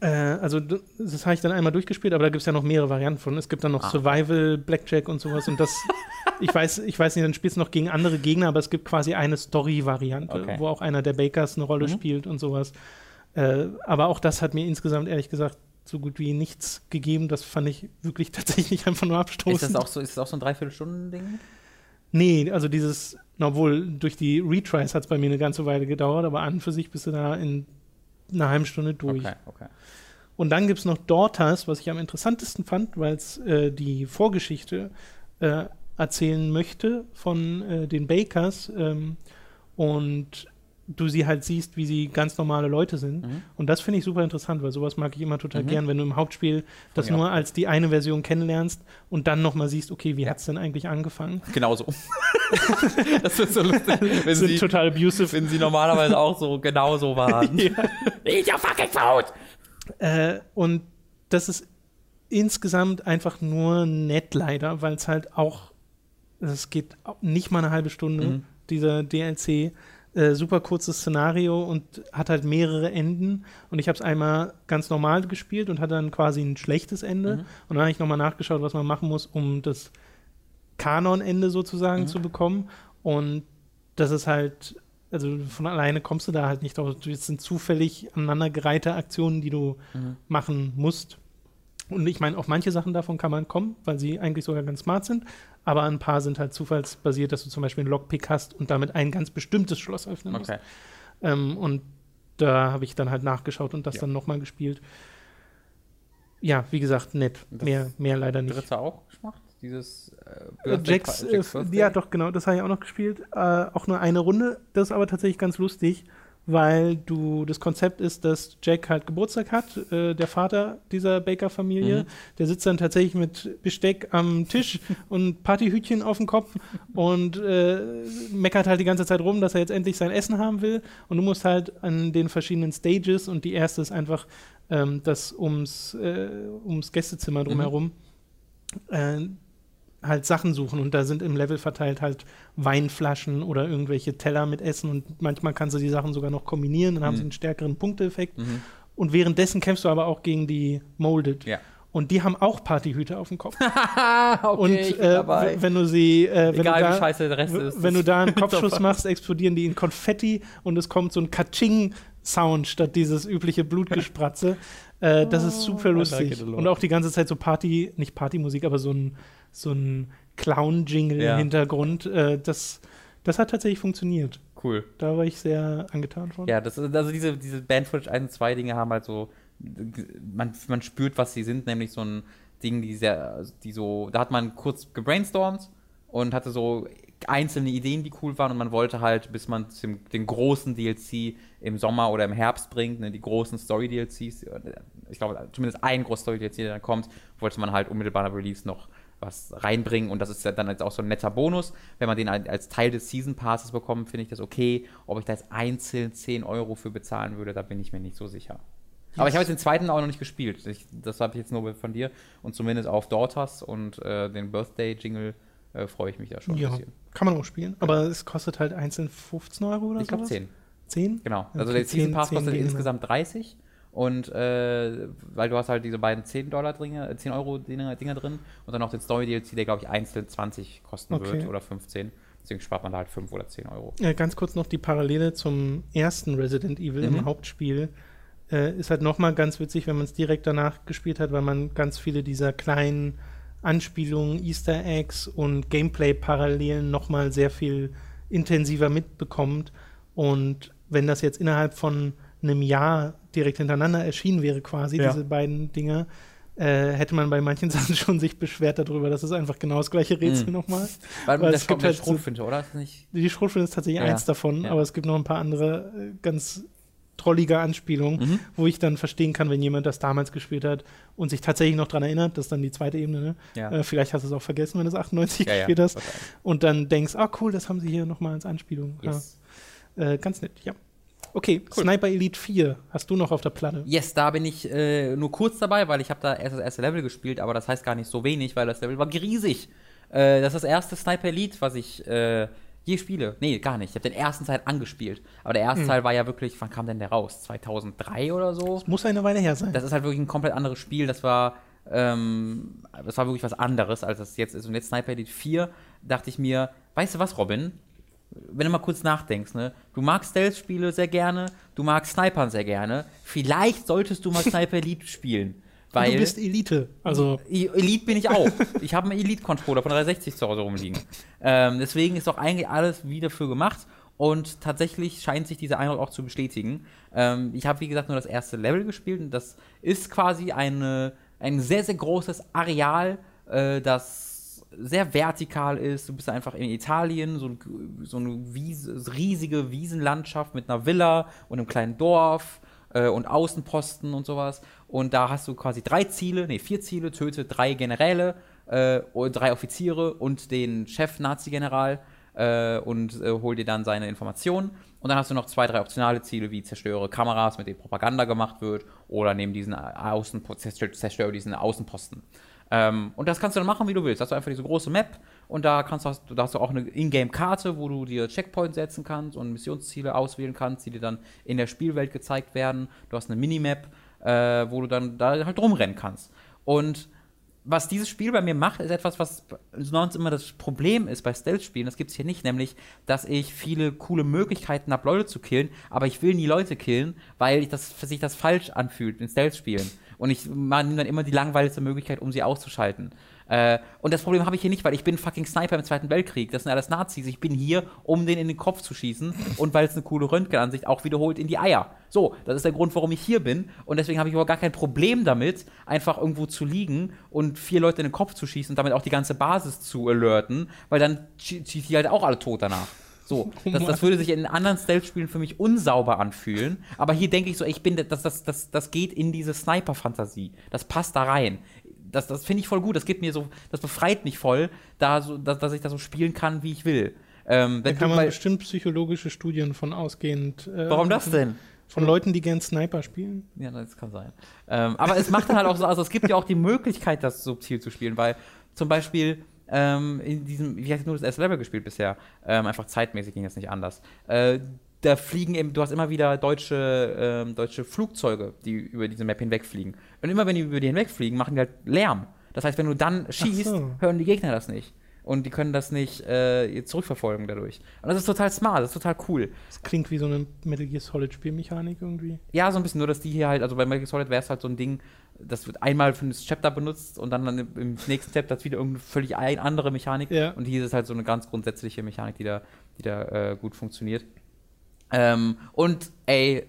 Äh, also das habe ich dann einmal durchgespielt, aber da gibt es ja noch mehrere Varianten von. Es gibt dann noch Ah. Survival, Blackjack und sowas und das, ich weiß, ich weiß nicht, dann spielst du noch gegen andere Gegner, aber es gibt quasi eine Story-Variante, Okay. wo auch einer der Bakers eine Rolle Mhm. spielt und sowas. Äh, aber auch das hat mir insgesamt ehrlich gesagt so gut wie nichts gegeben. Das fand ich wirklich tatsächlich einfach nur abstoßend. Ist das auch so, ist das auch so ein Dreiviertelstunden-Ding? Nee, also dieses obwohl durch die Retries hat es bei mir eine ganze Weile gedauert, aber an und für sich bist du da in einer halben Stunde durch. Okay, okay. Und dann gibt es noch Daughters, was ich am interessantesten fand, weil es äh, die Vorgeschichte äh, erzählen möchte von äh, den Bakers ähm, und du sie halt siehst, wie sie ganz normale Leute sind. Mhm. Und das finde ich super interessant, weil sowas mag ich immer total Mhm. gern, wenn du im Hauptspiel das auch. nur als die eine Version kennenlernst und dann nochmal siehst, okay, wie hat es denn eigentlich angefangen? Genau so. das wird so lustig, wenn sind sie, total abusive. wenn sie normalerweise auch so genau so waren. ja. Eat your fucking food! Äh, und das ist insgesamt einfach nur nett leider, weil es halt auch, es geht nicht mal eine halbe Stunde, Mhm. dieser DLC. Äh, super kurzes Szenario und hat halt mehrere Enden. Und ich habe es einmal ganz normal gespielt und hatte dann quasi ein schlechtes Ende. Mhm. Und dann habe ich nochmal nachgeschaut, was man machen muss, um das Kanonende sozusagen Mhm. zu bekommen. Und das ist halt, also von alleine kommst du da halt nicht drauf. Das sind zufällig aneinandergereihte Aktionen, die du Mhm. machen musst. Und ich meine, auf manche Sachen davon kann man kommen, weil sie eigentlich sogar ganz smart sind. Aber ein paar sind halt zufallsbasiert, dass du zum Beispiel einen Lockpick hast und damit ein ganz bestimmtes Schloss öffnen musst. Okay. Ähm, und da habe ich dann halt nachgeschaut und das Ja. dann nochmal gespielt. Ja, wie gesagt, nett. Das Mehr, mehr leider nicht. Dritte auch gemacht? Dieses äh, Jacks, äh, ja, doch, genau, das habe ich auch noch gespielt. äh, auch nur eine Runde. Das ist aber tatsächlich ganz lustig, weil du das Konzept ist, dass Jack halt Geburtstag hat, äh, der Vater dieser Baker-Familie. Mhm. Der sitzt dann tatsächlich mit Besteck am Tisch und Partyhütchen auf dem Kopf und äh, meckert halt die ganze Zeit rum, dass er jetzt endlich sein Essen haben will. Und du musst halt an den verschiedenen Stages und die erste ist einfach ähm, das ums, äh, ums Gästezimmer drumherum. Äh, halt Sachen suchen und da sind im Level verteilt halt Weinflaschen oder irgendwelche Teller mit Essen und manchmal kannst du die Sachen sogar noch kombinieren, dann haben Mhm. sie einen stärkeren Punkteeffekt. Mhm. Und währenddessen kämpfst du aber auch gegen die Molded. Ja. Und die haben auch Partyhüte auf dem Kopf. okay, und äh, wenn du sie, äh, wenn, Egal du wie da, scheiße der Rest w- ist. wenn du da einen Kopfschuss machst, explodieren die in Konfetti und es kommt so ein Katsching-Sound statt dieses übliche Blutgespratze. äh, das ist super like lustig. und auch die ganze Zeit so Party, nicht Partymusik, aber so ein, so ein Clown-Jingle Ja. im Hintergrund. Äh, das, das hat tatsächlich funktioniert. Cool. Da war ich sehr angetan von. Ja, das also diese, diese Band-Footage 1 und 2 Dinge haben halt so, man, man spürt, was sie sind, nämlich so ein Ding, die sehr, die so, da hat man kurz gebrainstormt und hatte so einzelne Ideen, die cool waren und man wollte halt, bis man zum, den großen DLC im Sommer oder im Herbst bringt, ne, die großen Story-DLCs, ich glaube, zumindest ein großes Story-DLC, der dann kommt, wollte man halt unmittelbar nach Release noch was reinbringen und das ist dann jetzt auch so ein netter Bonus. Wenn man den als Teil des Season Passes bekommt, finde ich das okay. Ob ich da jetzt einzeln 10 Euro für bezahlen würde, da bin ich mir nicht so sicher. Aber ich habe jetzt den zweiten auch noch nicht gespielt. Ich, das habe ich jetzt nur von dir. Und zumindest auf Daughters und äh, den Birthday-Jingle äh, freue ich mich da schon ein Ja, bisschen. kann man auch spielen. Aber es kostet halt einzeln 15 Euro oder Ich glaube sowas? 10. 10? Genau. Also Okay, der Season 10 Pass 10 kostet insgesamt 30. Und äh, weil du hast halt diese beiden 10 Dollar Dinge, äh, 10 Euro Dinger, Dinger drin und dann noch den Story DLC, der glaube ich einzeln 20 kosten Okay. wird oder 15. Deswegen spart man da halt 5 oder 10 Euro. Ja, ganz kurz noch die Parallele zum ersten Resident Evil Mhm. im Hauptspiel. Äh, ist halt nochmal ganz witzig, wenn man es direkt danach gespielt hat, weil man ganz viele dieser kleinen Anspielungen, Easter Eggs und Gameplay-Parallelen nochmal sehr viel intensiver mitbekommt. Und wenn das jetzt innerhalb von einem Jahr direkt hintereinander erschienen wäre, quasi, Ja. diese beiden Dinge, äh, hätte man bei manchen Sachen schon sich beschwert darüber, dass es einfach genau das gleiche Rätsel Mhm. nochmal. Weil, Weil das es kommt gibt der halt so- Schrotflinte, oder? Ist das nicht Die Schrotflinte ist tatsächlich Ja, eins davon, ja. aber es gibt noch ein paar andere äh, ganz trollige Anspielungen, Mhm. wo ich dann verstehen kann, wenn jemand das damals gespielt hat und sich tatsächlich noch dran erinnert, das ist dann die zweite Ebene. Ne? Ja. Äh, vielleicht hast du es auch vergessen, wenn du es 98 Ja, ja, gespielt hast. wahrscheinlich. Und dann denkst, ah cool, das haben sie hier nochmal als Anspielung. Yes. Ja. Äh, ganz nett, ja. Okay, Sniper Elite 4 hast du noch auf der Platte. Yes, da bin ich äh, nur kurz dabei, weil ich habe da erst das erste Level gespielt, aber das heißt gar nicht so wenig, weil das Level war riesig. Äh, das ist das erste Sniper Elite, was ich äh, je spiele. Nee, gar nicht. Ich habe den ersten Teil angespielt. Aber der erste Teil war ja wirklich, wann kam denn der raus? 2003 oder so? Muss eine Weile her sein. Das ist halt wirklich ein komplett anderes Spiel. Das war, ähm, das war wirklich was anderes, als das jetzt ist. Und jetzt Sniper Elite 4 dachte ich mir, weißt du was, Robin? Wenn du mal kurz nachdenkst, ne? Du magst Stealth-Spiele sehr gerne, du magst Snipern sehr gerne. Vielleicht solltest du mal Sniper Elite spielen. Weil du bist Elite. Also, I- Elite bin ich auch. Ich habe einen Elite-Controller von 360 zu Hause rumliegen. Ähm, deswegen ist doch eigentlich alles wie dafür gemacht. Und tatsächlich scheint sich dieser Eindruck auch zu bestätigen. Ähm, ich habe, wie gesagt, nur das erste Level gespielt und das ist quasi eine, ein sehr, sehr großes Areal, äh, das sehr vertikal ist. Du bist einfach in Italien, so, so eine Wiese, riesige Wiesenlandschaft mit einer Villa und einem kleinen Dorf äh, und Außenposten und sowas. Und da hast du quasi drei Ziele, nee, vier Ziele, töte drei Generäle, äh, drei Offiziere und den Chef-Nazi-General äh, und äh, hol dir dann seine Informationen. Und dann hast du noch zwei, drei optionale Ziele, wie zerstöre Kameras, mit denen Propaganda gemacht wird, oder neben diesen Außenposten, zerstöre diesen Außenposten. Ähm, und das kannst du dann machen, wie du willst. Hast du einfach diese große Map und da kannst du, da hast du auch eine Ingame-Karte, wo du dir Checkpoints setzen kannst und Missionsziele auswählen kannst, die dir dann in der Spielwelt gezeigt werden. Du hast eine Minimap, äh, wo du dann da halt rumrennen kannst. Und was dieses Spiel bei mir macht, ist etwas, was sonst immer das Problem ist bei Stealth-Spielen. Das gibt es hier nicht, nämlich, dass ich viele coole Möglichkeiten habe, Leute zu killen, aber ich will nie Leute killen, weil ich das, sich das falsch anfühlt in Stealth-Spielen. Und ich nehme dann immer die langweiligste Möglichkeit, um sie auszuschalten. Äh, und das Problem habe ich hier nicht, weil ich bin fucking Sniper im Zweiten Weltkrieg. Das sind alles Nazis. Ich bin hier, um den in den Kopf zu schießen und weil es eine coole Röntgenansicht auch wiederholt in die Eier. So, das ist der Grund, warum ich hier bin. Und deswegen habe ich aber gar kein Problem damit, einfach irgendwo zu liegen und vier Leute in den Kopf zu schießen und damit auch die ganze Basis zu alerten, weil dann schießt die halt auch alle tot danach. So, das, das würde sich in anderen Stealth-Spielen für mich unsauber anfühlen. Aber hier denke ich so, ich bin, das, das, das, das geht in diese Sniper-Fantasie. Das passt da rein. Das, das finde ich voll gut. Das gibt mir so, das befreit mich voll, da so, dass, dass ich das so spielen kann, wie ich will. Ähm, da kann man bei- bestimmt psychologische Studien von ausgehend. äh, Warum das denn? Von Leuten, die gern Sniper spielen. Ja, das kann sein. Ähm, aber es macht dann halt auch so, also es gibt ja auch die Möglichkeit, das subtil zu spielen, weil zum Beispiel ähm, in diesem, ich habe nur das erste Level gespielt bisher, ähm, einfach zeitmäßig ging das nicht anders. Äh, da fliegen eben, du hast immer wieder deutsche, ähm, deutsche Flugzeuge, die über diese Map hinwegfliegen. Und immer wenn die über die hinwegfliegen, machen die halt Lärm. Das heißt, wenn du dann schießt, so. hören die Gegner das nicht. Und die können das nicht äh, zurückverfolgen dadurch. Und das ist total smart, das ist total cool. Das klingt wie so eine Metal Gear Solid Spielmechanik irgendwie. Ja, so ein bisschen, nur dass die hier halt, also bei Metal Gear Solid wäre es halt so ein Ding, das wird einmal für das Chapter benutzt und dann, dann im- nächsten Chapter ist wieder irgendeine völlig ein, andere Mechanik. Ja. Und hier ist es halt so eine ganz grundsätzliche Mechanik, die da, die da äh, gut funktioniert. Ähm, und ey,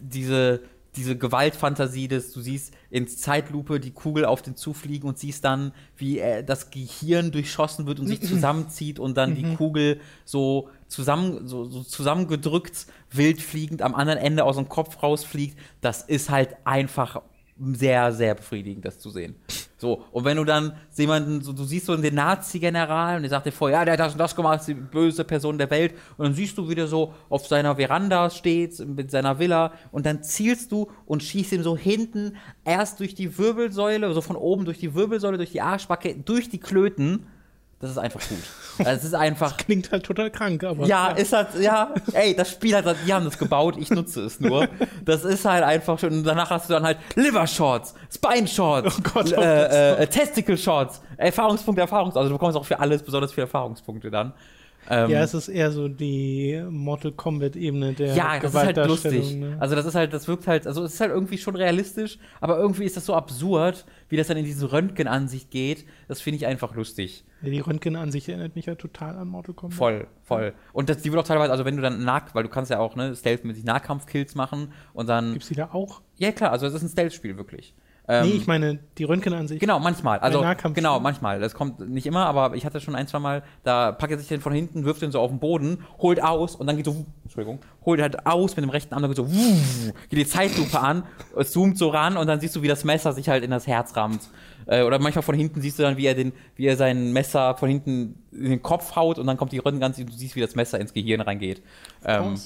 diese, diese Gewaltfantasie, dass du siehst in Zeitlupe die Kugel auf den zufliegen und siehst dann, wie äh, das Gehirn durchschossen wird und sich zusammenzieht und dann die Kugel so zusammen so, so zusammengedrückt, wild fliegend am anderen Ende aus dem Kopf rausfliegt, das ist halt einfach sehr, sehr befriedigend, das zu sehen. So, und wenn du dann jemanden, so, du siehst so den Nazi-General und der sagt dir vorher, ja, der hat das und das gemacht, die böse Person der Welt, und dann siehst du, wie der so auf seiner Veranda steht, mit seiner Villa, und dann zielst du und schießt ihm so hinten erst durch die Wirbelsäule, so von oben durch die Wirbelsäule, durch die Arschbacke, durch die Klöten. Das ist einfach gut. Das ist einfach. Klingt halt total krank, aber. Ja, ist halt, ja, ey, das Spiel hat, die haben das gebaut, ich nutze es nur. Das ist halt einfach schon, und danach hast du dann halt Liver Shots, Spine Shots, Oh Gott, oh äh, äh, Testicle Shots, Erfahrungspunkte, Erfahrungs, also du bekommst auch für alles besonders viele Erfahrungspunkte dann. Ähm, Ja, es ist eher so die Mortal Kombat-Ebene der ja, das ist halt lustig. Ne? Also das ist halt, das wirkt halt, also es ist halt irgendwie schon realistisch, aber irgendwie ist das so absurd, wie das dann in diese Röntgenansicht geht. Das finde ich einfach lustig. Ja, die Röntgen-Ansicht erinnert mich ja total an Mortal Kombat. Voll, voll. Und das, die wird auch teilweise, also wenn du dann Nah, weil du kannst ja auch, ne, Stealth-mäßig Nahkampfkills machen und dann. Gibt's die da auch? Ja, klar, also es ist ein Stealth-Spiel, wirklich. Ähm, nee, ich meine die Röntgenansicht. Genau, manchmal. Also, genau, manchmal. Das kommt nicht immer, aber ich hatte schon ein, zwei Mal, da packt er sich den von hinten, wirft den so auf den Boden, holt aus und dann geht so, Entschuldigung, holt halt aus mit dem rechten Arm, dann geht so, geht die Zeitlupe an, zoomt so ran und dann siehst du, wie das Messer sich halt in das Herz rammt. Äh, oder manchmal von hinten siehst du dann, wie er, den, wie er sein Messer von hinten in den Kopf haut und dann kommt die Röntgenansicht und du siehst, wie das Messer ins Gehirn reingeht. Ähm.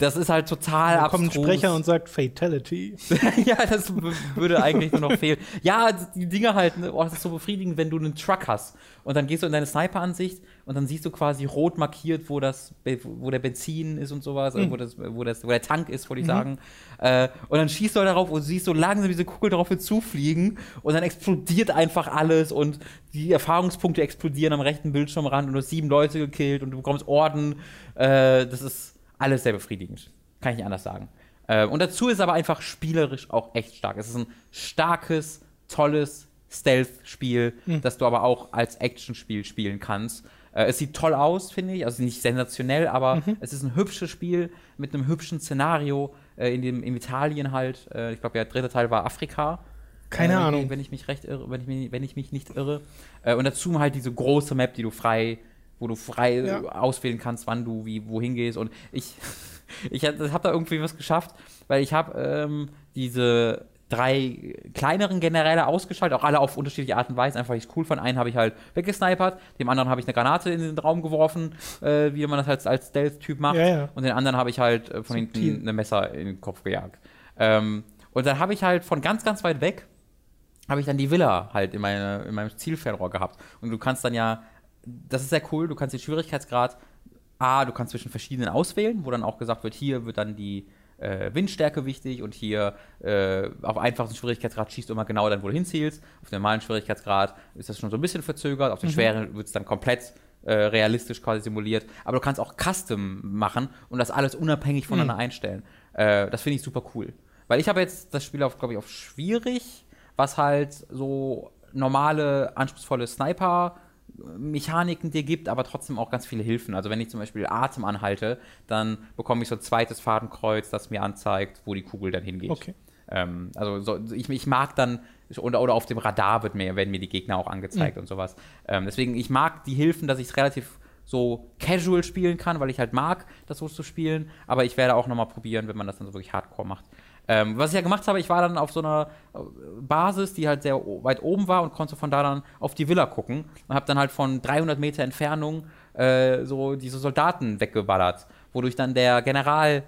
Das ist halt total Da kommt ein abstrus. Sprecher und sagt Fatality. ja, das würde eigentlich nur noch fehlen. Ja, die Dinge halt, ne, oh, das ist so befriedigend, wenn du einen Truck hast und dann gehst du in deine Sniper-Ansicht und dann siehst du quasi rot markiert, wo das, wo der Benzin ist und sowas, äh, wo, das, wo, das, wo der Tank ist, wollte ich sagen. Äh, und dann schießt du halt darauf und siehst so langsam diese Kugel darauf zufliegen und dann explodiert einfach alles und die Erfahrungspunkte explodieren am rechten Bildschirmrand und du hast sieben Leute gekillt und du bekommst Orden. Äh, das ist alles sehr befriedigend. Kann ich nicht anders sagen. Äh, und dazu ist aber einfach spielerisch auch echt stark. Es ist ein starkes tolles Stealth-Spiel, Mhm. das du aber auch als Action-Spiel spielen kannst. Äh, es sieht toll aus, finde ich. Also nicht sensationell, aber Mhm. es ist ein hübsches Spiel mit einem hübschen Szenario äh, in, dem, in Italien halt. Äh, ich glaube, der dritte Teil war Afrika. Keine äh, Ahnung. Wenn ich mich recht irre, wenn ich mich, wenn ich mich nicht irre. Äh, und dazu halt diese große Map, die du frei, wo du frei Ja. äh, auswählen kannst, wann du wie wohin gehst. Und ich, ich habe da irgendwie was geschafft, weil ich habe ähm, diese drei kleineren Generäle ausgeschaltet, auch alle auf unterschiedliche Art und Weise, einfach weil ich es cool fand. Einen habe ich halt weggesnipert, dem anderen habe ich eine Granate in den Raum geworfen, äh, wie man das halt als Stealth-Typ macht. Ja, ja. Und den anderen habe ich halt äh, von Subtil. hinten eine Messer in den Kopf gejagt. Ähm, und dann habe ich halt von ganz, ganz weit weg, habe ich dann die Villa halt in, meine, in meinem Zielfernrohr gehabt. Und du kannst dann ja, das ist sehr cool, du kannst den Schwierigkeitsgrad, A, du kannst zwischen verschiedenen auswählen, wo dann auch gesagt wird, hier wird dann die äh, Windstärke wichtig und hier äh, auf einfachsten Schwierigkeitsgrad schießt du immer genau dann, wo du hinzielst. Auf dem normalen Schwierigkeitsgrad ist das schon so ein bisschen verzögert, auf dem schweren wird es dann komplett äh, realistisch quasi simuliert. Aber du kannst auch Custom machen und das alles unabhängig voneinander einstellen. Äh, das finde ich super cool. Weil ich habe jetzt das Spiel auf, glaube ich, auf schwierig, was halt so normale, anspruchsvolle Sniper Mechaniken dir gibt, aber trotzdem auch ganz viele Hilfen. Also wenn ich zum Beispiel Atem anhalte, dann bekomme ich so ein zweites Fadenkreuz, das mir anzeigt, wo die Kugel dann hingeht. Okay. Ähm, also so, ich, ich mag dann, oder, oder auf dem Radar wird mir, werden mir die Gegner auch angezeigt und sowas. Ähm, deswegen, ich mag die Hilfen, dass ich es relativ so casual spielen kann, weil ich halt mag, das so zu spielen. Aber ich werde auch nochmal probieren, wenn man das dann so wirklich hardcore macht. Ähm, was ich ja gemacht habe, ich war dann auf so einer äh, Basis, die halt sehr weit oben war und konnte von da dann auf die Villa gucken und habe dann halt von 300 Meter Entfernung äh, so diese Soldaten weggeballert, wodurch dann der General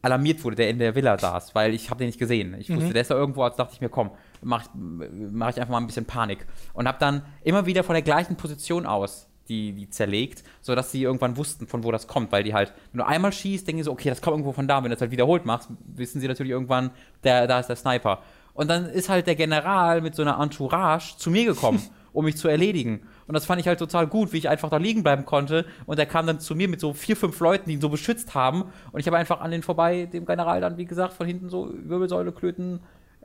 alarmiert wurde, der in der Villa saß, weil ich habe den nicht gesehen. Ich wusste, der ist da irgendwo, als dachte ich mir, komm, mach, mach ich einfach mal ein bisschen Panik. Und habe dann immer wieder von der gleichen Position aus die, die zerlegt, sodass sie irgendwann wussten, von wo das kommt, weil die halt, wenn du einmal schießt, denken die so, okay, das kommt irgendwo von da. Wenn du das halt wiederholt machst, wissen sie natürlich irgendwann, der, da ist der Sniper. Und dann ist halt der General mit so einer Entourage zu mir gekommen, um mich zu erledigen. Und das fand ich halt total gut, wie ich einfach da liegen bleiben konnte. Und er kam dann zu mir mit so vier, fünf Leuten, die ihn so beschützt haben. Und ich habe einfach an den vorbei, dem General dann, wie gesagt, von hinten so Wirbelsäule, Klöten,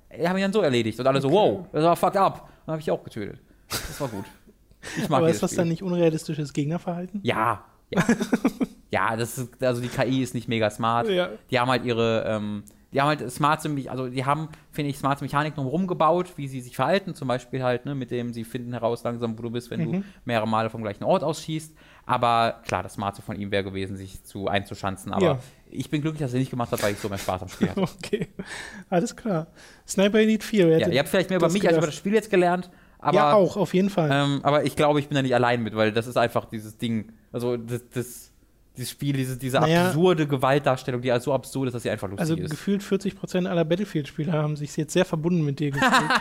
er haben ihn dann so erledigt. Und alle so, wow, das war fucked up. Dann habe ich auch getötet. Das war gut. Ich mag Aber ist das Spiel. dann nicht unrealistisches Gegnerverhalten? Ja, ja. ja, das ist, also die KI ist nicht mega smart. Ja. Die haben halt ihre, ähm, die haben halt smarte, Me- also die haben, finde ich, smarte Mechaniken drumherum gebaut, wie sie sich verhalten. Zum Beispiel halt, ne, mit dem, sie finden heraus langsam, wo du bist, wenn du mehrere Male vom gleichen Ort ausschießt. Aber klar, das Smarte von ihm wäre gewesen, sich zu einzuschanzen. Aber Ja. ich bin glücklich, dass er nicht gemacht hat, weil ich so mehr Spaß am Spiel hatte. Okay, alles klar. Sniper Elite 4. wer ja, ihr habt vielleicht mehr über mich als über gedacht? das Spiel jetzt gelernt. Aber, ja, auch, auf jeden Fall. Ähm, aber ich glaube, ich bin da nicht allein mit, weil das ist einfach dieses Ding, also das, das dieses Spiel, diese, diese Naja. absurde Gewaltdarstellung, die so absurd ist, dass sie einfach lustig also ist. gefühlt 40% aller Battlefield-Spieler haben sich jetzt sehr verbunden mit dir gefühlt.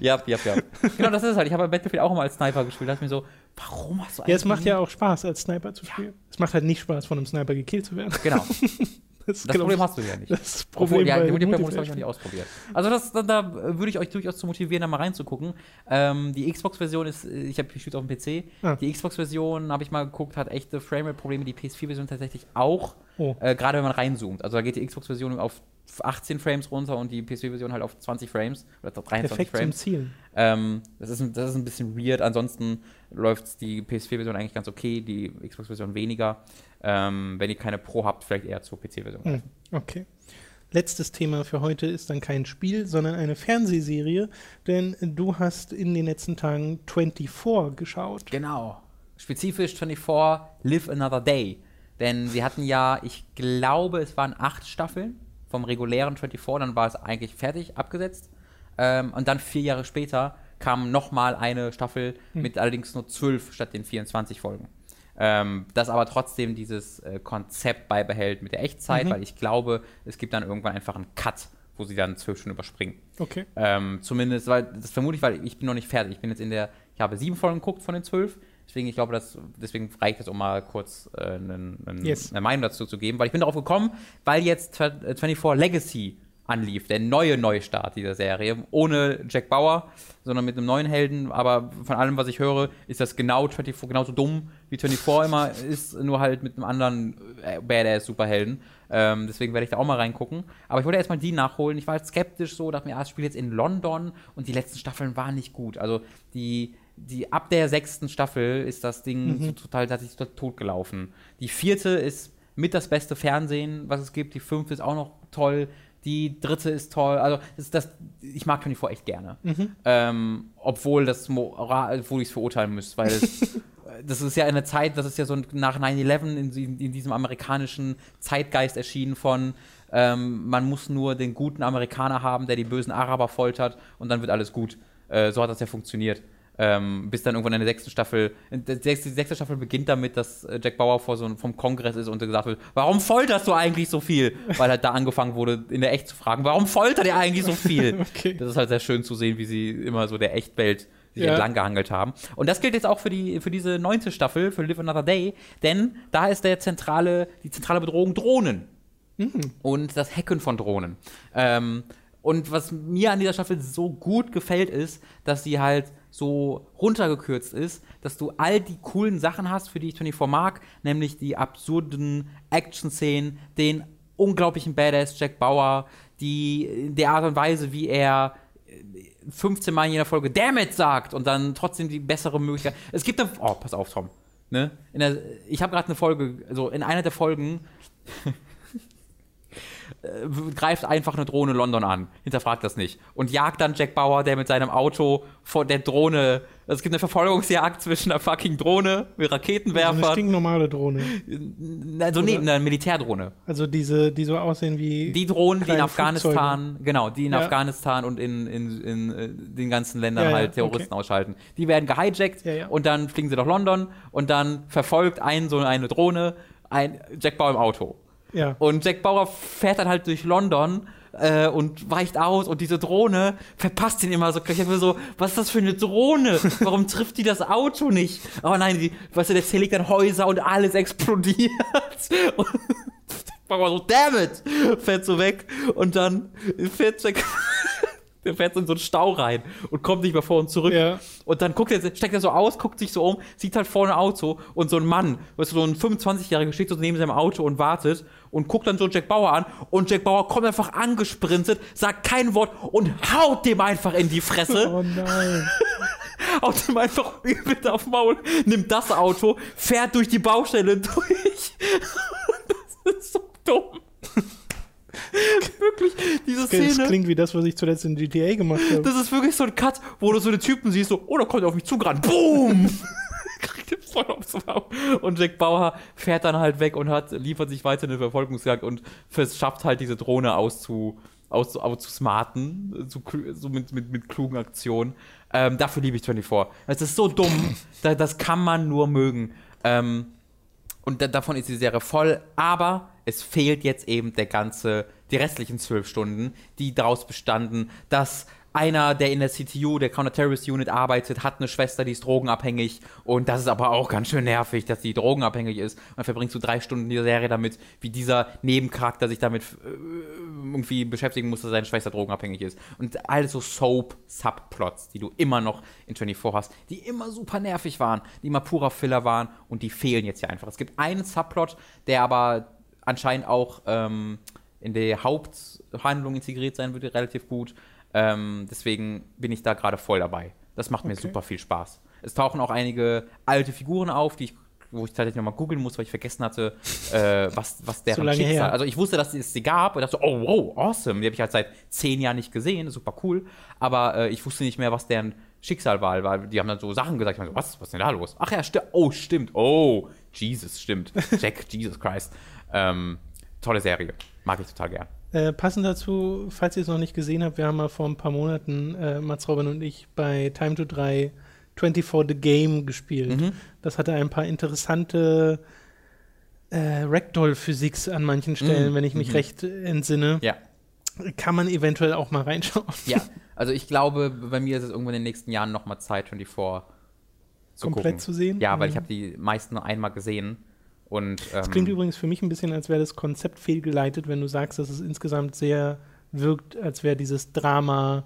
Ja, ja, ja. genau, das ist halt. Ich habe Battlefield auch immer als Sniper gespielt. Da ich mir so, warum hast du ja, es eigentlich macht ja auch Spaß, als Sniper zu spielen. Es macht halt nicht Spaß, von einem Sniper gekillt zu werden. Genau, Das, das Problem ich, hast du ja nicht. Das Obwohl, Problem ja, bei den Multiplayer-Modus habe ich noch nicht ausprobiert. Also das, da, da würde ich euch durchaus zu motivieren, da mal reinzugucken. Ähm, die Xbox-Version ist, äh, ich habe gespielt auf dem PC. Ah. Die Xbox-Version, habe ich mal geguckt, hat echte Framerate-Probleme. Die PS4-Version tatsächlich auch. Oh. Äh, Gerade wenn man reinzoomt. Also da geht die Xbox-Version auf 18 Frames runter und die PS4-Version halt auf 20 Frames oder 23 Perfekt zum Frames. Zielen. Ähm, das, ist, das ist ein bisschen weird. Ansonsten läuft die PS4-Version eigentlich ganz okay, die Xbox-Version weniger. Ähm, wenn ihr keine Pro habt, vielleicht eher zur PC-Version. Hm, okay. Letztes Thema für heute ist dann kein Spiel, sondern eine Fernsehserie, denn du hast in den letzten Tagen 24 geschaut. Genau. Spezifisch 24 Live Another Day. Denn sie hatten ja, ich glaube, es waren acht Staffeln vom regulären 24, dann war es eigentlich fertig, abgesetzt. Ähm, und dann vier Jahre später kam nochmal eine Staffel mit allerdings nur zwölf statt den 24 Folgen. Ähm, das aber trotzdem dieses äh, Konzept beibehält mit der Echtzeit, weil ich glaube, es gibt dann irgendwann einfach einen Cut, wo sie dann zwölf Stunden überspringen. Okay. Ähm, zumindest, weil das vermute ich, weil ich bin noch nicht fertig. Ich bin jetzt in der, ich habe sieben Folgen geguckt von den zwölf. Deswegen, ich glaube, das, deswegen reicht es, um mal kurz äh, einen, einen, Yes. eine Meinung dazu zu geben. Weil ich bin darauf gekommen, weil jetzt 24 Legacy anlief. Der neue Neustart dieser Serie. Ohne Jack Bauer, sondern mit einem neuen Helden. Aber von allem, was ich höre, ist das genau 24, genauso dumm wie 24 immer ist, nur halt mit einem anderen äh, Badass-Superhelden. Ähm, deswegen werde ich da auch mal reingucken. Aber ich wollte erstmal die nachholen. Ich war halt skeptisch so, dachte mir, ah, das Spiel jetzt in London und die letzten Staffeln waren nicht gut. Also die, die ab der sechsten Staffel ist das Ding Mhm. total, hat sich total totgelaufen. Die vierte ist mit das beste Fernsehen, was es gibt. Die fünfte ist auch noch toll. Die dritte ist toll. Also das, das, ich mag 24 echt gerne. Mhm. Ähm, obwohl das Moral, obwohl ich es verurteilen müsste, weil es, das ist ja eine Zeit, das ist ja so nach 9-11 in, in, in diesem amerikanischen Zeitgeist erschienen von ähm, man muss nur den guten Amerikaner haben, der die bösen Araber foltert und dann wird alles gut. Äh, so hat das ja funktioniert. Ähm, bis dann irgendwann in der sechsten Staffel, sechste, die sechste Staffel beginnt damit, dass äh, Jack Bauer vor so einem- vom Kongress ist und gesagt wird, warum folterst du eigentlich so viel? Weil halt da angefangen wurde, in der Echt zu fragen, warum foltert ihr eigentlich so viel? Okay. Das ist halt sehr schön zu sehen, wie sie immer so der Echtwelt sich Ja. entlang gehangelt haben. Und das gilt jetzt auch für die für diese neunte Staffel, für Live Another Day, denn da ist der zentrale, die zentrale Bedrohung Drohnen und das Hacken von Drohnen. Ähm, und was mir an dieser Staffel so gut gefällt, ist, dass sie halt so runtergekürzt ist, dass du all die coolen Sachen hast, für die ich 24 mag, nämlich die absurden Action-Szenen, den unglaublichen Badass Jack Bauer, die der Art und Weise, wie er 15 Mal in jeder Folge Damn it sagt und dann trotzdem die bessere Möglichkeit. Es gibt eine. Oh, pass auf, Tom. Ne? Der, ich habe gerade eine Folge, also in einer der Folgen äh, greift einfach eine Drohne London an, hinterfragt das nicht und jagt dann Jack Bauer, der mit seinem Auto vor der Drohne. Es gibt eine Verfolgungsjagd zwischen einer fucking Drohne mit So eine Raketenwerfern, stinknormale Drohne. also nee, eine Militärdrohne. Also diese, die so aussehen wie. Die Drohnen, die in Afghanistan, genau, die in Ja. Afghanistan und in, in, in äh, den ganzen Ländern Ja, ja, halt Terroristen okay. ausschalten. Die werden gehijackt Ja, ja. und dann fliegen sie nach London und dann verfolgt ein so eine Drohne ein Jack Bauer im Auto. Ja. Und Jack Bauer fährt dann halt durch London äh, und weicht aus und diese Drohne verpasst ihn immer so. Ich hab mir so, was ist das für eine Drohne? Warum trifft die das Auto nicht? Aber nein, die, weißt du, der zerlegt dann Häuser und alles explodiert. Und Jack Bauer so, damn it! Fährt so weg und dann fährt Jack. Der fährt so in so einen Stau rein und kommt nicht mehr vor und zurück. Ja. Und dann guckt er, steckt er so aus, guckt sich so um, sieht halt vorne ein Auto und so ein Mann, weißt du, so ein 25-Jähriger steht so neben seinem Auto und wartet und guckt dann so Jack Bauer an und Jack Bauer kommt einfach angesprintet, sagt kein Wort und haut dem einfach in die Fresse, Oh nein. haut dem einfach übel auf Maul, nimmt das Auto, fährt durch die Baustelle durch. das ist so dumm. Wirklich, diese Das Szene. klingt wie das, was ich zuletzt in GTA gemacht habe. Das ist wirklich so ein Cut, wo du so den Typen siehst, so, oh, da kommt er auf mich zugerannt. Boom! Kriegt den voll aufs Maul. Und Jack Bauer fährt dann halt weg und hat, liefert sich weiter eine Verfolgungsjagd und schafft halt diese Drohne auszu, auszu, auszusmarten, so, so mit, mit, mit klugen Aktionen. Ähm, dafür liebe ich 24. Es ist so dumm, da, das kann man nur mögen. Ähm, und da, davon ist die Serie voll, aber es fehlt jetzt eben der ganze, die restlichen zwölf Stunden, die daraus bestanden, dass einer, der in der CTU, der Counter-Terrorist Unit arbeitet, hat eine Schwester, die ist drogenabhängig und das ist aber auch ganz schön nervig, dass die drogenabhängig ist. Und dann verbringst du drei Stunden in dieser Serie damit, wie dieser Nebencharakter sich damit äh, irgendwie beschäftigen muss, dass seine Schwester drogenabhängig ist. Und all so Soap-Subplots, die du immer noch in 24 hast, die immer super nervig waren, die immer purer Filler waren und die fehlen jetzt ja einfach. Es gibt einen Subplot, der aber anscheinend auch ähm, in der Haupthandlung integriert sein würde, relativ gut. Ähm, deswegen bin ich da gerade voll dabei. Das macht mir Okay. super viel Spaß. Es tauchen auch einige alte Figuren auf, die ich wo ich tatsächlich nochmal googeln muss, weil ich vergessen hatte, äh, was, was deren lange Schicksal. her. Also ich wusste, dass es sie gab und dachte so, oh wow, awesome. Die habe ich halt seit zehn Jahren nicht gesehen, super cool. Aber äh, ich wusste nicht mehr, was deren Schicksal war, weil die haben dann so Sachen gesagt. Ich meinte, was, was ist denn da los? Ach ja, stimmt. Oh, stimmt. Oh, Jesus, stimmt. Jack, Jesus Christ. Ähm, tolle Serie. Mag ich total gern. Äh, passend dazu, falls ihr es noch nicht gesehen habt, wir haben mal vor ein paar Monaten, äh, Mats Robin und ich, bei Time to 3 24 The Game gespielt. Mhm. Das hatte ein paar interessante äh, Ragdoll-Physics an manchen Stellen, Mhm. wenn ich mich Mhm. recht entsinne. Ja. Kann man eventuell auch mal reinschauen. Ja, also ich glaube, bei mir ist es irgendwann in den nächsten Jahren nochmal Zeit, 24 zu Komplett gucken. zu sehen? Ja, weil ich Mhm. habe die meisten nur einmal gesehen. Und, ähm, Das klingt übrigens für mich ein bisschen, als wäre das Konzept fehlgeleitet, wenn du sagst, dass es insgesamt sehr wirkt, als wäre dieses Drama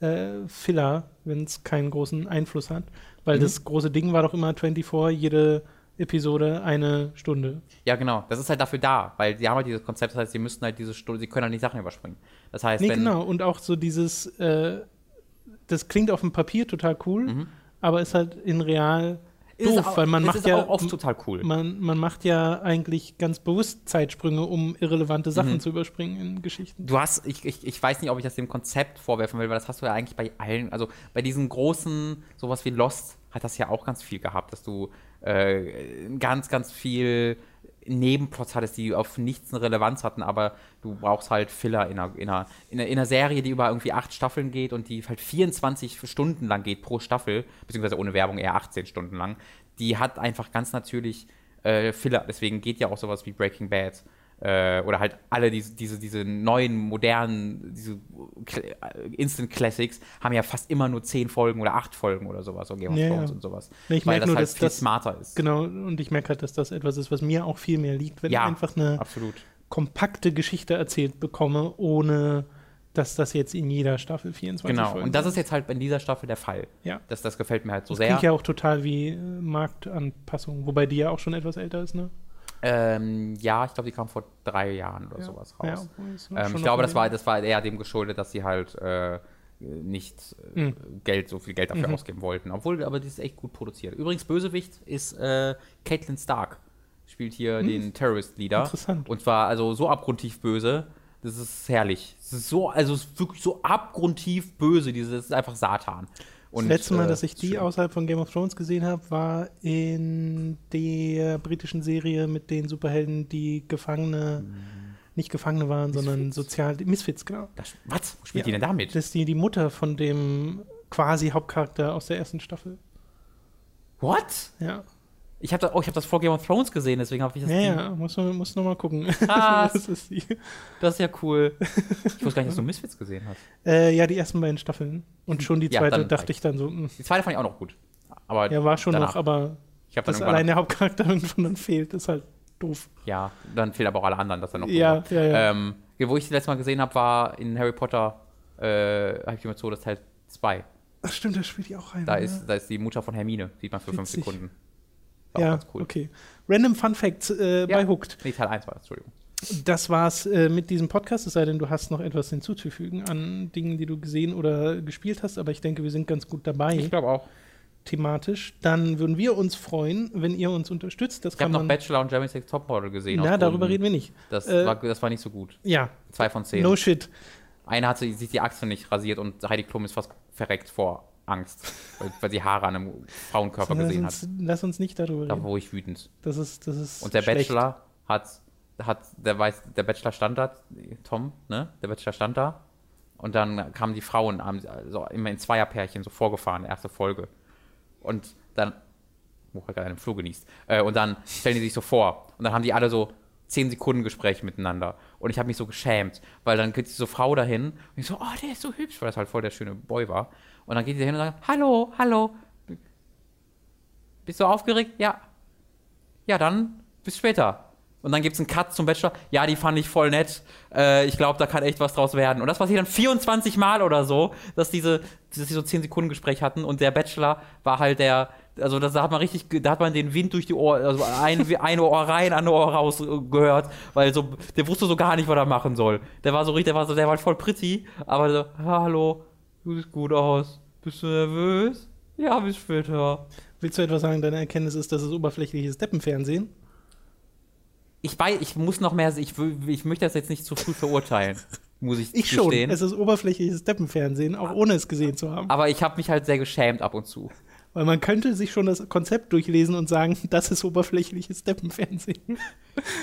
äh, Filler, wenn es keinen großen Einfluss hat. Weil Mhm. das große Ding war doch immer 24, jede Episode eine Stunde. Ja, genau. Das ist halt dafür da, weil sie haben halt dieses Konzept, das heißt, sie müssten halt diese Stunde, sie können halt nicht Sachen überspringen. Das heißt, Nee, wenn. genau. Und auch so dieses, äh, das klingt auf dem Papier total cool, Mhm. aber ist halt in real doof, auch- weil man macht ja auch oft total cool. man, man macht ja eigentlich ganz bewusst Zeitsprünge, um irrelevante Sachen Mhm. zu überspringen in Geschichten. Du hast, ich, ich, ich weiß nicht, ob ich das dem Konzept vorwerfen will, weil das hast du ja eigentlich bei allen, also bei diesen großen, sowas wie Lost, hat das ja auch ganz viel gehabt, dass du äh, ganz, ganz viel Nebenplots hattest, die auf nichts eine Relevanz hatten, aber du brauchst halt Filler in einer, in, einer, in, einer, in einer Serie, die über irgendwie acht Staffeln geht und die halt 24 Stunden lang geht pro Staffel, beziehungsweise ohne Werbung eher 18 Stunden lang, die hat einfach ganz natürlich äh, Filler. Deswegen geht ja auch sowas wie Breaking Bad äh, oder halt alle diese, diese, diese neuen, modernen, diese äh, Instant Classics haben ja fast immer nur 10 Folgen oder 8 Folgen oder sowas, so Game of Ja, Thrones ja. und sowas. Nee, ich weil das nur, halt dass viel das- smarter ist. Genau, und ich merke halt, dass das etwas ist, was mir auch viel mehr liegt, wenn Ja, ich einfach eine Absolut. kompakte Geschichte erzählt bekomme, ohne dass das jetzt in jeder Staffel 24 Genau. Folgen Und das ist jetzt halt in dieser Staffel der Fall. Ja. Das, das gefällt mir halt so Das sehr. klingt ja auch total wie äh, Marktanpassung, wobei die ja auch schon etwas älter ist, ne? Ähm, ja, ich glaube, die kam vor drei Jahren oder sowas raus. Ja, ähm, ich glaube, das war, das war eher dem geschuldet, dass sie halt äh, nicht äh, Mhm. Geld, so viel Geld dafür Mhm. ausgeben wollten. Obwohl, aber die ist echt gut produziert. Übrigens, Bösewicht ist äh, Caitlin Stark. Spielt hier den Terrorist-Leader. Interessant. Und zwar also so abgrundtief böse. Das ist herrlich. Es ist so, also es ist wirklich so abgrundtief böse. Dieses das ist einfach Satan. Und, das letzte Mal, äh, dass ich die schlimm. außerhalb von Game of Thrones gesehen habe, war in der britischen Serie mit den Superhelden, die Gefangene, nicht Gefangene waren, sondern sozial, Misfits, genau. Das, was? Wo spielt Ja. die denn damit? Das ist die, die Mutter von dem quasi Hauptcharakter aus der ersten Staffel. What? Ja, Ich habe da, oh, ich hab das vor Game of Thrones gesehen, deswegen habe ich das. ja, ja muss, muss noch mal gucken. Das ist die. Das ist ja cool. Ich wusste gar nicht, dass du Misfits gesehen hast. Äh, ja, die ersten beiden Staffeln. Und schon die Ja, zweite dann- dachte ich dann so, mh, Die zweite fand ich auch noch gut. Aber ja, war schon danach. noch, aber ich habe dann dass allein der Hauptcharakter irgendwann dann fehlt, ist halt doof. Ja, dann fehlen aber auch alle anderen, dass er noch Ja, war. ja, ja. Ähm, wo ich das letzte Mal gesehen habe, war in Harry Potter, äh, habe ich die so das Teil 2. Ach stimmt, da spielt die auch rein. Da ne? ist, da ist die Mutter von Hermine, sieht man für fünf Witzig. Sekunden. War ja, ganz cool. okay. Random Fun Facts äh, Ja. bei Hooked. Nee, Teil 1 war das, Entschuldigung. Das war's äh, mit diesem Podcast, es sei denn, du hast noch etwas hinzuzufügen an Dingen, die du gesehen oder gespielt hast, aber ich denke, wir sind ganz gut dabei Ich glaube auch. thematisch. Dann würden wir uns freuen, wenn ihr uns unterstützt. Das Ich habe noch. Bachelor und Jeremy Sex Topmodel gesehen. Na, darüber reden wir nicht. Das, Äh, war, das war nicht so gut. Ja, Zwei von zehn. no shit. Eine hat sich die Achse nicht rasiert und Heidi Klum ist fast verreckt vor Angst, weil, weil sie Haare an einem Frauenkörper Lass gesehen hat. uns, lass uns nicht darüber Da reden. wurde ich wütend. Das ist, das ist Und der schlecht. Bachelor hat, hat der weiß, der Bachelor stand da, Tom, ne? Der Bachelor stand da. Und dann kamen die Frauen haben also immer in Zweierpärchen so vorgefahren, erste Folge. Und dann, wo er gerade einen Flug genießt. Äh, und dann stellen die sich so vor. Und dann haben die alle so zehn Sekunden Gespräch miteinander. Und ich habe mich so geschämt, weil dann geht diese Frau dahin und ich so, oh, der ist so hübsch, weil das halt voll der schöne Boy war. Und dann geht die dahin und sagt, hallo, hallo. Bist du aufgeregt? Ja. Ja, dann bis später. Und dann gibt es einen Cut zum Bachelor. Ja, die fand ich voll nett. Äh, ich glaube, da kann echt was draus werden. Und das passiert dann 24 Mal oder so, dass diese, dass die so 10 Sekunden Gespräch hatten. Und der Bachelor war halt der, also das, da hat man richtig, da hat man den Wind durch die Ohr, also ein, ein Ohr rein, andere Ohr raus äh, gehört, weil so, der wusste so gar nicht, was er machen soll. Der war so richtig, der war so, der war voll pretty, aber so, hallo, du siehst gut aus. Bist du nervös? Ja, bis später. Willst du etwas sagen, deine Erkenntnis ist, dass es oberflächliches Deppenfernsehen? Ich weiß, ich muss noch mehr, ich, will, ich möchte das jetzt nicht zu früh verurteilen, muss ich, Ich schon. gestehen. Es ist oberflächliches Deppenfernsehen, auch ohne es gesehen zu haben. Aber ich habe mich halt sehr geschämt ab und zu. Weil man könnte sich schon das Konzept durchlesen und sagen, das ist oberflächliches Deppenfernsehen.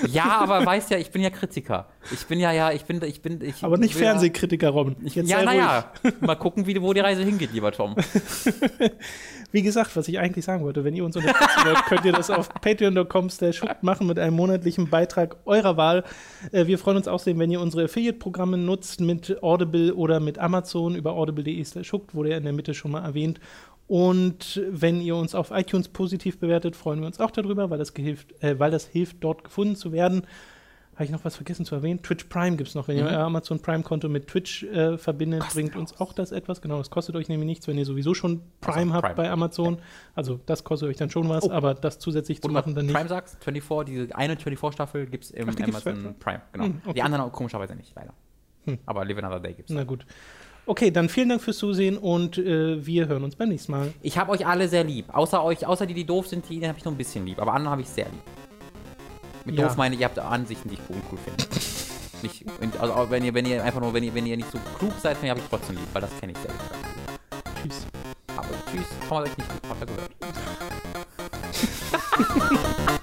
Ja, aber weißt ja, ich bin ja Kritiker. Ich bin ja, ja, ich bin, ich bin, ich. Aber nicht Fernsehkritiker, Robin. Ich, Jetzt ja, naja. Mal gucken, wie, wo die Reise hingeht, lieber Tom. Wie gesagt, was ich eigentlich sagen wollte, wenn ihr uns unterstützen wollt, könnt ihr das auf patreon.com machen mit einem monatlichen Beitrag eurer Wahl. Äh, wir freuen uns außerdem, wenn ihr unsere Affiliate-Programme nutzt mit Audible oder mit Amazon über audible.de slash wurde ja in der Mitte schon mal erwähnt. Und wenn ihr uns auf iTunes positiv bewertet, freuen wir uns auch darüber, weil das, gehilft, äh, weil das hilft, dort gefunden zu werden. habe ich noch was vergessen zu erwähnen? Twitch Prime gibt es noch. Wenn Mhm. ihr euer Amazon Prime-Konto mit Twitch äh, verbindet, bringt uns auch das etwas. Genau, das kostet euch nämlich nichts, wenn ihr sowieso schon Prime Also, habt Prime. bei Amazon. Also das kostet euch dann schon was, Oh. aber das zusätzlich zu Und machen dann nicht. Prime sagst, 24, diese eine 24-Staffel gibt es im Ach, Amazon Prime. Genau. Hm, okay. Die anderen auch komischerweise nicht, leider. Hm. Aber Live Another Day gibt's. Na gut. Okay, dann vielen Dank fürs Zusehen und äh, wir hören uns beim nächsten Mal. Ich habe euch alle sehr lieb. Außer euch, außer die, die doof sind, die habe ich nur ein bisschen lieb. Aber andere habe ich sehr lieb. Mit Ja. doof meine ich, ihr habt Ansichten, die ich uncool finde. nicht, also wenn ihr, wenn ihr einfach nur, wenn ihr, wenn ihr nicht so klug seid, dann habe ich trotzdem lieb, weil das kenne ich sehr gut. Tschüss. Aber tschüss, kann man euch nicht lieb, habt ihr gehört.